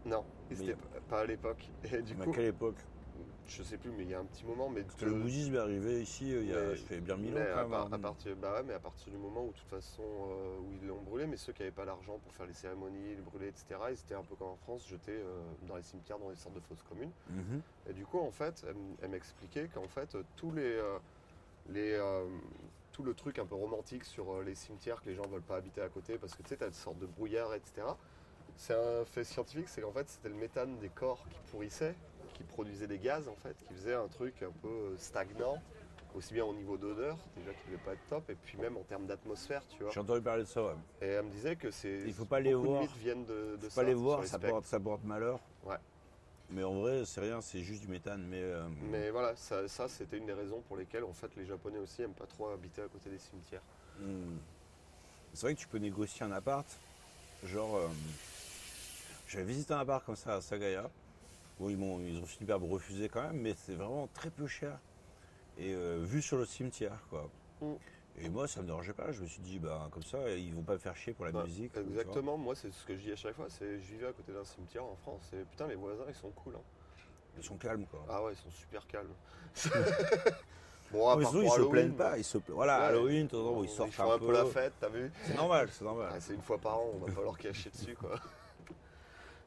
Non, ils pas à l'époque. Et du Mais coup, à quelle époque? Je sais plus, mais il y a un petit moment, mais Parce que le bouddhisme est arrivé ici euh, il y a, ça fait bien mille ans mais à, même. par- à partir, bah ouais, mais à partir du moment où, de toute façon, euh, où ils l'ont brûlé, mais ceux qui n'avaient pas l'argent pour faire les cérémonies, le brûler, etc., ils étaient un peu comme en France, jetés euh, dans les cimetières, dans des sortes de fosses communes. Mhm. Et du coup, en fait, elle, m'expliquait qu'en fait, tous les, euh, les, tout le truc un peu romantique sur les cimetières que les gens veulent pas habiter à côté parce que tu sais, tu as une sorte de brouillard, etc. C'est un fait scientifique, c'est qu'en fait, c'était le méthane des corps qui pourrissait, qui produisait des gaz, en fait, qui faisait un truc un peu euh, stagnant, aussi bien au niveau d'odeur, déjà qui devait pas être top, et puis même en termes d'atmosphère, tu vois. J'ai entendu parler de ça, ouais. Et elle me disait que c'est. Il faut pas les beaucoup de voir. mythes viennent de, de Faut ça. pas les voir, les ça porte, ça porte malheur. Ouais. Mais en vrai, c'est rien, c'est juste du méthane. Mais, euh, Mais voilà, ça, ça, c'était une des raisons pour lesquelles en fait les Japonais aussi aiment pas trop habiter à côté des cimetières. hmm. c'est vrai que tu peux négocier un appart. Genre, euh, j'avais visité un appart comme ça à Sagaya. Bon, ils, m'ont- ils ont fini par me refuser quand même, mais c'est vraiment très peu cher. Et euh, vu sur le cimetière, quoi. Mm. Et moi, ça me dérangeait pas. Je me suis dit, bah, comme ça, ils vont pas me faire chier pour la Bah, musique. Exactement, moi c'est ce que je dis à chaque fois, c'est je vivais à côté d'un cimetière en France et putain les voisins ils sont cool. hein. Ils sont calmes, quoi. Ah ouais, ils sont super calmes. bon, à Mais part ils se plaignent pas. Ils se... Voilà, Ouais. Halloween, temps ils sortent font un peu la fête, t'as vu C'est normal, c'est normal. Ah, C'est une fois par an, on va pas leur cacher dessus quoi.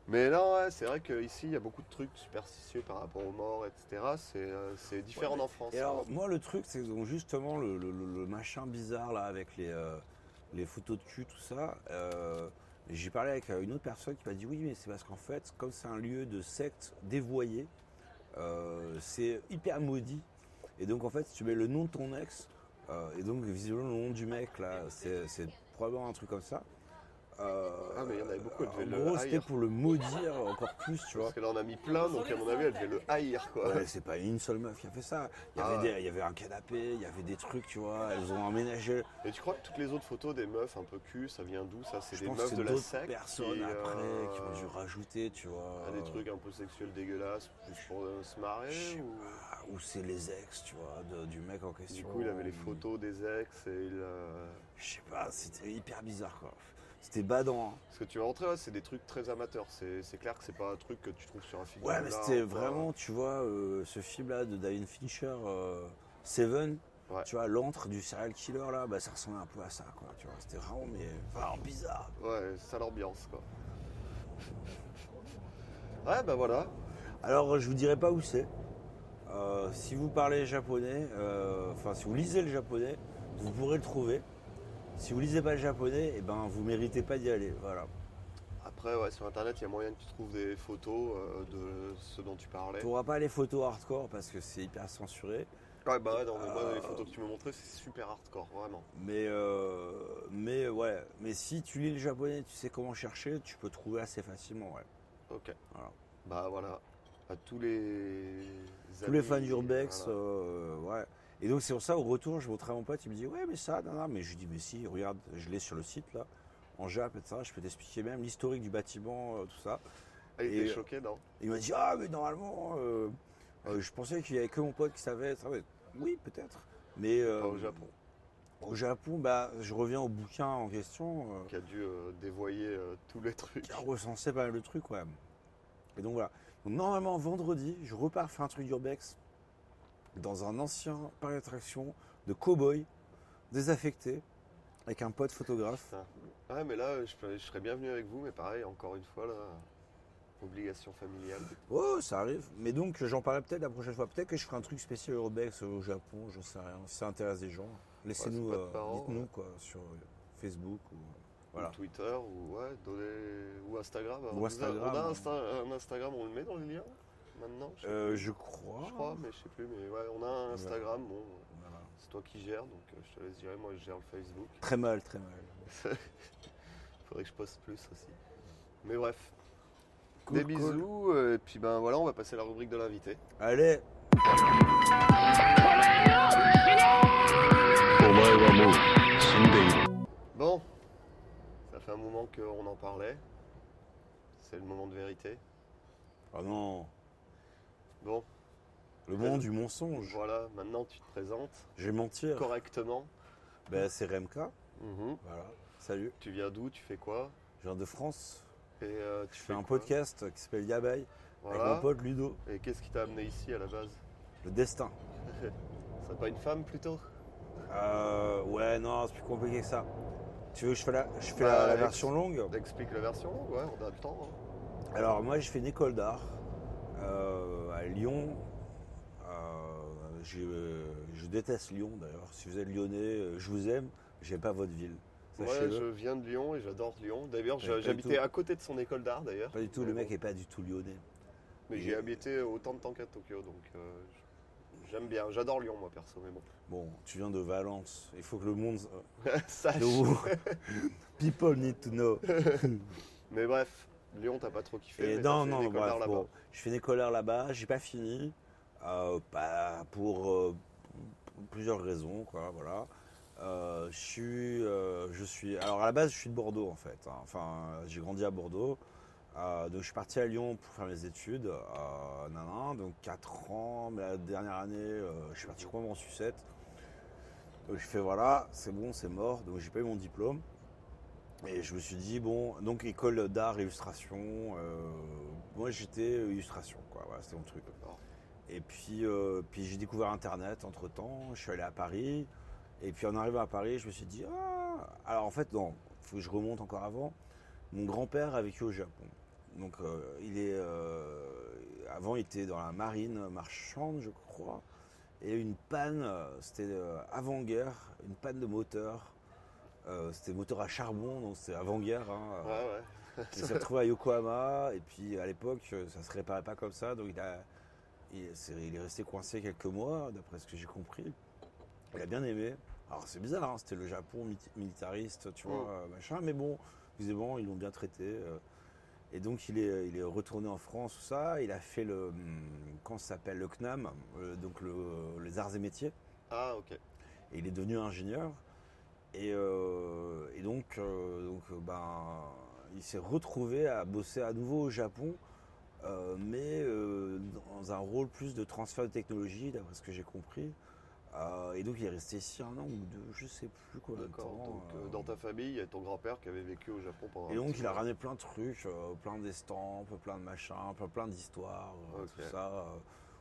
Mais non, ouais, c'est vrai qu'ici il y a beaucoup de trucs superstitieux par rapport aux morts, etc. C'est euh, c'est différent Ouais, en France. Et alors, moi, le truc, c'est justement le, le- machin bizarre là avec les, euh, les photos de cul, tout ça. euh, J'ai parlé avec une autre personne qui m'a dit oui, mais c'est parce qu'en fait, comme c'est un lieu de secte dévoyé, euh, c'est hyper maudit. Et donc en fait, si tu mets le nom de ton ex, et donc visiblement le nom du mec là, c'est probablement un truc comme ça. Euh, Ah, mais il y en avait beaucoup, elle En devait le gros, c'était pour le maudire encore plus, tu vois. Parce qu'elle en a mis plein, donc à mon avis, elle devait le haïr, quoi. Ouais, c'est pas une seule meuf qui a fait ça. Il y, avait Ah. des- il y avait un canapé, il y avait des trucs, tu vois. Elles ont emménagé. Et tu crois que toutes les autres photos des meufs un peu cul, ça vient d'où Ça, c'est des meufs de la secte personnes qui, après euh, qui ont dû rajouter, tu vois. à des trucs un peu sexuels dégueulasses, plus pour euh, se marrer ou... Ou c'est les ex, tu vois, de- du mec en Du question. coup, il avait les photos des ex et il... euh, Je sais pas, c'était hyper bizarre, quoi. C'était badant. hein. Parce que tu vas rentrer, ouais, c'est des trucs très amateurs. C'est clair que c'est pas un truc que tu trouves sur un film. Ouais, mais c'était vraiment, tu vois, euh, ce film-là de David Fincher, euh, Seven, Ouais. tu vois, l'antre du serial killer, là, bah, ça ressemblait un peu à ça, quoi. Tu vois, c'était vraiment, mais vraiment bizarre. Ouais, ça l'ambiance, quoi. Ouais, bah voilà. Alors, je vous dirai pas où c'est. Euh, si vous parlez japonais, enfin, si vous lisez le japonais, vous pourrez le trouver. Si vous lisez pas le japonais, eh ben, vous méritez pas d'y aller. Voilà. Après, ouais, sur internet, il y a moyen que tu trouves des photos euh, de ce dont tu parlais. Tu n'auras pas les photos hardcore parce que c'est hyper censuré. Ouais, bah ouais, non, mais moi, Euh, les photos que tu me montrais, c'est super hardcore, vraiment. Mais, euh, mais ouais, mais si tu lis le japonais, tu sais comment chercher, tu peux trouver assez facilement. Ouais. Ok. Voilà. Bah voilà. À tous les. Tous les fans d'Urbex, voilà. euh, ouais. Et donc c'est pour ça, au retour, je montrais à mon pote, il me dit ouais mais ça, non, non, mais je lui dis mais si, regarde, je l'ai sur le site là, en Jap et ça, je peux t'expliquer même l'historique du bâtiment, euh, tout ça. Ah, il était choqué, non? Il m'a dit ah mais normalement, euh, euh, je pensais qu'il y avait que mon pote qui savait. Ça. Oui peut-être, mais euh, Pas au Japon. Au Japon, bah je reviens au bouquin en question. euh, Qui a dû euh, dévoyer euh, tous les trucs. qui a recensé pas mal de trucs, ouais. Et donc voilà. Donc normalement, vendredi, je repars faire un truc d'urbex dans un ancien parc d'attraction de cow-boy désaffecté avec un pote photographe. Ouais, mais là, je, je serais bien venu avec vous, mais pareil, encore une fois, là, obligation familiale. Oh, ça arrive. Mais donc, j'en parlerai peut-être la prochaine fois. Peut-être que je ferai un truc spécial urbex au Japon, j'en sais rien. Si ça intéresse des gens, laissez-nous, Ouais, euh, dites-nous ouais. quoi, sur Facebook ou voilà. Ou Twitter, ou, ouais, donner- ou Instagram. Ou On a- Instagram, On a hein. Insta- un Instagram, on le met dans les liens? maintenant. Je, euh, je crois. Je crois, mais je sais plus. Mais ouais, on a un Instagram. Bon, voilà. c'est toi qui gères, donc euh, je te laisse gérer. Moi, je gère le Facebook. Très mal, très mal. Faudrait que je poste plus aussi. Mais bref. Des bisous. Euh, et puis ben voilà, on va passer à la rubrique de l'invité. Allez. Bon, ça fait un moment qu'on en parlait. C'est le moment de vérité. Ah non Bon, le monde du mensonge. voilà, maintenant tu te présentes Je vais mentir. correctement. Ben, c'est Remka. Mhm. Voilà. Salut. Tu viens d'où? Tu fais quoi? Je viens de France. Et euh, tu Je fais un podcast qui s'appelle Yabai avec Voilà. mon pote Ludo. Et qu'est-ce qui t'a amené ici à la base? Le destin. Ce serait pas une femme plutôt? Euh, ouais, non, c'est plus compliqué que ça. Tu veux que je fais la, je fais Bah, la, version longue? Explique la version, ouais, on a le temps. hein. Alors, moi, j'ai fait une école d'art euh, à Lyon. Euh, je déteste Lyon d'ailleurs. Si vous êtes lyonnais, euh, je vous aime. J'aime pas votre ville. Ouais, Sachez-le. je viens de Lyon et j'adore Lyon. D'ailleurs, Ouais, j'habitais à côté de son école d'art d'ailleurs. Pas du tout, Mais le mec est pas du tout lyonnais. Mais j'ai habité autant de temps qu'à Tokyo, donc euh, j'aime bien. J'adore Lyon, moi perso, mais bon. Bon, tu viens de Valence. Il faut que le monde. Sache. People need to know. Mais bref, Lyon, t'as pas trop kiffé. Et mais non, non, bref, là-bas. bon, je fais une école d'art là-bas, j'ai pas fini, euh, pas pour, euh, pour plusieurs raisons, quoi, voilà. Euh, je suis, je suis, alors à la base, je suis de Bordeaux en fait. hein. Enfin, j'ai grandi à Bordeaux, donc je suis parti à Lyon pour faire mes études, euh, nan, nan, donc 4 ans, mais la dernière année, je suis parti complètement en sucette. Donc je fais voilà, c'est bon, c'est mort, donc j'ai pas eu mon diplôme. Et je me suis dit, bon, donc école d'art, illustration, euh, moi j'étais illustration, quoi, voilà, c'était mon truc. Et puis, euh, puis j'ai découvert Internet entre temps, je suis allé à Paris, et puis en arrivant à Paris, je me suis dit, ah Alors en fait, non, il faut que je remonte encore avant. Mon grand-père a vécu au Japon. Donc euh, il est. euh, avant, il était dans la marine marchande, je crois. Et une panne, euh, c'était euh, avant-guerre, une panne de moteur Euh, c'était moteur à charbon, donc c'était avant-guerre. hein. Ouais, ouais. Il s'est retrouvé à Yokohama et puis à l'époque ça se réparait pas comme ça donc il, a, il, c'est- il est resté coincé quelques mois d'après ce que j'ai compris. Il a bien aimé. Alors c'est bizarre, hein, c'était le Japon militariste, tu vois, Mm. euh, machin, mais bon, visiblement ils l'ont bien traité. euh. et donc il est, il est retourné en France, tout ça. Il a fait le, hum, comment ça s'appelle, le CNAM, euh, donc le- les arts et métiers. Ah, ok. Et il est devenu ingénieur. Et, euh, et donc, euh, donc euh, ben, il s'est retrouvé à bosser à nouveau au Japon, mais dans un rôle plus de transfert de technologie, d'après ce que j'ai compris. Euh, et donc, il est resté ici un an ou deux, je sais plus de D'accord. Donc, euh, dans ta famille, il y a ton grand-père qui avait vécu au Japon pendant. Et donc, il a ramené plein de trucs, euh, plein d'estampes, plein de machins, plein, plein d'histoires, tout ça.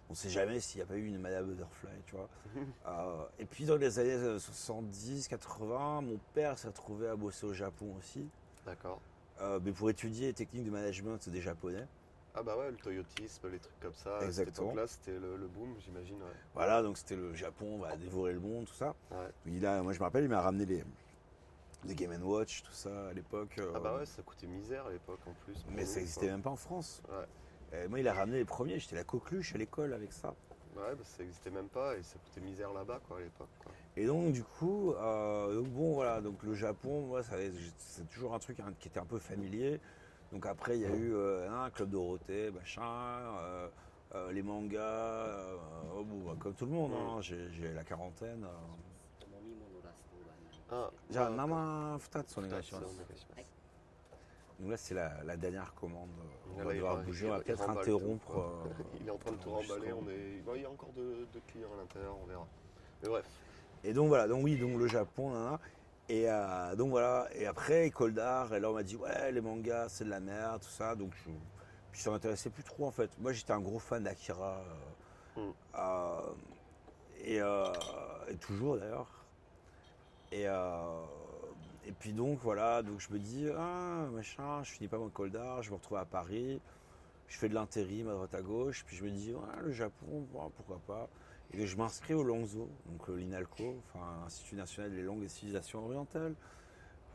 Euh. on sait jamais s'il n'y a pas eu une Madame Butterfly, tu vois. Euh, et puis, dans les années euh, 70, 80, mon père s'est retrouvé à bosser au Japon aussi, D'accord. euh, mais pour étudier les techniques de management des Japonais. Ah, bah ouais, le toyotisme, les trucs comme ça. Exactement. époque-là, c'était le, le boom, j'imagine. Ouais. Voilà, donc c'était le Japon, on va dévorer le monde, tout ça. Ouais. Il a, moi, je me rappelle, il m'a ramené les, les Game Watch, tout ça, à l'époque. euh, Ah, bah ouais, ça coûtait misère à l'époque en plus. Mais ça n'existait même pas en France. Ouais. Et moi, il a ramené les premiers, j'étais la coqueluche à l'école avec ça. Ouais, bah, ça n'existait même pas et ça coûtait misère là-bas, quoi, à l'époque. quoi. Et donc, du coup, euh, donc bon, voilà, donc le Japon, moi, ça- c'est toujours un truc hein, qui était un peu familier. Donc après, il y a eu euh, un club Dorothée, machin, euh, euh, les mangas, euh, oh, bon, bah, comme tout le monde, hein, j'ai j'ai la quarantaine. euh. 飲み物ラストがない Ah, じゃあ、 ah, 生2つお願いし d'accord. ます。 Donc là, c'est la, la dernière commande. On Là, va devoir bouger, on va peut-être interrompre. euh, Il est en train de tout remballer, on est... il y a encore de, de clients à l'intérieur, on verra. Mais bref. Et donc voilà, donc oui, donc le Japon, et euh, donc voilà, et après école d'art, et là on m'a dit ouais les mangas c'est de la merde, tout ça, donc je, puis ça m'intéressait plus trop en fait. Moi j'étais un gros fan d'Akira, euh, Mm. euh, et, euh, et toujours d'ailleurs. Et, euh, et puis donc voilà, donc je me dis ah machin, je finis pas mon école d'art, je me retrouve à Paris, je fais de l'intérim à droite à gauche, puis je me dis ouais, le Japon, pourquoi pas. Et je m'inscris au Langzo, donc euh, l'INALCO, enfin l'Institut national des langues et civilisations orientales.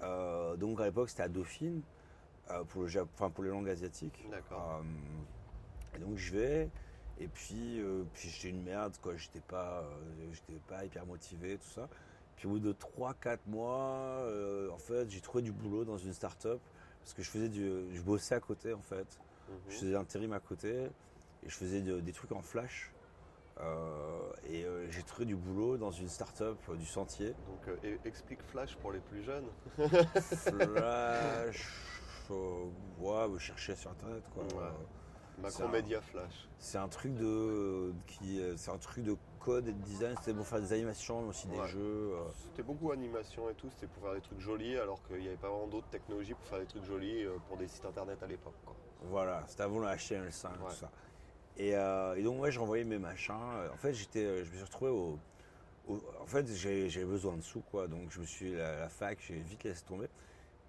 Euh, donc à l'époque c'était à Dauphine, euh, pour, le Jap- enfin, pour les langues asiatiques. D'accord. Euh, et donc je vais, et puis, puis j'étais une merde, quoi. J'étais pas, j'étais pas hyper motivé, tout ça. Puis au bout de 3-4 mois, euh, en fait, j'ai trouvé du boulot dans une start-up parce que je faisais du, je bossais à côté en fait. Mhm. Je faisais l'intérim à côté et je faisais de- des trucs en flash. Euh, et euh, j'ai trouvé du boulot dans une start-up euh, du sentier. Donc, et- explique Flash pour les plus jeunes. Flash, ouais, vous cherchez sur internet quoi. Ouais. Flash. C'est un truc de qui, c'est un truc de code et de design. C'était pour faire des animations, mais aussi des Ouais. jeux. euh. C'était beaucoup animation et tout, c'était pour faire des trucs jolis, alors qu'il n'y avait pas vraiment d'autres technologies pour faire des trucs jolis euh, pour des sites internet à l'époque. Voilà, c'était avant le HTML5, Ouais. tout ça. Et, euh, et donc, moi, j'ai envoyé mes machins. En fait, j'étais, euh, je me suis retrouvé au. au- en fait, j'avais besoin de sous, quoi. Donc, je me suis. La, la fac, j'ai vite laissé tomber.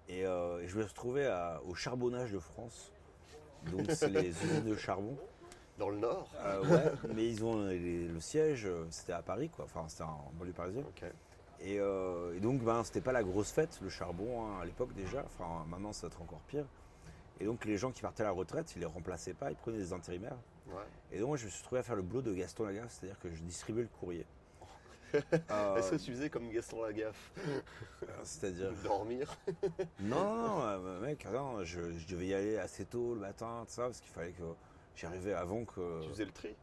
Et, euh, et je me suis retrouvé à- au charbonnage de France. Donc, c'est les usines de charbon. Dans le Nord Euh, ouais, mais ils ont les- le siège, euh, c'était à Paris, quoi. Enfin, c'était en banlieue parisienne. Ok. Et, euh, et donc, ben, c'était pas la grosse fête, le charbon, hein, à l'époque déjà. Enfin, maintenant, ça va être encore pire. Et donc, les gens qui partaient à la retraite, ils les remplaçaient pas, ils prenaient des intérimaires. Ouais. Et donc, moi, je me suis retrouvé à faire le boulot de Gaston Lagaffe, c'est-à-dire que je distribuais le courrier. Euh, Est-ce que tu faisais comme Gaston Lagaffe c'est-à-dire. Dormir Non, non, non, mec, non, je, je devais y aller assez tôt le matin, tout ça, parce qu'il fallait que j'arrivais avant que Tu faisais le tri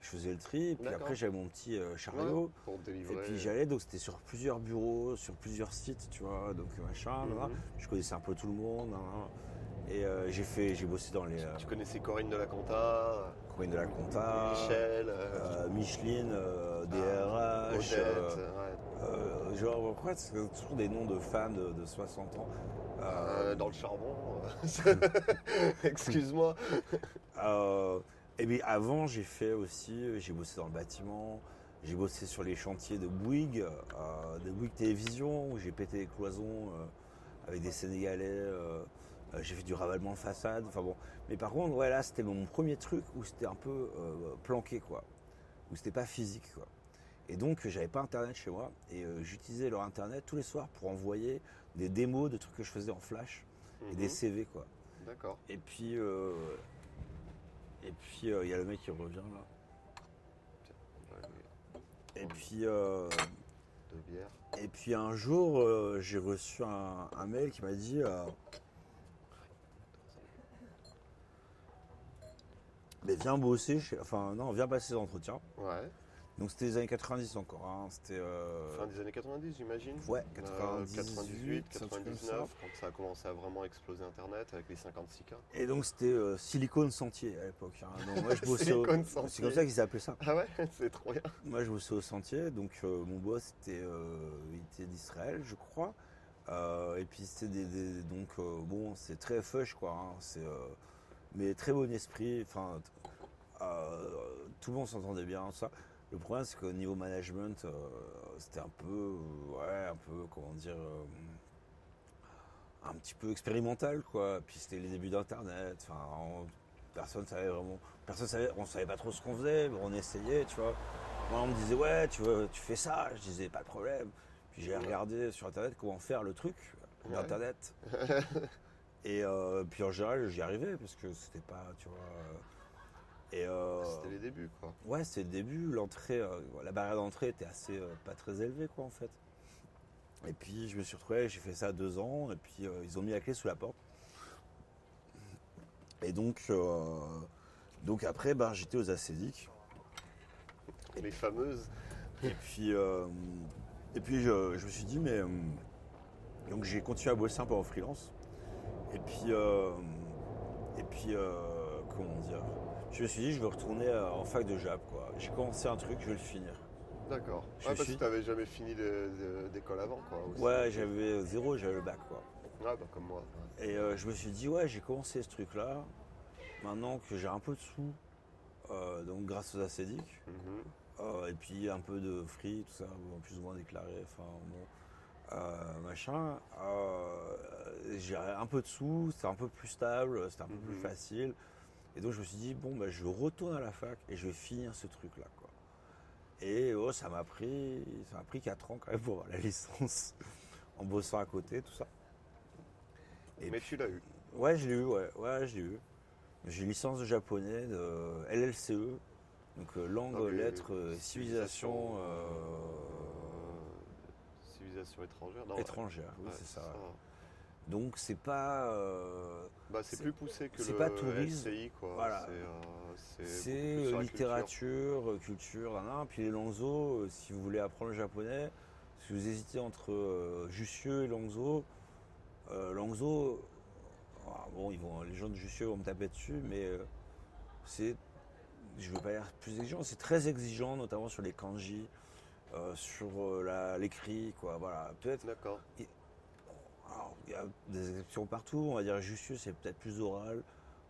je faisais le tri. Et puis après, j'avais mon petit euh, chariot. Ouais, Pour Et délivrer. puis j'allais, donc c'était sur plusieurs bureaux, sur plusieurs sites, tu vois, donc machin, Mhm. là, là. je connaissais un peu tout le monde, là, là. et euh, j'ai fait, j'ai bossé dans les euh, Tu connaissais Corinne de la Compta, coins de la compta, Michel, euh, euh, Micheline, euh, Ah, DRH, Odette, euh, ouais. euh, genre, pourquoi c'est toujours des noms de femmes de, de 60 ans Euh, dans le charbon. Excuse-moi. Euh, et bien avant, j'ai fait aussi, euh, j'ai bossé dans le bâtiment, j'ai bossé sur les chantiers de Bouygues, euh, de Bouygues Télévision, où j'ai pété les cloisons avec des Sénégalais. j'ai fait du ravalement de façade. Enfin bon. Mais par contre, ouais, là, c'était mon premier truc où c'était un peu planqué, quoi. Où c'était pas physique, quoi. Et donc, j'avais pas internet chez moi. Et j'utilisais leur internet tous les soirs pour envoyer des démos de trucs que je faisais en flash et Mhm. des CV, quoi. D'accord. Et puis, euh, et puis euh, il y a le mec qui revient là. Et puis, euh, De bière. et puis un jour, euh, j'ai reçu un, un mail qui m'a dit euh, Mais viens bosser, chez- enfin non, viens passer des entretiens. Ouais. Donc c'était les années 90 encore, hein. c'était. euh, Fin des années 90, j'imagine. Ouais, Euh, 98, 98, un truc comme 99, quand ça a commencé à vraiment exploser Internet avec les 56K. Et donc c'était euh, Silicon Sentier à l'époque. hein. Moi je bossais au- Silicon C'est comme ça qu'ils appelaient ça. Ah ouais, c'est trop bien. Moi, je bossais au sentier, donc euh, mon boss était, euh, il était d'Israël, je crois. Euh, et puis c'était des, des- donc euh, bon, c'est très fush quoi. hein, c'est euh, mais très bon esprit. Enfin, euh, tout le monde s'entendait bien. Ça. Le problème, c'est qu'au niveau management, euh, c'était un peu, euh, ouais, un peu comment dire. euh, un petit peu expérimental quoi. Puis c'était les débuts d'internet. Enfin, on- personne savait vraiment, personne savait, on savait pas trop ce qu'on faisait, mais on essayait, tu vois. Moi, on me disait ouais, tu veux, tu fais ça. Je disais pas de problème. Puis j'ai regardé sur internet comment faire le truc Ouais. d'internet. Et euh, puis en général, j'y arrivais parce que c'était pas, tu vois. Euh, Et euh, C'était les débuts, quoi. Ouais, c'est le début. L'entrée, euh, la barrière d'entrée était assez euh, pas très élevée, quoi, en fait. Et puis je me suis retrouvé, j'ai fait ça deux ans, et puis ils ont mis la clé sous la porte. Et donc, donc après, ben, j'étais aux acédiques. Les fameuses. Et puis, et puis je, je me suis dit, mais. donc j'ai continué à bosser un peu en freelance. Et puis. euh, et puis. euh, comment dire? Je me suis dit, je vais retourner euh, en fac de Jap, quoi. J'ai commencé un truc, je vais le finir. D'accord. Je parce suis- que t'avais jamais fini d'école avant, quoi. aussi. Ouais, j'avais zéro, j'avais le bac, quoi. Ouais, bah comme moi. ouais. Et euh, je me suis dit, ouais, j'ai commencé ce truc-là. Maintenant que j'ai un peu de sous, euh, donc grâce aux acédiques, Mhm. Euh, et puis un peu de free, tout ça, plus ou moins déclaré, enfin bon, euh, machin. Euh, j'ai un peu de sous, c'était un peu plus stable, c'était un peu plus Mhm. facile. Et donc je me suis dit, bon, bah, je retourne à la fac et je vais finir ce truc-là. Quoi. Et oh, ça m'a pris, ça m'a pris 4 ans quand même pour avoir la licence, en bossant à côté, tout ça. Et Mais puis- tu l'as eu. Ouais, je l'ai eu, ouais, ouais, je l'ai eu. J'ai une licence de japonais de LLCE, donc euh, langue, lettres, euh, civilisation euh, Civilisation étrangère. Non, étrangère, oui, c'est ça. Donc c'est pas, euh, Bah, c'est plus poussé que c'est le pas tourisme. LCI, quoi. Voilà. C'est, euh, littérature, euh, culture, nan, nan. puis les Langzo, si vous voulez apprendre le japonais, si vous hésitez entre euh, Jussieu et Langzo, Langzo, ah, bon, ils vont, les gens de Jussieu vont me taper dessus, mais c'est, je veux pas dire plus exigeant, c'est très exigeant, notamment sur les kanji, sur l'écrit, quoi, voilà. Peut-être D'accord. Alors, il y a des exceptions partout. On va dire Jussieu, c'est peut-être plus oral.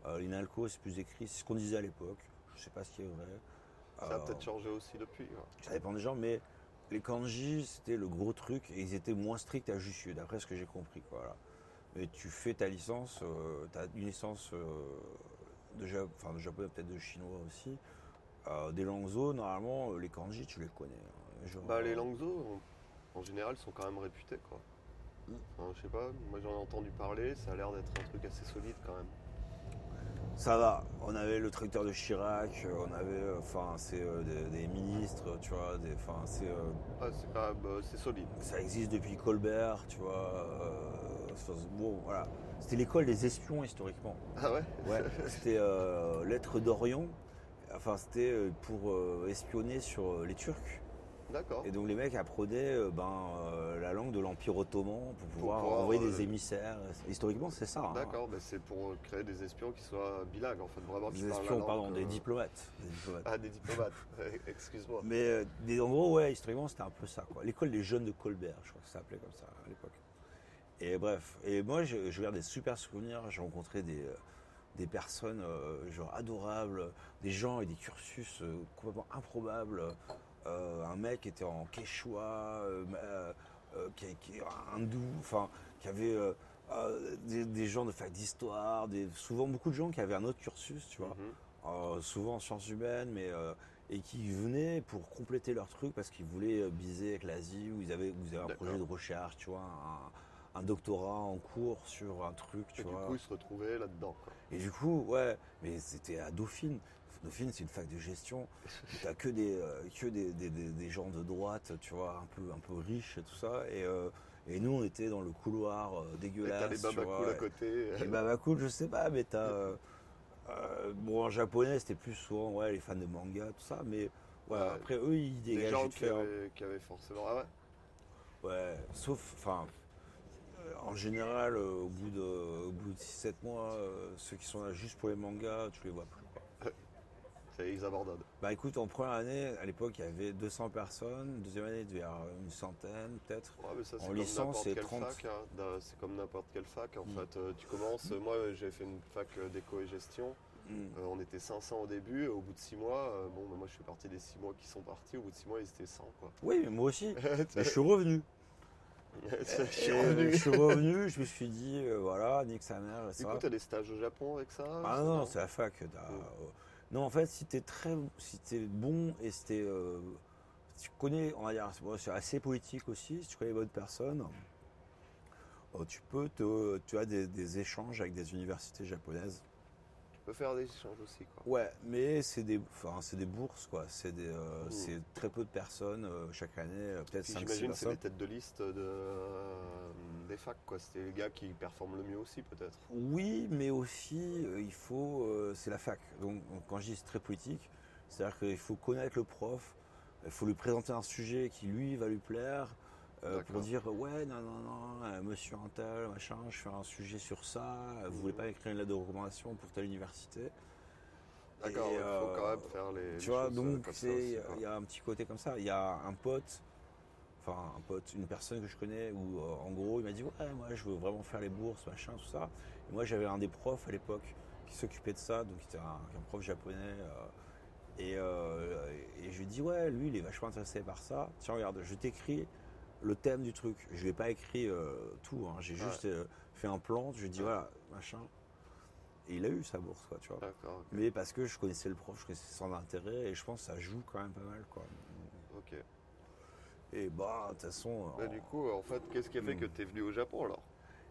Euh, L'Inalco, c'est plus écrit. C'est ce qu'on disait à l'époque. Je sais pas ce qui est vrai. Ça a Euh, peut-être changé aussi depuis. ouais. Ça dépend des gens, mais les kanji, c'était le gros truc et ils étaient moins stricts à Jussieu, d'après ce que j'ai compris. Quoi, voilà. Mais tu fais ta licence, tu as une licence euh, de, ja- enfin, de japonais, peut-être de chinois aussi. Euh, des Langzo, normalement, euh, les kanji, tu les connais. hein. Genre, Bah, les euh, Langzo, en en général, sont quand même réputés, quoi. Enfin, je sais pas, moi j'en ai entendu parler, ça a l'air d'être un truc assez solide quand même. Ça va. On avait le tracteur de Chirac, euh, on avait, euh, enfin, c'est euh, des, des ministres, tu vois, des, enfin, c'est, euh, Ah, c'est pas, bah, c'est solide. ça existe depuis Colbert, tu vois. euh, bon, voilà. C'était l'école des espions historiquement. Ah ouais? Ouais. c'était lettre d'Orient. Enfin, c'était pour espionner sur les Turcs. D'accord. Et donc les mecs apprenaient euh, ben, euh, la langue de l'Empire ottoman pour pouvoir pouvoir, envoyer euh, des émissaires. Historiquement, c'est ça. hein. D'accord, c'est pour euh, créer des espions qui soient bilingues, en fait, vraiment. Des espions, langue, pardon, euh, des diplomates. Des diplomates. Ah, des diplomates, excuse-moi. Mais euh, des- en gros, ouais, historiquement, c'était un peu ça. L'école des jeunes de Colbert, je crois que ça s'appelait comme ça à l'époque. Et bref, et moi, je, je garde des super souvenirs. J'ai rencontré des, euh, des personnes euh, genre adorables, des gens et des cursus euh, complètement improbables. Euh, un mec qui était en quechua, euh, euh, qui, qui hindou, enfin, qui avait des, des gens de fac d'histoire, souvent beaucoup de gens qui avaient un autre cursus, tu vois. Mhm. Euh, souvent en sciences humaines, mais euh, et qui venaient pour compléter leur truc parce qu'ils voulaient biser avec l'Asie ou ils avaient, ou ils avaient un projet de recherche, tu vois, un, un doctorat en cours sur un truc, tu Et du coup, ils se retrouvaient là-dedans. Et du coup, ouais, mais c'était à Dauphine. Dauphine, c'est une fac de gestion. T'as que des euh, que des, des- des- des gens de droite, tu vois, un peu un peu riches et tout ça. Et, euh, et nous, on était dans le couloir dégueulasse. t'as les babacools à côté. Et bah, cool, je sais pas, mais t'as. euh, bon, en japonais, c'était plus souvent ouais, les fans de manga, tout ça. Mais ouais, Ouais. après, eux, ils des dégagent gens vite qui avaient, qui avaient forcément. Ah ouais Ouais, sauf, enfin, en général, euh, au bout de, au bout de 6-7 mois, euh, ceux qui sont là juste pour les mangas, tu les vois plus. C'est- ils abandonnent. Bah écoute, en première année, à l'époque, il y avait 200 personnes. Deuxième année, il devait y avoir une centaine, peut-être. Ouais, mais ça, c'est En licence, c'est quelle 30. fac. hein. C'est comme n'importe quelle fac. En Mm. fait, Euh, tu commences. Moi, j'ai fait une fac euh, d'éco et gestion. Mm. Euh, on était 500 au début. Au bout de 6 mois, euh, bon, bah, moi, je fais partie des 6 mois qui sont partis. Au bout de 6 mois, ils étaient 100. Quoi. Oui, mais moi aussi. Mais je suis revenu. je suis revenu. Je suis revenu, je me suis dit, euh, voilà, nique sa mère. et Du ça. coup, t'as des stages au Japon avec ça Ah non, c'est la fac. t'as- Mm. Non, en fait, si t'es très, si t'es bon et si t'es, euh, tu connais, on va dire, c'est assez politique aussi. Si tu connais les bonnes personnes, euh, tu peux te, tu as des échanges avec des universités japonaises. Tu peux faire des échanges aussi. Quoi. Ouais, mais c'est des, enfin, c'est des bourses quoi. C'est des, euh, Mm. c'est très peu de personnes euh, chaque année, euh, peut-être Puis 5 6 J'imagine que c'est les têtes de liste de, euh, des facs. quoi. C'était les gars qui performent le mieux aussi, peut-être. Oui, mais aussi, il faut. c'est la fac. Donc, donc, quand je dis c'est très politique, c'est-à-dire qu'il faut connaître le prof, il faut lui présenter un sujet qui lui va lui plaire. Euh, pour dire ouais non non non euh, monsieur un tel machin je fais un sujet sur ça vous voulez pas écrire une lettre de recommandation pour telle université? D'accord, il faut quand euh, même faire les. tu les vois euh, donc il y a un petit côté comme ça. Il y a un pote enfin un pote une personne que je connais où euh, en gros il m'a dit ouais moi je veux vraiment faire les bourses machin tout ça. Et moi j'avais un des profs à l'époque qui s'occupait de ça donc c'était un, un prof japonais euh, et, euh, et je lui ai dit ouais lui il est vachement intéressé par ça. Tiens regarde je t'écris le thème du truc je lui ai pas écrit euh, tout hein. j'ai Ouais. juste euh, fait un plan je lui ai dit Ouais. voilà machin et il a eu sa bourse quoi tu vois mais parce que je connaissais le prof, je connaissais son intérêt et je pense que ça joue quand même pas mal quoi. ok. Et bah de toute façon. Bah, en- du coup, en fait, qu'est-ce qui a fait Hmm. que tu es venu au Japon alors?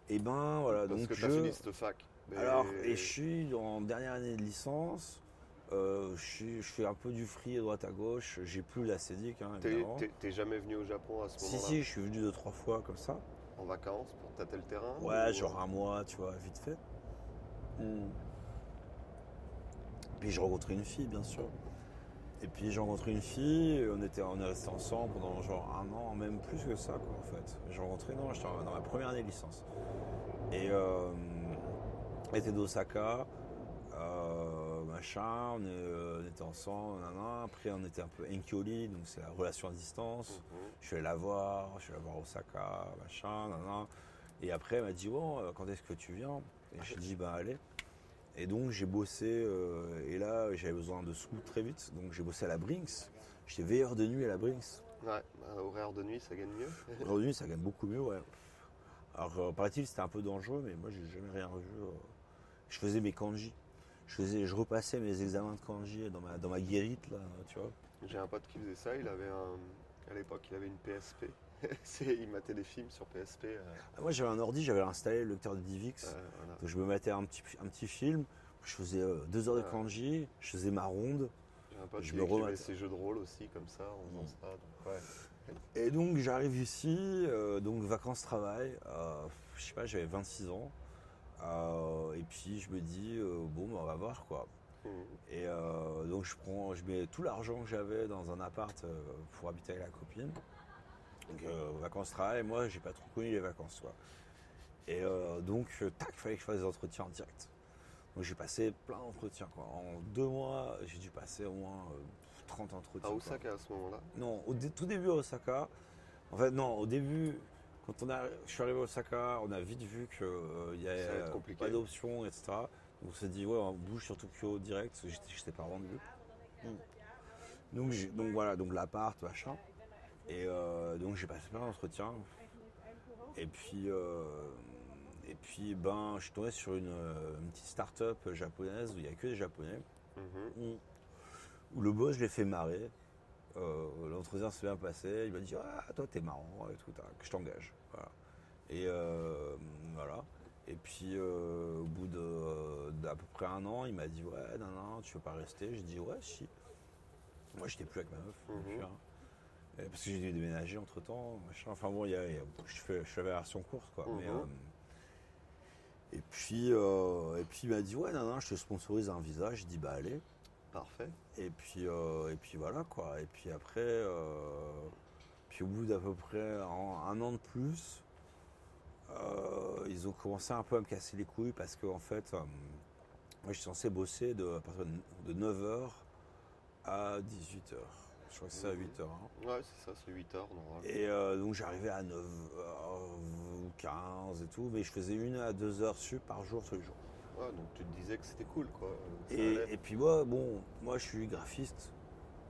Et ben voilà Parce donc que je. tu as fini cette fac. Mais- Alors et je suis en dernière année de licence. Euh, je, fais un peu du free à droite à gauche. J'ai plus la CEDIC hein, T'es- jamais venu au Japon à ce Si moment-là si, je suis venu deux trois fois comme ça. En vacances pour tâter le terrain Ouais, ou- genre un mois, tu vois, vite fait. Hmm. Puis j'ai rencontré une fille, bien sûr. Et puis j'ai rencontré une fille, on, était, on est resté ensemble pendant genre un an, même plus que ça, quoi, en fait. J'ai rencontré, non, j'étais dans ma première année de licence. Et euh, elle était d'Osaka, euh, machin, on, est, euh, on était ensemble, nanana. Après, on était un peu enkyoli, donc c'est la relation à distance. Mhm. Je suis allé la voir, je suis allé la voir Osaka, machin, Et après, elle m'a dit, bon, euh, quand est-ce que tu viens? Et j'ai dit, bah allez. Et donc, j'ai bossé, euh, et là, j'avais besoin de sous très vite. Donc, j'ai bossé à la Brinks. J'étais veilleur de nuit à la Brinks. Ouais, bah, horaire de nuit, ça gagne mieux. Veilleur de nuit, ça gagne beaucoup mieux, ouais. Alors, paraît-il, c'était un peu dangereux, mais moi, j'ai jamais rien revu. Je faisais mes kanji. Je, faisais, je repassais mes examens de kanji dans ma, dans ma guérite, là, tu vois. J'ai un pote qui faisait ça, il avait un. À l'époque, il avait une PSP. Il matait des films sur PSP. euh, Ah, Moi, j'avais un ordi, j'avais installé le lecteur de DivX. euh, voilà. Donc je me mettais un petit, un petit film, je faisais euh, deux heures de kanji, je faisais ma ronde. J'ai un pote je qui me remate. ses jeux de rôle aussi, comme ça, en faisant ça. Donc, ouais. Et donc j'arrive ici, euh, donc vacances-travail, je sais pas, j'avais 26 ans. Euh, et puis je me dis, euh, bon, bah, on va voir quoi. Mhm. Et euh, donc je prends, je mets tout l'argent que j'avais dans un appart pour habiter avec la copine. Donc euh, vacances-travail, moi j'ai pas trop connu les vacances quoi. Et donc tac, il fallait que je fasse des entretiens en direct. Donc j'ai passé plein d'entretiens quoi. En deux mois, j'ai dû passer au moins euh, 30 entretiens. À quoi. Osaka à ce moment-là. Non, au dé- tout début à Osaka. En fait, non, au début, quand on a, je suis arrivé à Osaka, on a vite vu qu'il y Ça allait avait pas d'options, etc. Donc on s'est dit, ouais, on bouge sur Tokyo direct, parce que j'étais, pas rendu. Donc, j'ai- donc voilà, donc l'appart, machin. Et euh, donc j'ai passé plein d'entretiens. Et puis, euh, et puis ben, je suis tombé sur une, euh, une petite start-up japonaise où il n'y a que des japonais. Mhm. Où, où le boss, je l'ai fait marrer. Euh, L'entretien s'est bien passé. Il m'a dit Ah, toi, t'es marrant et tout, que je t'engage. Voilà. Et euh, voilà. Et puis, euh, au bout de- d'à peu près un an, il m'a dit Ouais, non, non, tu veux pas rester J'ai dit Ouais, si. Moi, j'étais plus avec ma meuf. Mhm. hein. Parce que j'ai dû déménager entre temps, machin. Enfin bon, y a- il y a- je, fais, je fais la version courte, quoi. Mhm. euh, et puis, euh, et puis il m'a dit ouais, non, non, je te sponsorise un visa. J'ai dit bah allez. Parfait. Et puis, euh, et puis voilà quoi. Et puis après, euh, puis au bout d'à peu près un, un an de plus, euh, ils ont commencé un peu à me casser les couilles parce que en fait, moi je suis censé bosser de, à partir de 9h à 18h. Je crois que c'est à 8h. Ouais, c'est ça, c'est 8 heures normal. Et euh, donc j'arrivais à 9h15 et tout, mais je faisais une à deux heures sup par jour tous les jours. Ouais, donc tu te disais que c'était cool, quoi. Et, puis moi, bon, moi je suis graphiste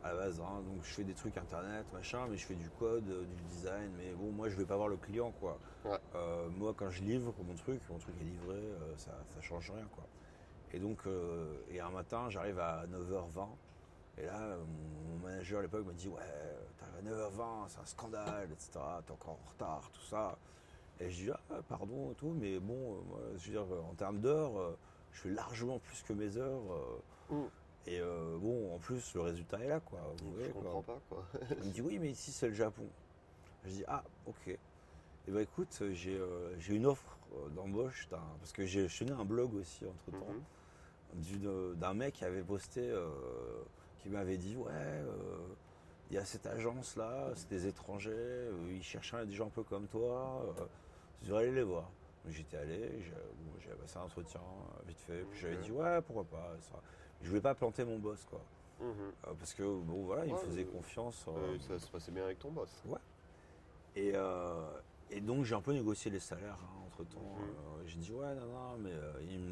à la base, hein, donc je fais des trucs internet, machin, mais je fais du code, euh, du design, mais bon, moi je vais pas voir le client, quoi. Ouais. Euh, moi quand je livre mon truc, mon truc est livré, euh, ça, ça change rien, quoi. Et donc, euh, et un matin, j'arrive à 9h20, et là, mon, mon manager à l'époque m'a dit, ouais, t'arrives à 9h20, c'est un scandale, etc., t'es encore en retard, tout ça. Et je dis, ah, pardon et tout, mais bon, euh, moi, je veux dire, euh, en termes d'heures, euh, je fais largement plus que mes heures. Mm. Et euh, bon, en plus, le résultat est là, quoi. Vous voyez, Je quoi. comprends pas, quoi. Il me dit, oui, mais ici, c'est le Japon. Je dis, ah, ok. Et ben écoute, j'ai euh, une offre d'embauche, parce que j'ai tenais un blog aussi entre-temps, Mhm. d'une- d'un mec qui avait posté, euh, qui m'avait dit, ouais, il y a cette agence-là, c'est des étrangers, ils cherchent des gens un peu comme toi, tu devrais aller les voir. J'étais allé, j'avais passé un entretien vite fait, puis j'avais dit, ouais, pourquoi pas. Ça. Je voulais pas planter mon boss, quoi. Mhm. Euh, parce que, bon, voilà, il me Ouais, faisait euh, confiance. euh, ça se passait bien avec ton boss. et, euh, et donc j'ai un peu négocié les salaires entre temps. Mhm. j'ai dit ouais non non mais il me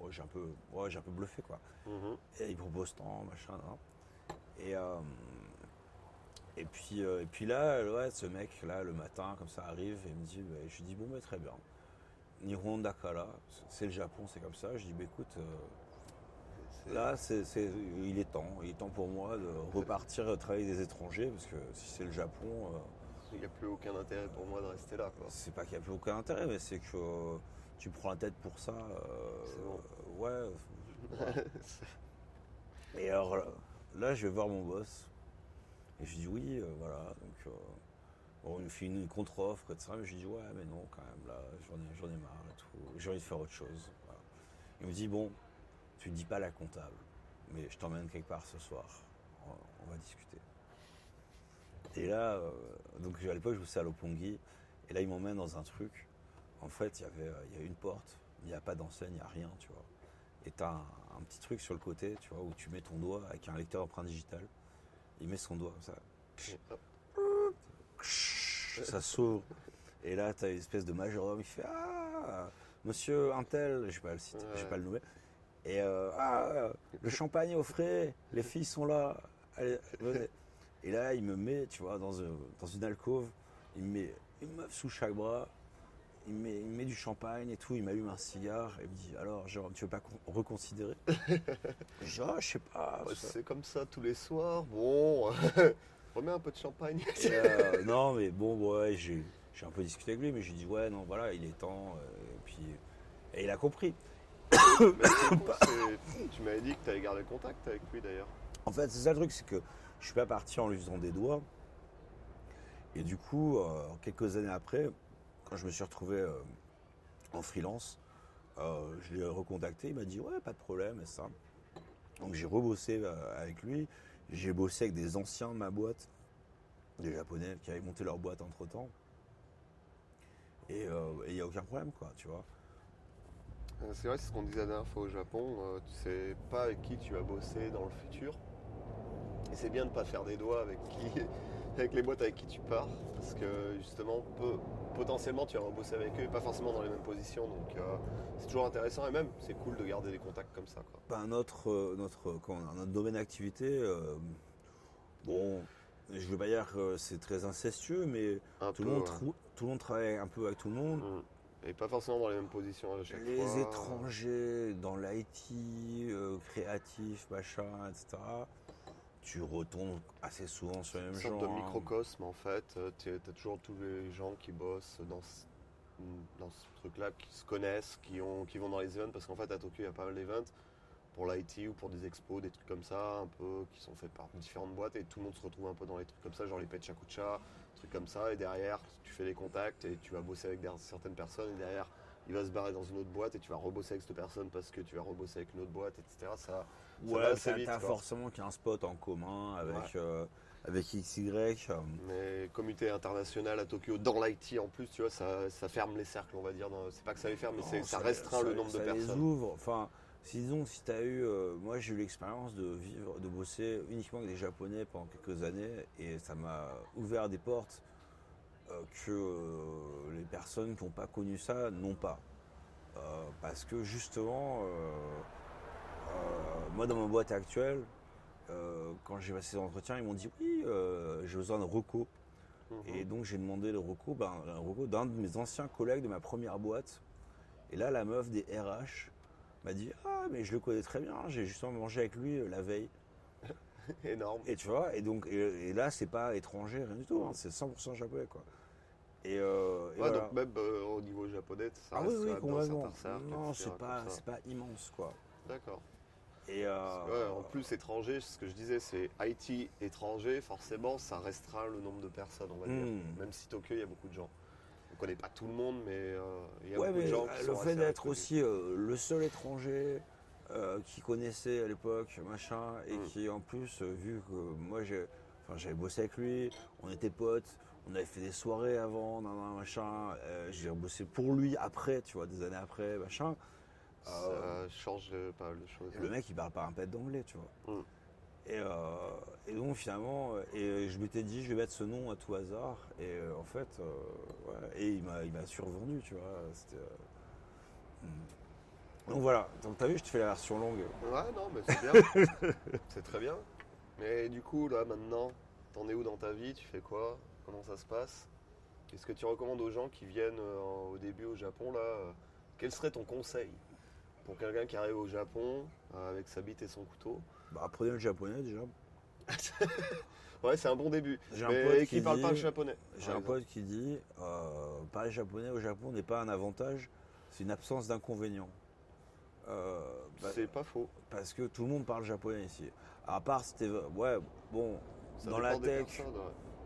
ouais, j'ai un peu ouais, j'ai un peu bluffé quoi. Mhm. Et il propose tant machin. nan. Et euh, et puis euh, et puis là ouais ce mec là le matin comme ça arrive et me dit bah, je lui dis bon mais très bien. Nihon Dakara, c'est le Japon, c'est comme ça. Je dis bah écoute, euh, là c'est, il est temps, il est temps pour moi de repartir travailler des étrangers parce que si c'est le Japon, euh, Il n'y a plus aucun intérêt pour moi de rester là, c'est pas qu'il n'y a plus aucun intérêt, mais c'est que tu prends la tête pour ça. bon. ouais. Et alors là, je vais voir mon boss. Et je dis oui, euh, voilà. Donc, euh, il me fait une contre-offre, ça. Mais je dis ouais, mais non, quand même, là, j'en ai, ai marre et tout. J'ai envie de faire autre chose. Il me dit bon, tu ne dis pas la comptable, mais je t'emmène quelque part ce soir. On, on va discuter. Et là, euh, donc à l'époque, je bossais à Lopongi. Et là, il m'emmène dans un truc. En fait, il y avait, y a une porte, il n'y a pas d'enseigne, il n'y a rien, tu vois. Et tu as un, un petit truc sur le côté, tu vois, où tu mets ton doigt avec un lecteur d'empreinte digitale. Il met son doigt comme ça. Ça s'ouvre. Et là, tu as une espèce de majordome. Il fait Ah, monsieur Intel, je sais pas le site, je sais Ouais. pas le nommer. Et euh, Ah, le champagne est au frais, les filles sont là. Allez, venez. Et là, il me met, tu vois, dans, un- dans une alcôve. Il me met une meuf sous chaque bras. Il me met, il me met du champagne et tout. Il m'allume un cigare. Et il me dit Alors, genre, tu veux pas con- reconsidérer? Ah, je sais pas. Ça. c'est comme ça tous les soirs. Bon, remets un peu de champagne. Euh, non, mais bon, ouais, j'ai un peu discuté avec lui, mais j'ai dit, ouais, non, voilà, il est temps. euh, et puis, et il a compris. Tu m'avais dit que tu avais gardé contact avec lui d'ailleurs. En fait, c'est ça le truc, c'est que je suis pas parti en lui faisant des doigts. Et du coup, euh, quelques années après, quand je me suis retrouvé euh, en freelance, euh, je l'ai recontacté. Il m'a dit, ouais, pas de problème, et ça. Donc j'ai rebossé euh, avec lui. J'ai bossé avec des anciens de ma boîte, des japonais qui avaient monté leur boîte entre temps. Et il n'y a aucun problème, quoi, tu vois. C'est vrai, c'est ce qu'on disait la dernière fois au Japon. euh, tu sais pas avec qui tu vas bosser dans le futur. Et c'est bien de pas faire des doigts avec qui, avec les boîtes avec qui tu pars, parce que justement, peu- potentiellement, tu vas bosser avec eux, pas forcément dans les mêmes positions. Donc, euh, c'est toujours intéressant et même, c'est cool de garder des contacts comme ça. Quoi. Ben, notre, notre, comment notre domaine d'activité, euh, bon, je veux pas dire que c'est très incestueux, mais Un tout peu, le, monde ouais. tout le monde travaille un peu avec tout le monde. Mm. Et pas forcément dans les mêmes positions à chaque Les fois. étrangers dans l'IT, euh, créatif, machin, etc. tu retombes assez souvent sur Une mêmes sorte gens. de hein. microcosme en fait. Tu as toujours tous les gens qui bossent dans ce, dans ce truc-là, qui se connaissent, qui, ont, qui vont dans les events, parce qu'en fait à Tokyo il y a pas mal d'events pour l'IT ou pour des expos, des trucs comme ça, un peu qui sont faits par différentes boîtes et tout le monde se retrouve un peu dans les trucs comme ça, genre les Pechakucha, trucs comme ça, et derrière tu fais des contacts et tu vas bosser avec certaines personnes et derrière il va se barrer dans une autre boîte et tu vas rebosser avec cette personne parce que tu vas rebosser avec une autre boîte, etc. Ça, Ouais, t'as forcément qu'un spot en commun avec, Ouais. euh, avec XY. Mais communauté internationale à Tokyo, dans l'IT en plus, tu vois, ça, ça ferme les cercles, on va dire. C'est pas que ça les ferme, mais ça restreint ça- le nombre ça de les personnes. ouvre. Enfin, si disons, si tu as eu. euh, moi, j'ai eu l'expérience de vivre, de bosser uniquement avec des Japonais pendant quelques années et ça m'a ouvert des portes euh, que euh, les personnes qui n'ont pas connu ça n'ont pas. Parce que justement, moi, dans ma boîte actuelle, euh, quand j'ai passé l'entretien, ils m'ont dit oui, euh, j'ai besoin de recours. Mhm. Et donc j'ai demandé le recours, ben, un recours d'un de mes anciens collègues de ma première boîte. Et là, la meuf des RH m'a dit Ah, mais je le connais très bien, j'ai justement mangé avec lui euh, la veille. Énorme. Et tu vois, et donc et, et là, c'est pas étranger, rien du tout, hein, c'est 100% japonais quoi. Et, euh, et Ouais, voilà. donc même euh, au niveau japonais, ça ah reste oui, oui, même dans certains cercles, Non, c'est pas, pas immense quoi. D'accord. Et euh, Ouais, en plus, étranger, ce que je disais, c'est IT étranger, forcément, ça restreint le nombre de personnes, on va dire. Hmm. Même si Tokyo, il y a beaucoup de gens. On connaît pas tout le monde, mais euh, il y a Ouais, beaucoup de gens qui le sont fait d'être aussi euh, le seul étranger qui connaissait à l'époque, machin, et Mm. qui en plus, vu que moi j'ai, enfin, j'avais bossé avec lui, on était potes, on avait fait des soirées avant, nan, nan, machin, j'ai bossé pour lui après, tu vois, des années après, machin. Euh, Ça change euh, pas mal de choses. et le mec, il parle pas un pet d'anglais, tu vois. Mm. Et, euh, et donc finalement, euh, et je m'étais dit, je vais mettre ce nom à tout hasard. Et euh, en fait, euh, ouais, et il m'a, il m'a survendu, tu vois. C'était, euh, mm. Donc voilà. Donc t'as vu, je te fais la version longue. Ouais, non, mais c'est bien. c'est très bien. Mais du coup, là, maintenant, t'en es où dans ta vie? Tu fais quoi? Comment ça se passe? Qu'est-ce que tu recommandes aux gens qui viennent euh, au début au Japon, là? Euh, Quel serait ton conseil? Pour quelqu'un qui arrive au Japon euh, avec sa bite et son couteau Bah, apprenez le japonais déjà. Ouais, c'est un bon début. J'ai un Mais pote qui, qui parle pas dit- le japonais. J'ai un pote qui dit, euh, parler japonais au Japon n'est pas un avantage, c'est une absence d'inconvénient. Euh, bah, C'est pas faux. parce que tout le monde parle japonais ici. À part, c'était, ouais, bon, Ça dans la tech, ouais.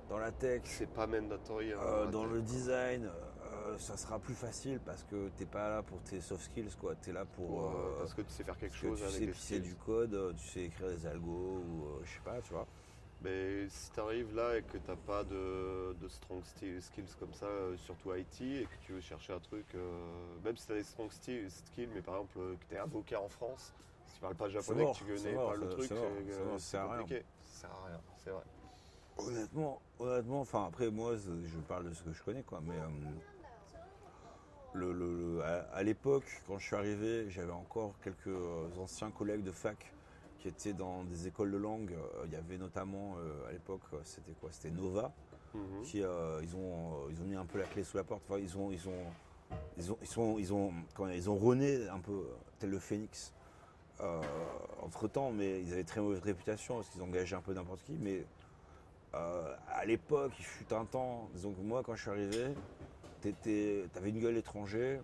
dans la tech, C'est pas mandatory. hein, Euh, dans le design, euh, ça sera plus facile parce que t'es pas là pour tes soft skills, quoi. T'es là pour. Pour, euh, parce que tu sais faire quelque que chose tu avec sais pisser du code, euh, tu sais écrire des algos ou euh, je sais pas, tu vois. Mais si tu arrives là et que t'as pas de, de strong skills comme ça, surtout IT, et que tu veux chercher un truc, même si tu as des strong skills, mais par exemple que tu es avocat en France, si tu parles pas japonais, mort, que tu connais pas le truc, c'est ça sert à rien. compliqué. Ça sert à rien, c'est vrai. Honnêtement, honnêtement, enfin après moi je parle de ce que je connais quoi, mais euh, le, le- le- à, l'époque quand je suis arrivé, j'avais encore quelques euh, anciens collègues de fac qui étaient dans des écoles de langue. Euh, Il y avait notamment euh, à l'époque c'était quoi? C'était Nova. Mhm. qui euh, ils ont ils ont mis un peu la clé sous la porte. Enfin, ils ont ils ont ils ont ils sont ils ont ils ont rené un peu tel le phénix entre temps, mais ils avaient très mauvaise réputation parce qu'ils engageaient un peu n'importe qui. Mais euh, à l'époque, il fut un temps. Disons que moi, quand je suis arrivé, tu avais une gueule étranger.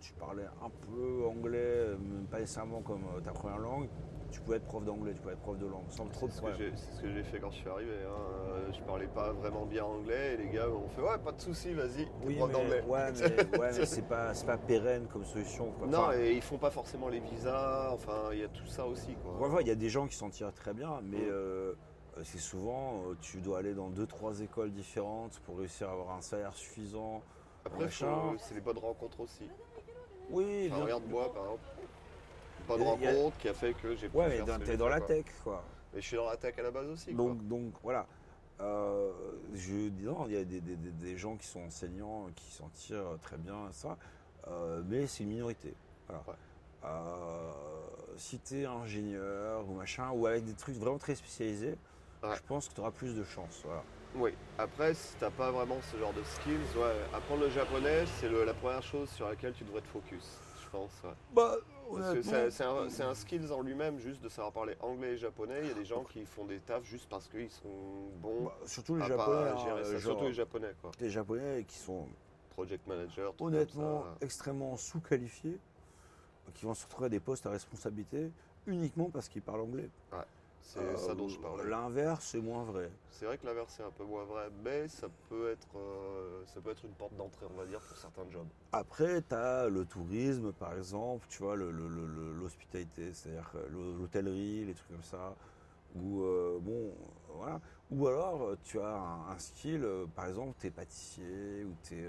Tu parlais un peu anglais, même pas nécessairement comme euh, ta première langue. Tu pouvais être prof d'anglais, tu pouvais être prof de langue, sans trop de C'est ce que problème. j'ai- c'est ce que j'ai fait quand je suis arrivé. hein. Euh, Je parlais pas vraiment bien anglais et les gars m'ont fait Ouais, pas de soucis, vas-y, Oui, prof mais, d'anglais. ouais, mais, ouais, mais c'est pas, pérenne comme solution. Quoi. Non, Enfin, et ils font pas forcément les visas, enfin, il y a tout ça aussi. Quoi. Enfin, il y a des gens qui s'en tirent très bien, mais Mm. euh, c'est souvent, tu dois aller dans deux, trois écoles différentes pour réussir à avoir un salaire suffisant. Après, c'est les bonnes rencontres aussi. Oui, Enfin, regarde moi par exemple. Bonne a- rencontre qui a fait que j'ai pu ouais, mais t'es dans la quoi. tech, quoi. Mais je suis dans la tech à la base aussi. quoi. Donc, donc voilà. Euh, je dis non, il y a des, des- des- des gens qui sont enseignants, qui s'en tirent très bien, ça. Euh, mais c'est une minorité. Voilà. Ouais. Euh, si tu es ingénieur ou machin, ou avec des trucs vraiment très spécialisés, Ouais. je pense que tu auras plus de chance. Voilà. Oui. Après, si t'as pas vraiment ce genre de skills, ouais, apprendre le japonais, c'est la première chose sur laquelle tu devrais te focus. Je pense. ouais. Bah, c'est un, un skills en lui-même, juste de savoir parler anglais et japonais. Il y a des gens qui font des tafs juste parce qu'ils sont bons bah, surtout les à japonais, pas hein, gérer ça. genre, Surtout les japonais, quoi. les japonais qui sont Project manager, trucs honnêtement comme ça. extrêmement sous-qualifiés, qui vont se retrouver à des postes à responsabilité uniquement parce qu'ils parlent anglais. C'est Euh, ça dont je parlais. L'inverse, c'est moins vrai. C'est vrai que l'inverse est un peu moins vrai, mais ça peut être, euh, ça peut être une porte d'entrée, on va dire, pour certains jobs. Après, tu as le tourisme, par exemple, tu vois, le- le- le- le- l'hospitalité, c'est-à-dire l'hô- l'hôtellerie, les trucs comme ça. Ou, euh, bon, voilà. Ou alors, euh, tu as un, un skill, euh, par exemple, tu es pâtissier, ou tu es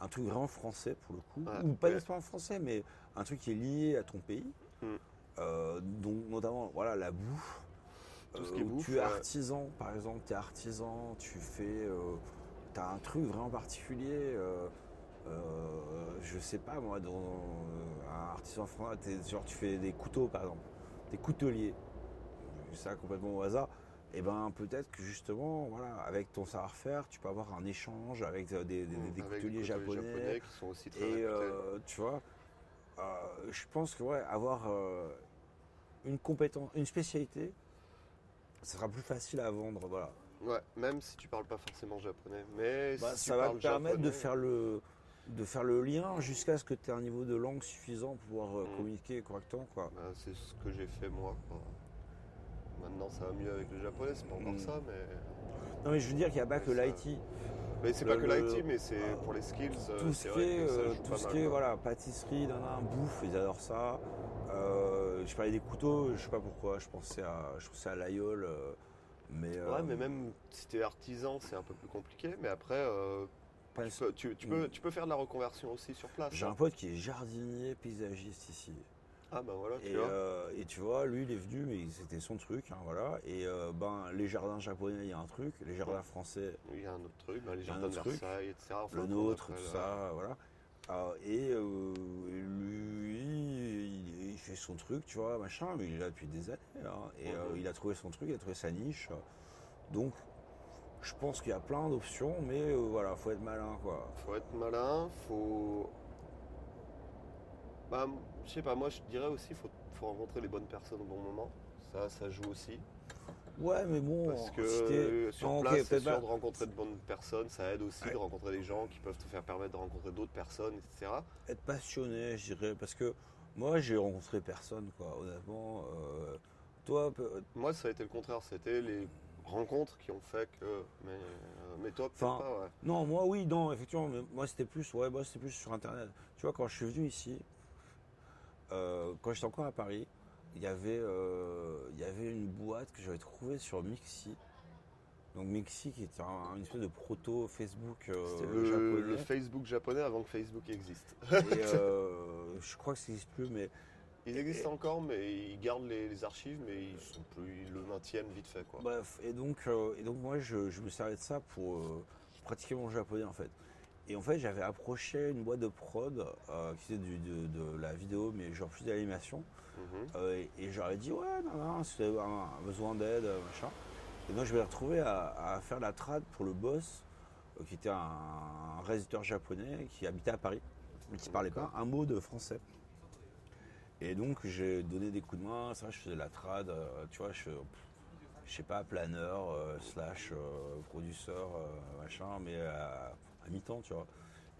un truc vraiment français, pour le coup. Ou pas ouais. nécessairement français, mais un truc qui est lié à ton pays. Mm. Euh, donc, notamment, voilà, la bouffe. Tout ce Euh, qui est où bouffe, Tu es artisan, par exemple, tu es artisan, tu fais. tu as un truc vraiment particulier. euh, euh, je sais pas moi, dans euh, un artisan français, genre tu fais des couteaux par exemple, des couteliers, ça complètement au hasard. Et ben peut-être que justement, voilà, avec ton savoir-faire, tu peux avoir un échange avec euh, des, des- des Avec des couteliers japonais. qui sont aussi très Et euh, tu vois, euh, je pense que ouais, avoir euh, une compétence, une spécialité, ça sera plus facile à vendre. Voilà. Ouais, même si tu parles pas forcément japonais, mais Bah, si ça tu va te permettre de japonais, faire le de faire le lien jusqu'à ce que tu aies un niveau de langue suffisant pour pouvoir euh, Mm. communiquer correctement quoi. bah, c'est ce que j'ai fait moi. quoi. Maintenant, ça va mieux avec le japonais, c'est pas encore Mm. ça, mais Non mais je veux dire qu'il n'y a pas que l'IT. mais c'est pas que l'IT, mais c'est euh, pour les skills. Tout ce qui est, euh, tout ce qui est voilà, pâtisserie, bouffe, ils adorent ça. Euh, je parlais des couteaux, je sais pas pourquoi, je pensais à, je pensais à l'aïeul. euh, mais, euh, Ouais, mais même si t'es artisan, c'est un peu plus compliqué. Mais après, tu, peux, tu- tu peux, tu peux faire de la reconversion aussi sur place. J'ai hein. un pote qui est jardinier paysagiste ici. Ah bah voilà, tu Et, vois. euh, et tu vois, lui, il est venu, mais c'était son truc, hein, voilà. Et euh, ben, les jardins japonais, il y a un truc. Les jardins français, Il y a un autre truc, bah, les jardins de. Versailles, etc. Enfin, le nôtre, tout ça, voilà. Euh, et lui, il, il fait son truc, tu vois, machin, mais il est là depuis des années. hein. et euh, il a trouvé son truc, il a trouvé sa niche. Donc, je pense qu'il y a plein d'options, mais euh, voilà, faut être malin, quoi. Faut être malin, faut. Bah, je sais pas, moi je dirais aussi, faut, faut rencontrer les bonnes personnes au bon moment. Ça, ça joue aussi. Ouais, mais bon, Parce que euh, sur non, place, c'est sûr pas. de rencontrer de bonnes personnes, ça aide aussi Ouais. de rencontrer des gens qui peuvent te faire permettre de rencontrer d'autres personnes, etc. être passionné, je dirais, parce que moi, j'ai rencontré personne, quoi, honnêtement. euh, toi, Moi, ça a été le contraire, c'était les rencontres qui ont fait que. Mais, euh, mais toi, Enfin, pas, ouais. Non, moi oui, non, effectivement, mais moi c'était plus, ouais, moi c'était plus sur internet. Tu vois, quand je suis venu ici, euh, quand j'étais encore à Paris, il y avait, euh, il y avait une boîte que j'avais trouvée sur Mixi. Donc Mixi qui était un, une espèce de proto Facebook euh, le, japonais. le Facebook japonais avant que Facebook existe. Et, euh, je crois que ça n'existe plus, mais Ils existent encore, mais ils gardent les, les archives, mais ils, sont plus, ils le maintiennent vite fait, quoi. Bref, et donc, euh, et donc moi je, je me servais de ça pour euh, pratiquer mon japonais en fait. Et en fait j'avais approché une boîte de prod euh, qui faisait du- de, de la vidéo mais genre plus d'animation. Euh, et, et j'aurais dit ouais non non si vous avez un, un besoin d'aide machin. Et donc je me suis retrouvé à, à faire la trad pour le boss euh, qui était un, un réalisateur japonais qui habitait à Paris mais qui parlait pas un mot de français. Et donc j'ai donné des coups de main, ça je faisais la trad, euh, tu vois, je, je sais pas, planeur, euh, slash produceur, euh, machin, mais à, à mi-temps, tu vois.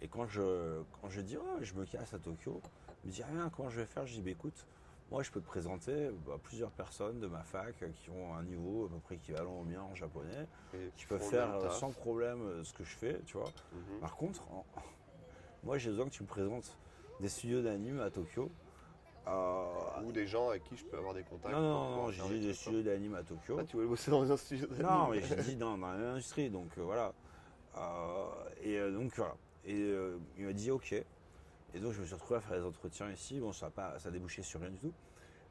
Et quand je, quand je dis, oh, je me casse à Tokyo, je me dis rien, comment je vais faire Je dis, bah, écoute, moi je peux te présenter bah, plusieurs personnes de ma fac euh, qui ont un niveau à peu près équivalent au mien en japonais, Et qui peuvent faire euh, sans problème euh, ce que je fais, tu vois. Mhm. Par contre, en- moi j'ai besoin que tu me présentes des studios d'anime à Tokyo. Euh, Ou des gens avec qui je peux avoir des contacts. non, non, non, j'ai dit des studios d'anime à Tokyo. Ah, tu voulais bosser dans un studio d'anime Non, mais j'ai dit dans, dans la même industrie, donc euh, voilà. Euh, et donc voilà. Et il m'a dit ok. Et donc je me suis retrouvé à faire des entretiens ici. Bon, ça a, pas, ça a débouché sur rien du tout.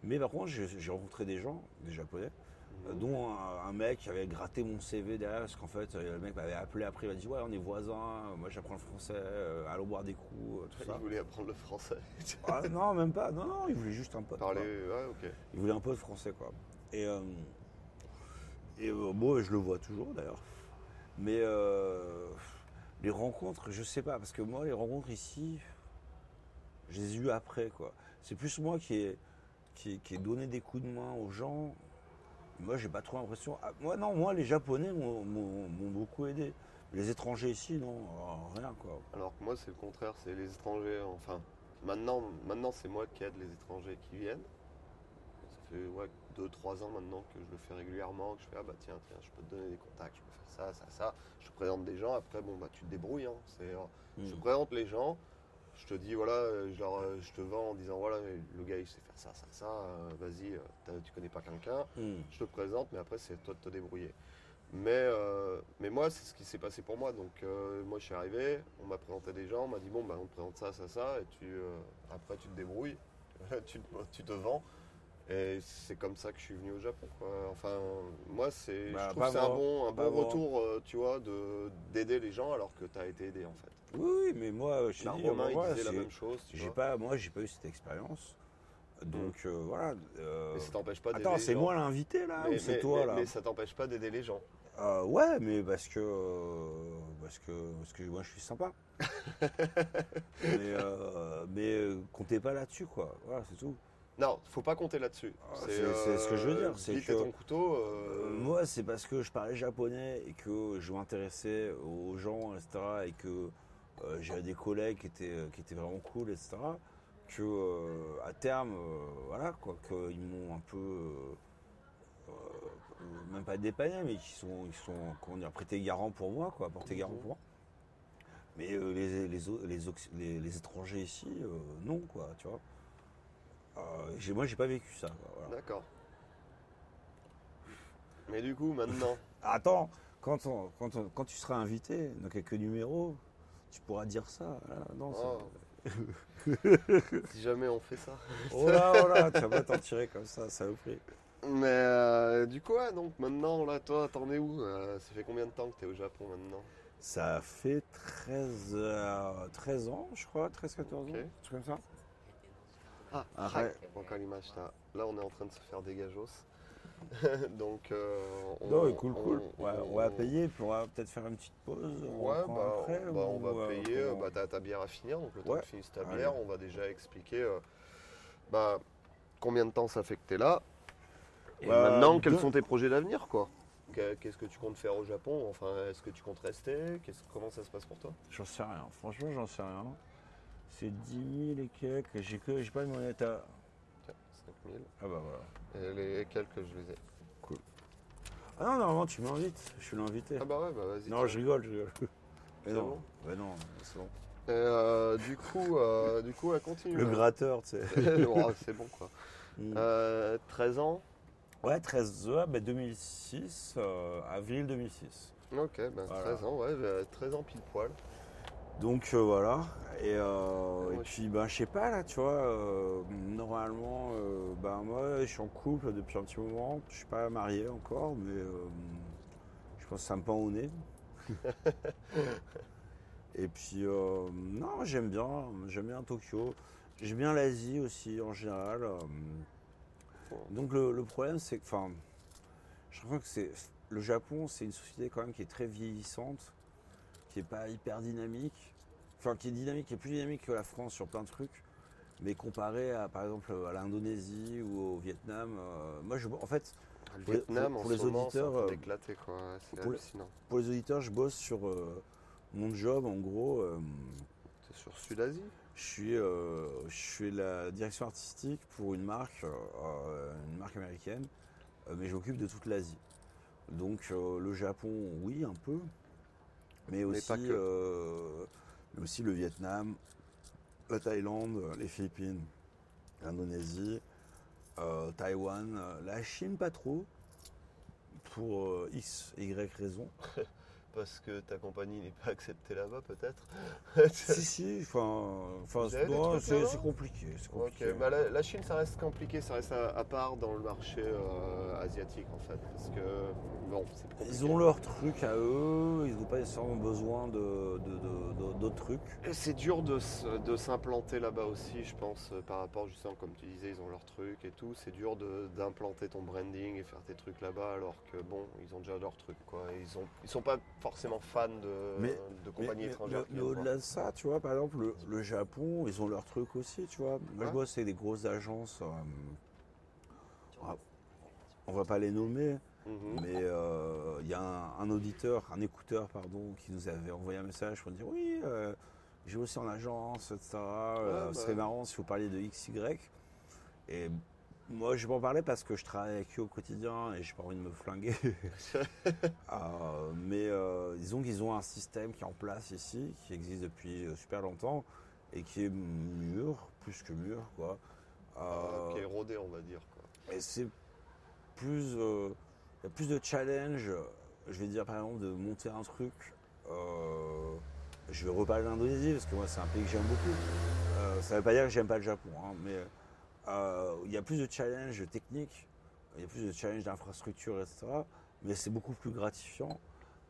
Mais par contre, j'ai rencontré des gens, des japonais, euh, Mhm. dont un, un mec qui avait gratté mon CV derrière, parce qu'en fait, euh, le mec m'avait appelé après, il m'a dit Ouais, on est voisins, moi j'apprends le français, euh, allons boire des coups, euh, tout Il ça. voulait apprendre le français. Ah, non, même pas, non, non, il voulait juste un pote. quoi. Parler, ouais, ok. Il voulait un de français, quoi. Et, euh, et euh, bon, je le vois toujours d'ailleurs. Mais euh, les rencontres, je sais pas, parce que moi, les rencontres ici, Je les ai eus après, quoi. C'est plus moi qui ai, qui, qui ai donné des coups de main aux gens. Moi, j'ai pas trop l'impression. Ah, moi, non, moi, les Japonais m'ont beaucoup aidé. Les étrangers ici, non, euh, rien, quoi. Alors que moi, c'est le contraire, c'est les étrangers. Enfin, maintenant, maintenant c'est moi qui aide les étrangers qui viennent. Ça fait ouais, 2-3 ans maintenant que je le fais régulièrement, que je fais ah bah tiens, tiens, je peux te donner des contacts, je peux faire ça, ça, ça. Je te présente des gens, après bon bah tu te débrouilles. hein. Euh, Je te Mm. présente les gens, je te dis voilà, euh, je, leur, euh, je te vends en disant voilà, le gars il sait faire ça, ça, ça, euh, vas-y, tu connais pas quelqu'un, Mm. je te présente, mais après c'est toi de te débrouiller. Mais, euh, mais moi, c'est ce qui s'est passé pour moi. Donc, euh, moi, je suis arrivé, on m'a présenté des gens, on m'a dit bon, bah, on te présente ça, ça, ça, et tu, euh, après, tu te débrouilles, tu te vends. Et c'est comme ça que je suis venu au Japon. quoi. Enfin, moi, c'est, Bah, je trouve pas que c'est un moi, bon, un bon moi. retour, euh, tu vois, de, d'aider les gens alors que tu as été aidé en fait. Oui, mais moi, je Là, dis, Romain, moi, il disait la même chose. J'ai pas, moi, j'ai pas eu cette expérience. Donc euh, voilà. euh, Mais ça t'empêche pas d'aider Attends, c'est moi l'invité là Mais- ou c'est toi mais- là? Mais ça t'empêche pas d'aider les gens. Ouais, mais parce que parce que parce que moi je suis sympa. mais mais comptez pas là-dessus quoi. Voilà, c'est tout. Non, faut pas compter là-dessus. Ah, c'est- ce que je veux dire, c'est glitter que- ton couteau. Euh, euh, moi, c'est parce que je parlais japonais et que je m'intéressais aux gens, etc. Et que euh, j'avais des collègues qui étaient, qui étaient vraiment cool, etc. Que euh, à terme, euh, voilà, quoi, qu'ils m'ont un peu, euh, euh, même pas dépanné, mais qui sont, ils sont, comment dire, prêtés garant pour moi, quoi, portés garant pour moi. Mais euh, les, les, les, les- les étrangers ici, euh, non, quoi, tu vois. Euh, moi, j'ai pas vécu ça. voilà. D'accord. Mais du coup, maintenant, Attends, quand, on- quand, on- quand tu seras invité dans quelques numéros, tu pourras dire ça. voilà. Non, Oh. si jamais on fait ça. oh là, oh là, tu vas pas t'en tirer comme ça, ça vous prie. Mais euh, du coup, ouais, donc maintenant, là, toi, t'en es où Euh, Ça fait combien de temps que t'es au Japon maintenant? Ça fait 13, euh, 13 ans, je crois, 13-14 ans, un truc comme ça. Ah, Arrête. Wakarimashita. Là, on est en train de se faire des gajos. donc, euh, on, non, cool, cool. on- Ouais, on va payer, puis on va peut-être faire une petite pause. on Ouais, reprend bah, après, bah, on ou, va euh, payer. Bah, t'as ta bière à finir, donc le temps Ouais. que tu finisses ta Allez. bière, on va déjà expliquer euh, bah, combien de temps ça fait que t'es là. Et Bah, maintenant, quels deux- sont tes projets d'avenir, quoi Que- Qu'est-ce que tu comptes faire au Japon? Enfin, est-ce que tu comptes rester? Comment ça se passe pour toi? J'en sais rien, franchement, j'en sais rien. C'est 10 000 et quelques, j'ai que j'ai pas de monnaie à. Tiens, 5000. Ah bah voilà. Et les quelques, je les ai. Ah non, normalement, tu m'invites, je suis l'invité. Ah bah ouais, bah vas-y. Non, je rigole, je rigole. Mais C'est non, bon mais non, c'est bon. Et, euh, du coup, euh, du coup, elle continue. Le gratteur, tu sais. Oh, c'est bon, quoi. Mm. Euh, 13 ans Ouais, 13 ouais, bah 2006, euh, avril 2006. Ok, Voilà. 13 ans, ouais, bah, 13 ans pile poil. Donc euh, voilà. Et, euh, Ouais, et moi, puis, ben, je sais pas, là, tu vois, euh, normalement, ben, moi, je suis en couple depuis un petit moment. Je suis pas marié encore, mais je pense que ça me pend au nez. et puis, non, j'aime bien, j'aime bien Tokyo. J'aime bien l'Asie aussi, en général. euh. Donc le, le problème, c'est que, enfin, je trouve que c'est le Japon, c'est une société quand même qui est très vieillissante, qui est pas hyper dynamique, enfin qui est dynamique, qui est plus dynamique que la France sur plein de trucs, mais comparé à par exemple à l'Indonésie ou au Vietnam, euh, moi je, en fait, Le Pour Vietnam, pour- en les ce auditeurs, euh, d'éclater, quoi. C'est pour les- hallucinant. pour les auditeurs, je bosse sur euh, mon job en gros. C'est sur Sud-Asie? Je suis, je suis la direction artistique pour une marque, une marque américaine, mais j'occupe de toute l'Asie. Donc le Japon, oui, un peu, mais aussi, euh, aussi le Vietnam, la Thaïlande, les Philippines, l'Indonésie, euh, Taïwan, euh, la Chine pas trop, pour X Y raison. Parce que ta compagnie n'est pas acceptée là-bas, peut-être si, si, enfin, enfin c'est compliqué. compliqué. bah la, la Chine, ça reste compliqué, ça reste à, à part dans le marché euh, asiatique, en fait. Parce que, bon, c'est compliqué. Ils ont leurs trucs à eux, ils n'ont pas nécessairement besoin de, de- de- de- d'autres trucs. Et c'est dur de, s'implanter là-bas aussi, je pense, euh, par rapport justement, comme tu disais, ils ont leurs trucs et tout. C'est dur d'implanter ton branding et faire tes trucs là-bas, alors que bon, ils ont déjà leurs trucs, quoi. Ils ont, ils sont pas forcément fan de, Mais- de compagnies mais- étrangères. mais- au-delà de ça, tu vois, par exemple, le, le Japon, ils ont leur truc aussi, tu vois. Moi, Ouais. je bosse avec des grosses agences. euh, on va- on va pas les nommer. Mhm. mais euh, il y a un, un auditeur, un écouteur, pardon, qui nous avait envoyé un message pour dire oui, euh, j'ai aussi en agence, etc. euh, bah ce serait ouais. marrant si vous parliez de XY. Et moi, je vais en parler parce que je travaille avec eux au quotidien et j'ai pas envie de me flinguer. Euh, mais euh, disons qu'ils ont un système qui est en place ici, qui existe depuis euh, super longtemps et qui est mûr, plus que mûr, quoi. Euh, qui est rodé, on va dire. Quoi. et c'est plus, il y a plus de challenge. Je vais dire par exemple de monter un truc. je vais reparler de l'Indonésie parce que moi c'est un pays que j'aime beaucoup. Ça ne veut pas dire que j'aime pas le Japon, hein, mais euh, il y a plus de challenge technique, il y a plus de challenge d'infrastructure, etc. Mais c'est beaucoup plus gratifiant.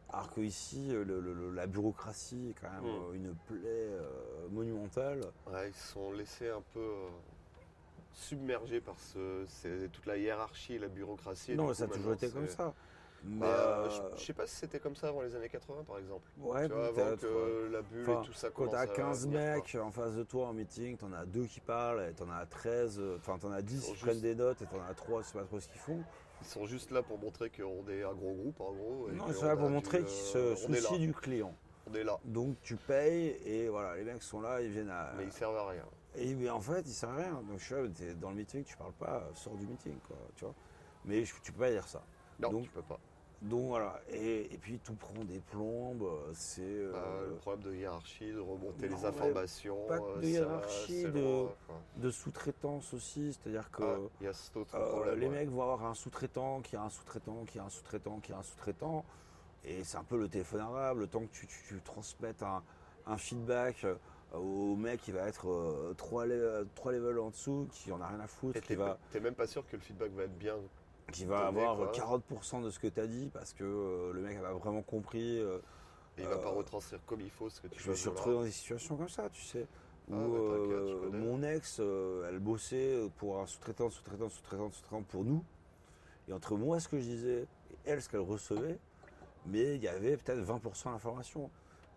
Alors que ici, le- le- le- la bureaucratie est quand même Mm. euh, une plaie euh, monumentale. Ouais, ils se sont laissés un peu euh, submergés par ce, toute la hiérarchie et la bureaucratie. et non, ça a toujours été comme ça. Mais, Bah, euh, je, je sais pas si c'était comme ça avant les années 80 par exemple. ouais, tu vois, avant peut-être, que ouais. la bulle Enfin, et tout ça quand t'as à 15 venir, quoi. mecs en face de toi en meeting, t'en as deux qui parlent, et t'en as 13, euh, enfin t'en as 10 sont qui prennent des notes, et t'en as 3, je sais pas trop ce qu'ils font. Ils sont juste là pour montrer qu'on est un gros groupe en gros. et Non, ils sont là pour montrer euh, qu'ils se est là, soucient du client. On est là, Donc tu payes, et voilà, les mecs sont là, ils viennent à. mais ils servent à rien. Et mais en fait, ils servent à rien. Donc je suis dans le meeting, tu parles pas, euh, sors du meeting, quoi, tu vois. Mais je- tu peux pas dire ça. Non, Donc- tu peux pas. Donc voilà, et, et puis tout prend des plombes, euh, c'est. euh, Euh, le problème de hiérarchie, de remonter non, les informations. pas euh, de hiérarchie, de- de sous-traitance aussi, c'est-à-dire que. Ah, Il y a cet autre Euh, problème. les ouais. mecs vont avoir un sous-traitant qui a un sous-traitant qui a un sous-traitant qui a un sous-traitant. Et c'est un peu le téléphone arabe, le temps que tu, tu- tu transmettes un, un feedback au mec qui va être trois, le- trois levels en dessous, qui en a rien à foutre, Et t'es va, même pas sûr que le feedback va être bien. Qui va avoir quoi. 40% de ce que tu as dit parce que euh, le mec a vraiment compris. euh, Et il va pas Euh, retranscrire comme il faut ce que tu je me suis retrouvé dans des situations comme ça, tu sais. Où Ah, euh, connais. mon ex, euh, elle bossait pour un sous-traitant, sous-traitant, sous-traitant, sous-traitant pour nous. Et entre moi, ce que je disais, et elle, ce qu'elle recevait, mais il y avait peut-être 20% d'informations.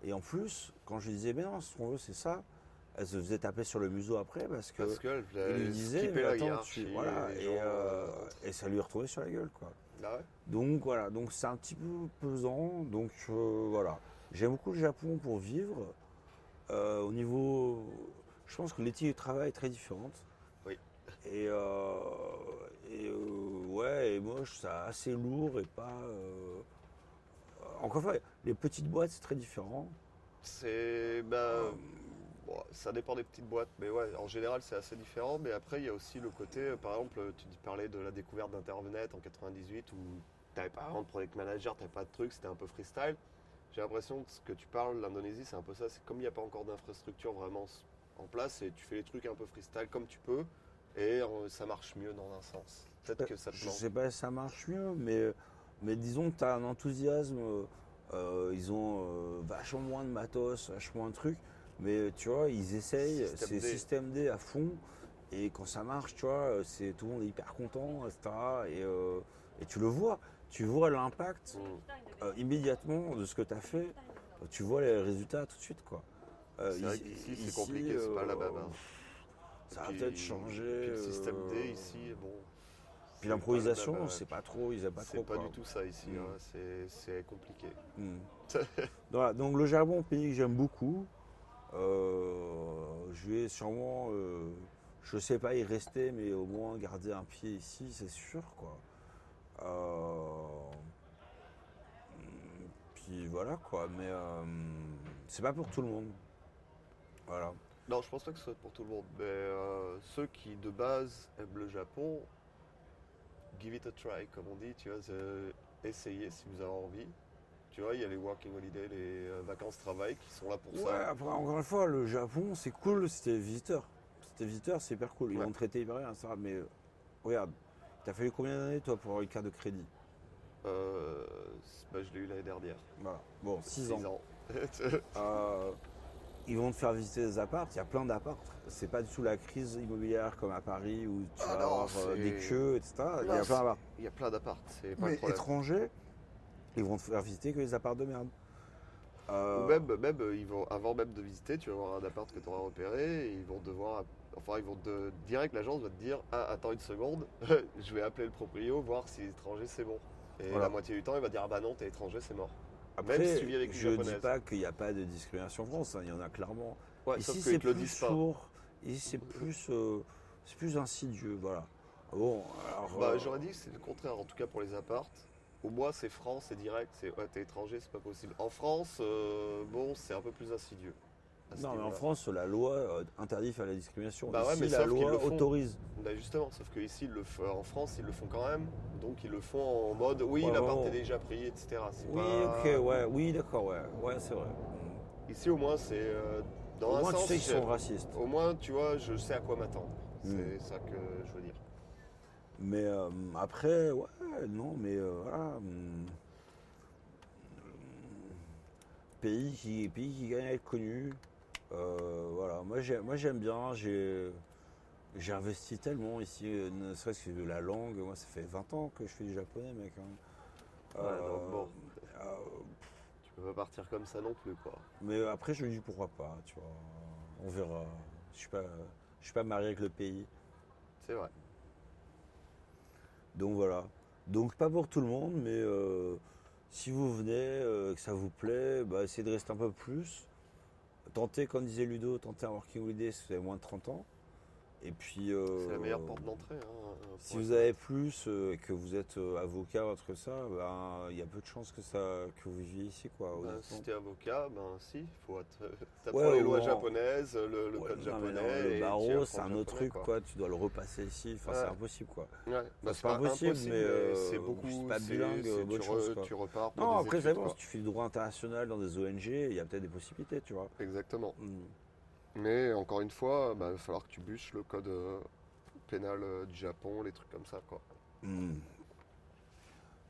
Et en plus, quand je lui disais, mais non, ce qu'on veut, c'est ça, elle se faisait taper sur le museau après parce que Parce il lui disait, mais attends, tu, voilà, et, euh, euh, et ça lui retournait sur la gueule, quoi. ah ouais? Donc voilà, donc c'est un petit peu pesant. Donc euh, voilà, j'aime beaucoup le Japon pour vivre. Euh, au niveau, je pense que l'éthique du travail est très différente. Oui. Et, euh, et ouais, et trouve ça assez lourd et pas. encore une fois, les petites boîtes c'est très différent. C'est. Bah, bon, ça dépend des petites boîtes, mais ouais, en général c'est assez différent. Mais après, il y a aussi le côté, euh, par exemple, tu dis- parlais de la découverte d'Internet en 98 où t'avais pas vraiment de product manager, t'avais pas de trucs, c'était un peu freestyle. J'ai l'impression que ce que tu parles, l'Indonésie, c'est un peu ça. C'est comme il n'y a pas encore d'infrastructure vraiment en place et tu fais les trucs un peu freestyle comme tu peux et euh, ça marche mieux dans un sens. Peut-être que ça te Je manque. sais pas si ça marche mieux, mais, mais disons que tu as un enthousiasme. euh, ils ont euh, vachement moins de matos, vachement moins de trucs. Mais tu vois, ils essayent, c'est système D à fond. Et quand ça marche, tu vois, c'est tout le monde est hyper content, etc. Et, euh, et tu le vois. Tu vois l'impact Mm. euh, immédiatement de ce que tu as fait. Tu vois les résultats tout de suite, quoi. Euh, C'est vrai ici- qu'ici, c'est compliqué, c'est pas euh, même. hein. Ça va peut-être changer. puis le système D euh, ici, bon. Puis c'est l'improvisation, c'est pas trop, ils aiment pas C'est trop. pas quoi. du tout ça ici, Mm. hein, c'est- c'est compliqué. Hmm. Voilà, donc le Japon, pays que j'aime beaucoup. Euh, je vais sûrement, euh, je sais pas y rester, mais au moins garder un pied ici, c'est sûr, quoi. Euh, puis voilà, quoi. Mais euh, c'est pas pour tout le monde. Voilà. Non, je pense pas que ce soit pour tout le monde, mais ceux qui de base aiment le Japon, give it a try, comme on dit, tu vois, essayez si vous avez envie. Tu vois, il y a les working holiday, les euh, vacances travail qui sont là pour Ouais, ça. après, encore une fois, le Japon, c'est cool t'es visiteur. Si t'es visiteur, c'est hyper cool. Ils Ouais. vont te traiter hyper bien, ça. Mais euh, regarde, t'as fallu combien d'années, toi, pour avoir une carte de crédit? Euh, bah, je l'ai eu l'année dernière. Voilà. Bon, 6 Six ans. Euh, ils vont te faire visiter des apparts. Il y a plein d'apparts. C'est pas du tout la crise immobilière comme à Paris où tu Ah vas non, avoir euh, des queues, etc. Il y a plein d'apparts. Il y a plein c'est pas Mais ils vont te faire visiter que les apparts de merde. Euh, Ou même, même euh, ils vont, avant même de visiter, tu vas voir un appart que tu auras repéré et ils vont devoir. Enfin, ils vont te. Direct, l'agence va te dire Ah, attends une seconde, je vais appeler le proprio, voir si étranger c'est bon. Et Voilà. la moitié du temps, il va dire Ah bah non, t'es étranger, c'est mort. Après, même si tu vis avec une je dis japonaise. pas qu'il n'y a pas de discrimination en France, hein, il y en a clairement. Ouais, Ici, sauf c'est qu'ils te le plus disent pas. sourd. Ici, c'est plus, euh, c'est plus insidieux, voilà. Bon, alors. Bah, euh, j'aurais dit que c'est le contraire, en tout cas pour les apparts. Au moins, c'est franc, c'est direct, c'est ouais, t'es étranger, c'est pas possible. En France, euh, bon, c'est un peu plus insidieux. non, mais en. France, la loi euh, interdit de faire la discrimination. Bah ouais, mais la loi le autorise. Bah justement, sauf que ici, ils le f- en France, ils le font quand même. Donc ils le font en mode oui, Ouais, l'appart ouais, est déjà pris, etc. Oui, pas- ok, ouais, oui, d'accord, ouais, ouais, c'est vrai. Ici, au moins, c'est euh, dans Au un moins, sens. tu sais qu'ils sont racistes. Au moins, tu vois, je sais à quoi m'attendre. Mm. C'est ça que je veux dire. Mais euh, après, ouais, non, mais euh, voilà. hum, pays qui, pays qui gagne à être connu. euh, voilà, moi j'ai- moi, j'aime bien. J'ai investi tellement ici, ne serait-ce que de la langue. Moi, ça fait 20 ans que je fais du japonais, mec. hein. Ouais, donc bon. Tu peux pas partir comme ça non plus, quoi. mais après, je me dis pourquoi pas, tu vois. On verra. Je suis pas, je suis pas marié avec le pays. C'est vrai. Donc voilà. Donc pas pour tout le monde, mais euh, si vous venez, euh, que ça vous plaît, bah, essayez de rester un peu plus. Tentez, comme disait Ludo, tentez un working holiday si vous avez moins de 30 ans. Et puis. euh, C'est la meilleure porte d'entrée. hein, Si pour vous avez plus euh, et que vous êtes euh, avocat ou autre que ça, ben, il y a peu de chances que, ça, que vous viviez ici. Quoi, Ben, si t'es avocat, ben si, faut t'apprends Ouais, les lois japonaises, le, le Ouais, code non, japonais. non, le barreau, c'est un autre japonais, truc, quoi. Tu dois le repasser ici. Enfin, c'est impossible, quoi. Bah, c'est pas pas impossible, mais, euh, c'est beaucoup. pas bilingue, bonne tu, chance, re- quoi. tu repars pour Non, des après, ça dépend. Si tu fais du droit international dans des ONG, il y a peut-être des possibilités, tu vois. Exactement. Hmm. Mais encore une fois, bah, il va falloir que tu bûches le code euh, pénal euh, du Japon, les trucs comme ça, quoi. Hmm.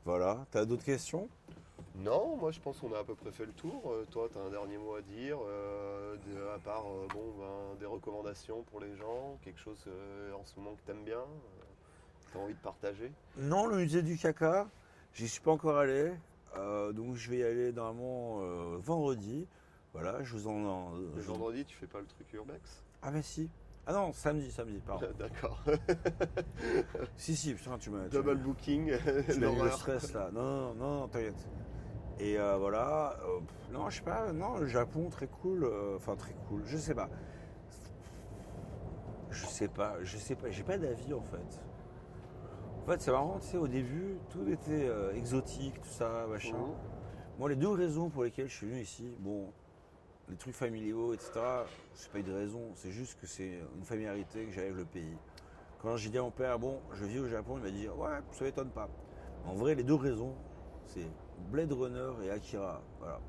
Voilà. T'as d'autres questions? Non, moi je pense qu'on a à peu près fait le tour. Euh, toi, tu as un dernier mot à dire, euh, de- à part euh, bon, ben, des recommandations pour les gens, quelque chose en ce moment que tu aimes bien, tu as envie de partager? Non, le musée du caca, j'y suis pas encore allé. Donc je vais y aller normalement vendredi. Voilà, je vous en. en- Le je- vendredi, tu fais pas le truc Urbex? Ah, mais si. Ah non, samedi, samedi, pardon. D'accord. si, si, putain, tu m'as. Double booking, tu le stress là. Non, non, non, non, t'inquiète. Et euh, voilà. euh, non, je sais pas. Non, le Japon, très cool. euh, Enfin, très cool. Je sais pas. Je sais pas. Je sais pas. J'ai pas d'avis en fait. En fait, c'est marrant, tu sais, au début, tout était euh, exotique, tout ça, machin. Mhm. Moi, les deux raisons pour lesquelles je suis venu ici, bon, les trucs familiaux, etc., c'est pas une raison, c'est juste que c'est une familiarité que j'ai avec le pays. Quand j'ai dit à mon père, bon, je vis au Japon, il m'a dit, ouais, ça m'étonne pas. En vrai, les deux raisons, c'est Blade Runner et Akira. Voilà.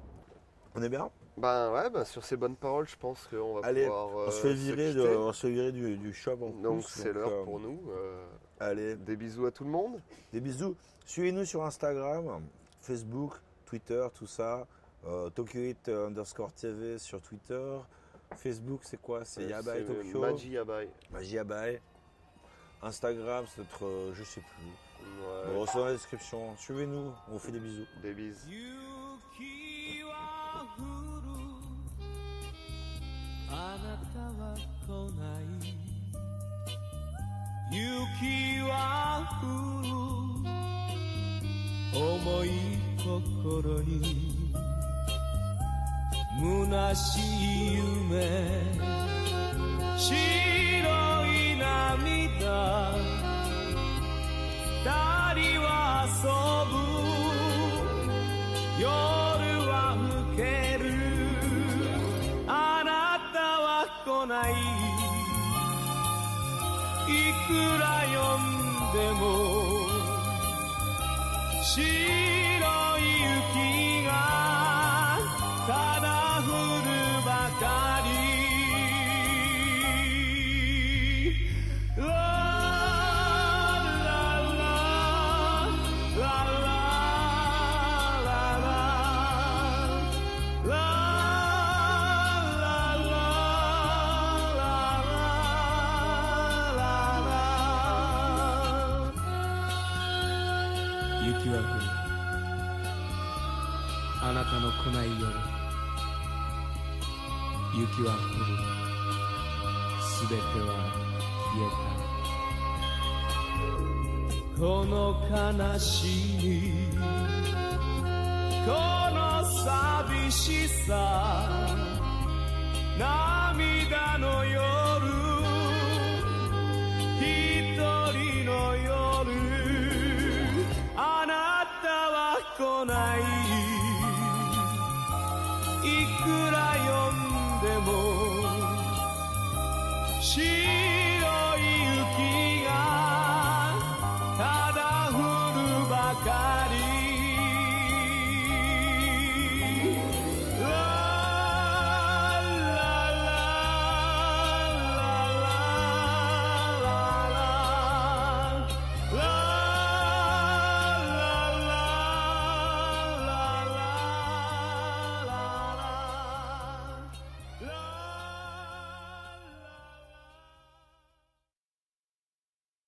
On est bien? Ben ouais, ben, sur ces bonnes paroles, je pense qu'on va Allez, pouvoir. on, euh, se fait virer de, on se fait virer du, du shop en Donc c'est l'heure euh, pour nous. euh, Allez, des bisous à tout le monde. Des bisous. Suivez-nous sur Instagram, Facebook, Twitter, tout ça. Euh, Tokyo Hit euh, underscore TV sur Twitter. Facebook, c'est quoi? C'est Euh, Yabai Tokyo. Maji Yabai. Maji Yabai. Instagram, c'est notre. euh, je sais plus. Ouais, Bon, c'est dans la description. Suivez-nous. On vous fait des bisous. Des bises. 虚しい夢。白い涙。二人は遊ぶ。夜は更ける。あなたは来ない。いくら呼んでも。白い雪。雪は降るすべては消えた。この悲しみこの寂しさ涙の夜一人の夜あなたは来ない。いくら呼ん amor.